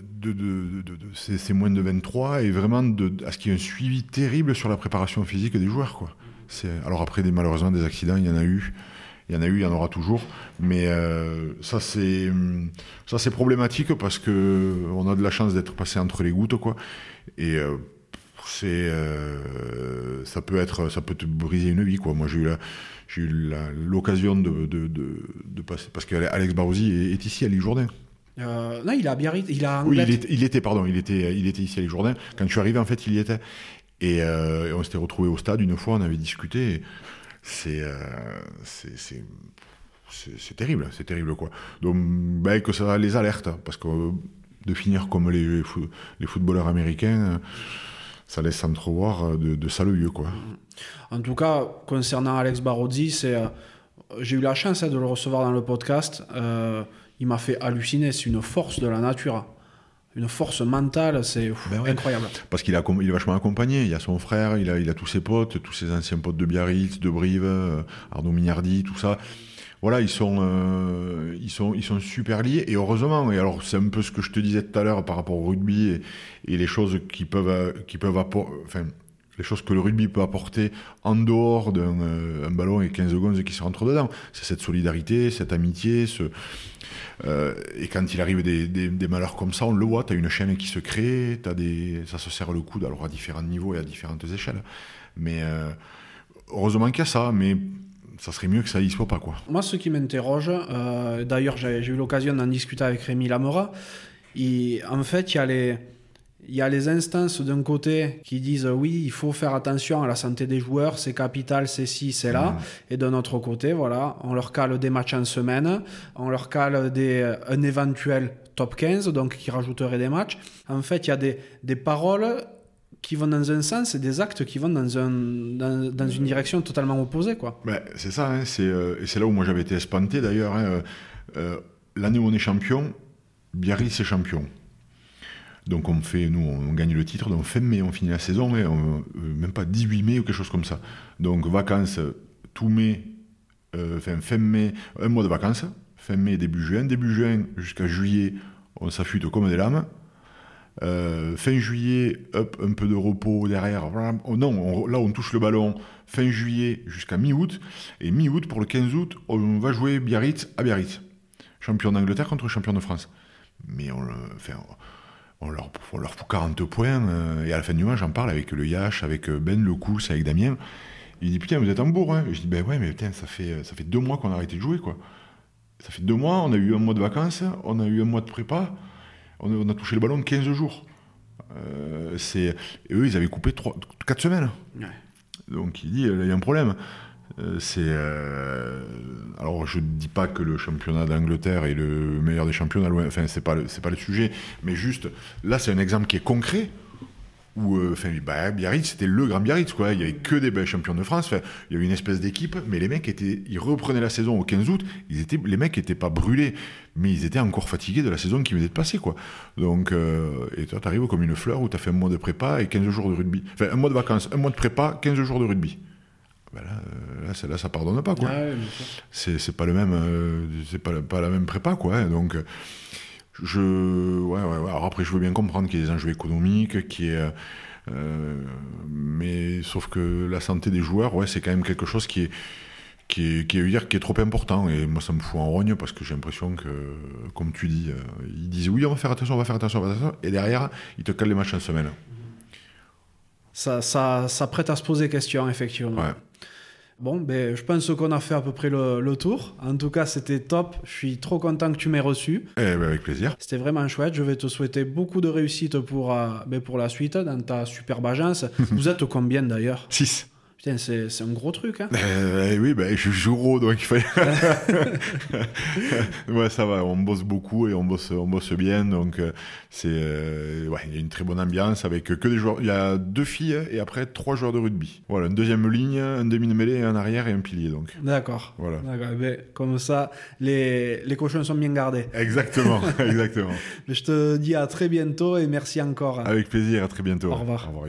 de, de, c'est moins de 23, et vraiment à ce qu'il y ait un suivi terrible sur la préparation physique des joueurs. Quoi. Alors après, malheureusement, des accidents, il y en a eu. Il y en a eu, il y en aura toujours. Mais euh, ça, c'est ça c'est problématique parce que on a de la chance d'être passé entre les gouttes, quoi. Euh, c'est euh, ça peut être ça peut te briser une vie quoi. Moi j'ai eu j'ai eu l'occasion de, de, de, passer parce qu'Alex Barrosi est, ici à Ligue Jourdain euh, non il a Biarritz il a oui il, était pardon il était il était ici à Ligue Jourdain quand je suis arrivé en fait il y était. Et, euh, on s'était retrouvé au stade une fois on avait discuté. C'est c'est c'est terrible c'est terrible quoi. Donc ben, que ça les alerte parce que de finir comme les, les footballeurs américains ça laisse entrevoir euh, de, de sale lieu, quoi. En tout cas, concernant Alex Barodi, c'est, euh, j'ai eu la chance hein, de le recevoir dans le podcast. Euh, il m'a fait halluciner. C'est une force de la nature. Une force mentale, c'est ben incroyable. Parce qu'il il est vachement accompagné. Il y a son frère, il a, il a tous ses potes, tous ses anciens potes de Biarritz, de Brive, Arnaud Mignardi, tout ça voilà, ils sont, euh, ils sont, ils sont super liés et heureusement. Et alors, c'est un peu ce que je te disais tout à l'heure par rapport au rugby et, les choses qui peuvent, qui peuvent enfin, les choses que le rugby peut apporter en dehors d'un euh, ballon et 15 secondes qui se rentrent dedans. C'est cette solidarité, cette amitié, ce, euh, et quand il arrive des, malheurs comme ça, on le voit, tu as une chaîne qui se crée, as des, ça se serre le coude, alors à différents niveaux et à différentes échelles. Mais heureusement qu'il y a ça, mais ça serait mieux que ça y soit pas quoi. Moi, ce qui m'interroge, euh, d'ailleurs, j'ai eu l'occasion d'en discuter avec Rémi Lamora. en fait, il y a les il y a les instances d'un côté qui disent oui, il faut faire attention à la santé des joueurs, c'est capital, c'est ci, c'est là. Mmh. Et d'un autre côté, voilà, on leur cale des matchs en semaine, on leur cale des, un éventuel top 15, donc qui rajouterait des matchs. En fait, il y a des, des paroles qui vont dans un sens et des actes qui vont dans, un, dans, dans une direction totalement opposée. Quoi. Ben, c'est ça, hein, c'est, euh, et c'est là où moi j'avais été espanté d'ailleurs. Hein, euh, euh, l'année où on est champion, Biarritz est champion. Donc on fait, nous, on, gagne le titre, donc fin mai, on finit la saison, mais même pas 18 mai ou quelque chose comme ça. Donc vacances, tout mai, fin, fin mai, un mois de vacances, fin mai, début juin, début juin jusqu'à juillet, on s'affûte comme des lames. Euh, fin juillet, un peu de repos derrière. Oh non, là on touche le ballon fin juillet jusqu'à mi-août. Et mi-août, pour le 15 août, on va jouer Biarritz à Biarritz. Champion d'Angleterre contre champion de France. Mais on, leur, fout 40 points. Euh, et à la fin du match, j'en parle avec le Yash, avec euh, Ben Lecous, avec Damien. Il dit Putain, vous êtes en bourg. Hein. je dis Ben ouais, mais putain, ça fait, deux mois qu'on a arrêté de jouer. Ça fait deux mois, on a eu un mois de vacances, on a eu un mois de prépa on, a touché le ballon 15 jours. Euh, c'est, eux, ils avaient coupé 3, 4 semaines. Donc il dit, il y a un problème. Euh, c'est euh, alors je ne dis pas que le championnat d'Angleterre est le meilleur des championnats, enfin c'est pas c'est pas le sujet, mais juste là c'est un exemple qui est concret où euh, enfin bah, Biarritz c'était le grand Biarritz quoi il y avait que des belles champions de France il y avait une espèce d'équipe mais les mecs étaient ils reprenaient la saison au 15 août ils étaient les mecs étaient pas brûlés mais ils étaient encore fatigués de la saison qui venait de passer quoi donc euh, et toi t'arrives comme une fleur où t'as fait un mois de prépa et 15 jours de rugby enfin un mois de vacances un mois de prépa 15 jours de rugby ben là, euh, là, ça pardonne pas quoi. Ah c'est pas le même, c'est pas, pas la même prépa quoi. Hein. donc je, ouais, ouais, Alors après, je veux bien comprendre qu'il y a des enjeux économiques, qui euh, mais sauf que la santé des joueurs, ouais, c'est quand même quelque chose qui est, qui est, qui est, qui est trop important. Et moi, ça me fout en rogne parce que j'ai l'impression que, comme tu dis, euh, ils disent oui, on va faire attention, on va faire attention, on va faire attention. Et derrière, ils te calent les matchs en semaine. Ça, ça, ça prête à se poser question, effectivement. Ouais. Bon, ben, je pense qu'on a fait à peu près le, tour. En tout cas, c'était top. Je suis trop content que tu m'aies reçu. Eh ben, avec plaisir. C'était vraiment chouette. Je vais te souhaiter beaucoup de réussite pour, euh, ben, pour la suite dans ta superbe agence. Vous êtes combien d'ailleurs? 6 c'est un gros truc. Hein. Euh, oui, ben, je joue gros, donc il fallait. ouais, ça va, on bosse beaucoup et on bosse, on bosse bien. Donc, euh, c'est. Euh, ouais, il y a une très bonne ambiance avec que des joueurs. Il y a deux filles et après trois joueurs de rugby. Voilà, une deuxième ligne, un demi de mêlée, un arrière et un pilier. donc. D'accord. Voilà. Eh ben, comme ça, les, les cochons sont bien gardés. Exactement, exactement. je te dis à très bientôt et merci encore. Avec plaisir, à très bientôt. Au revoir. Au revoir,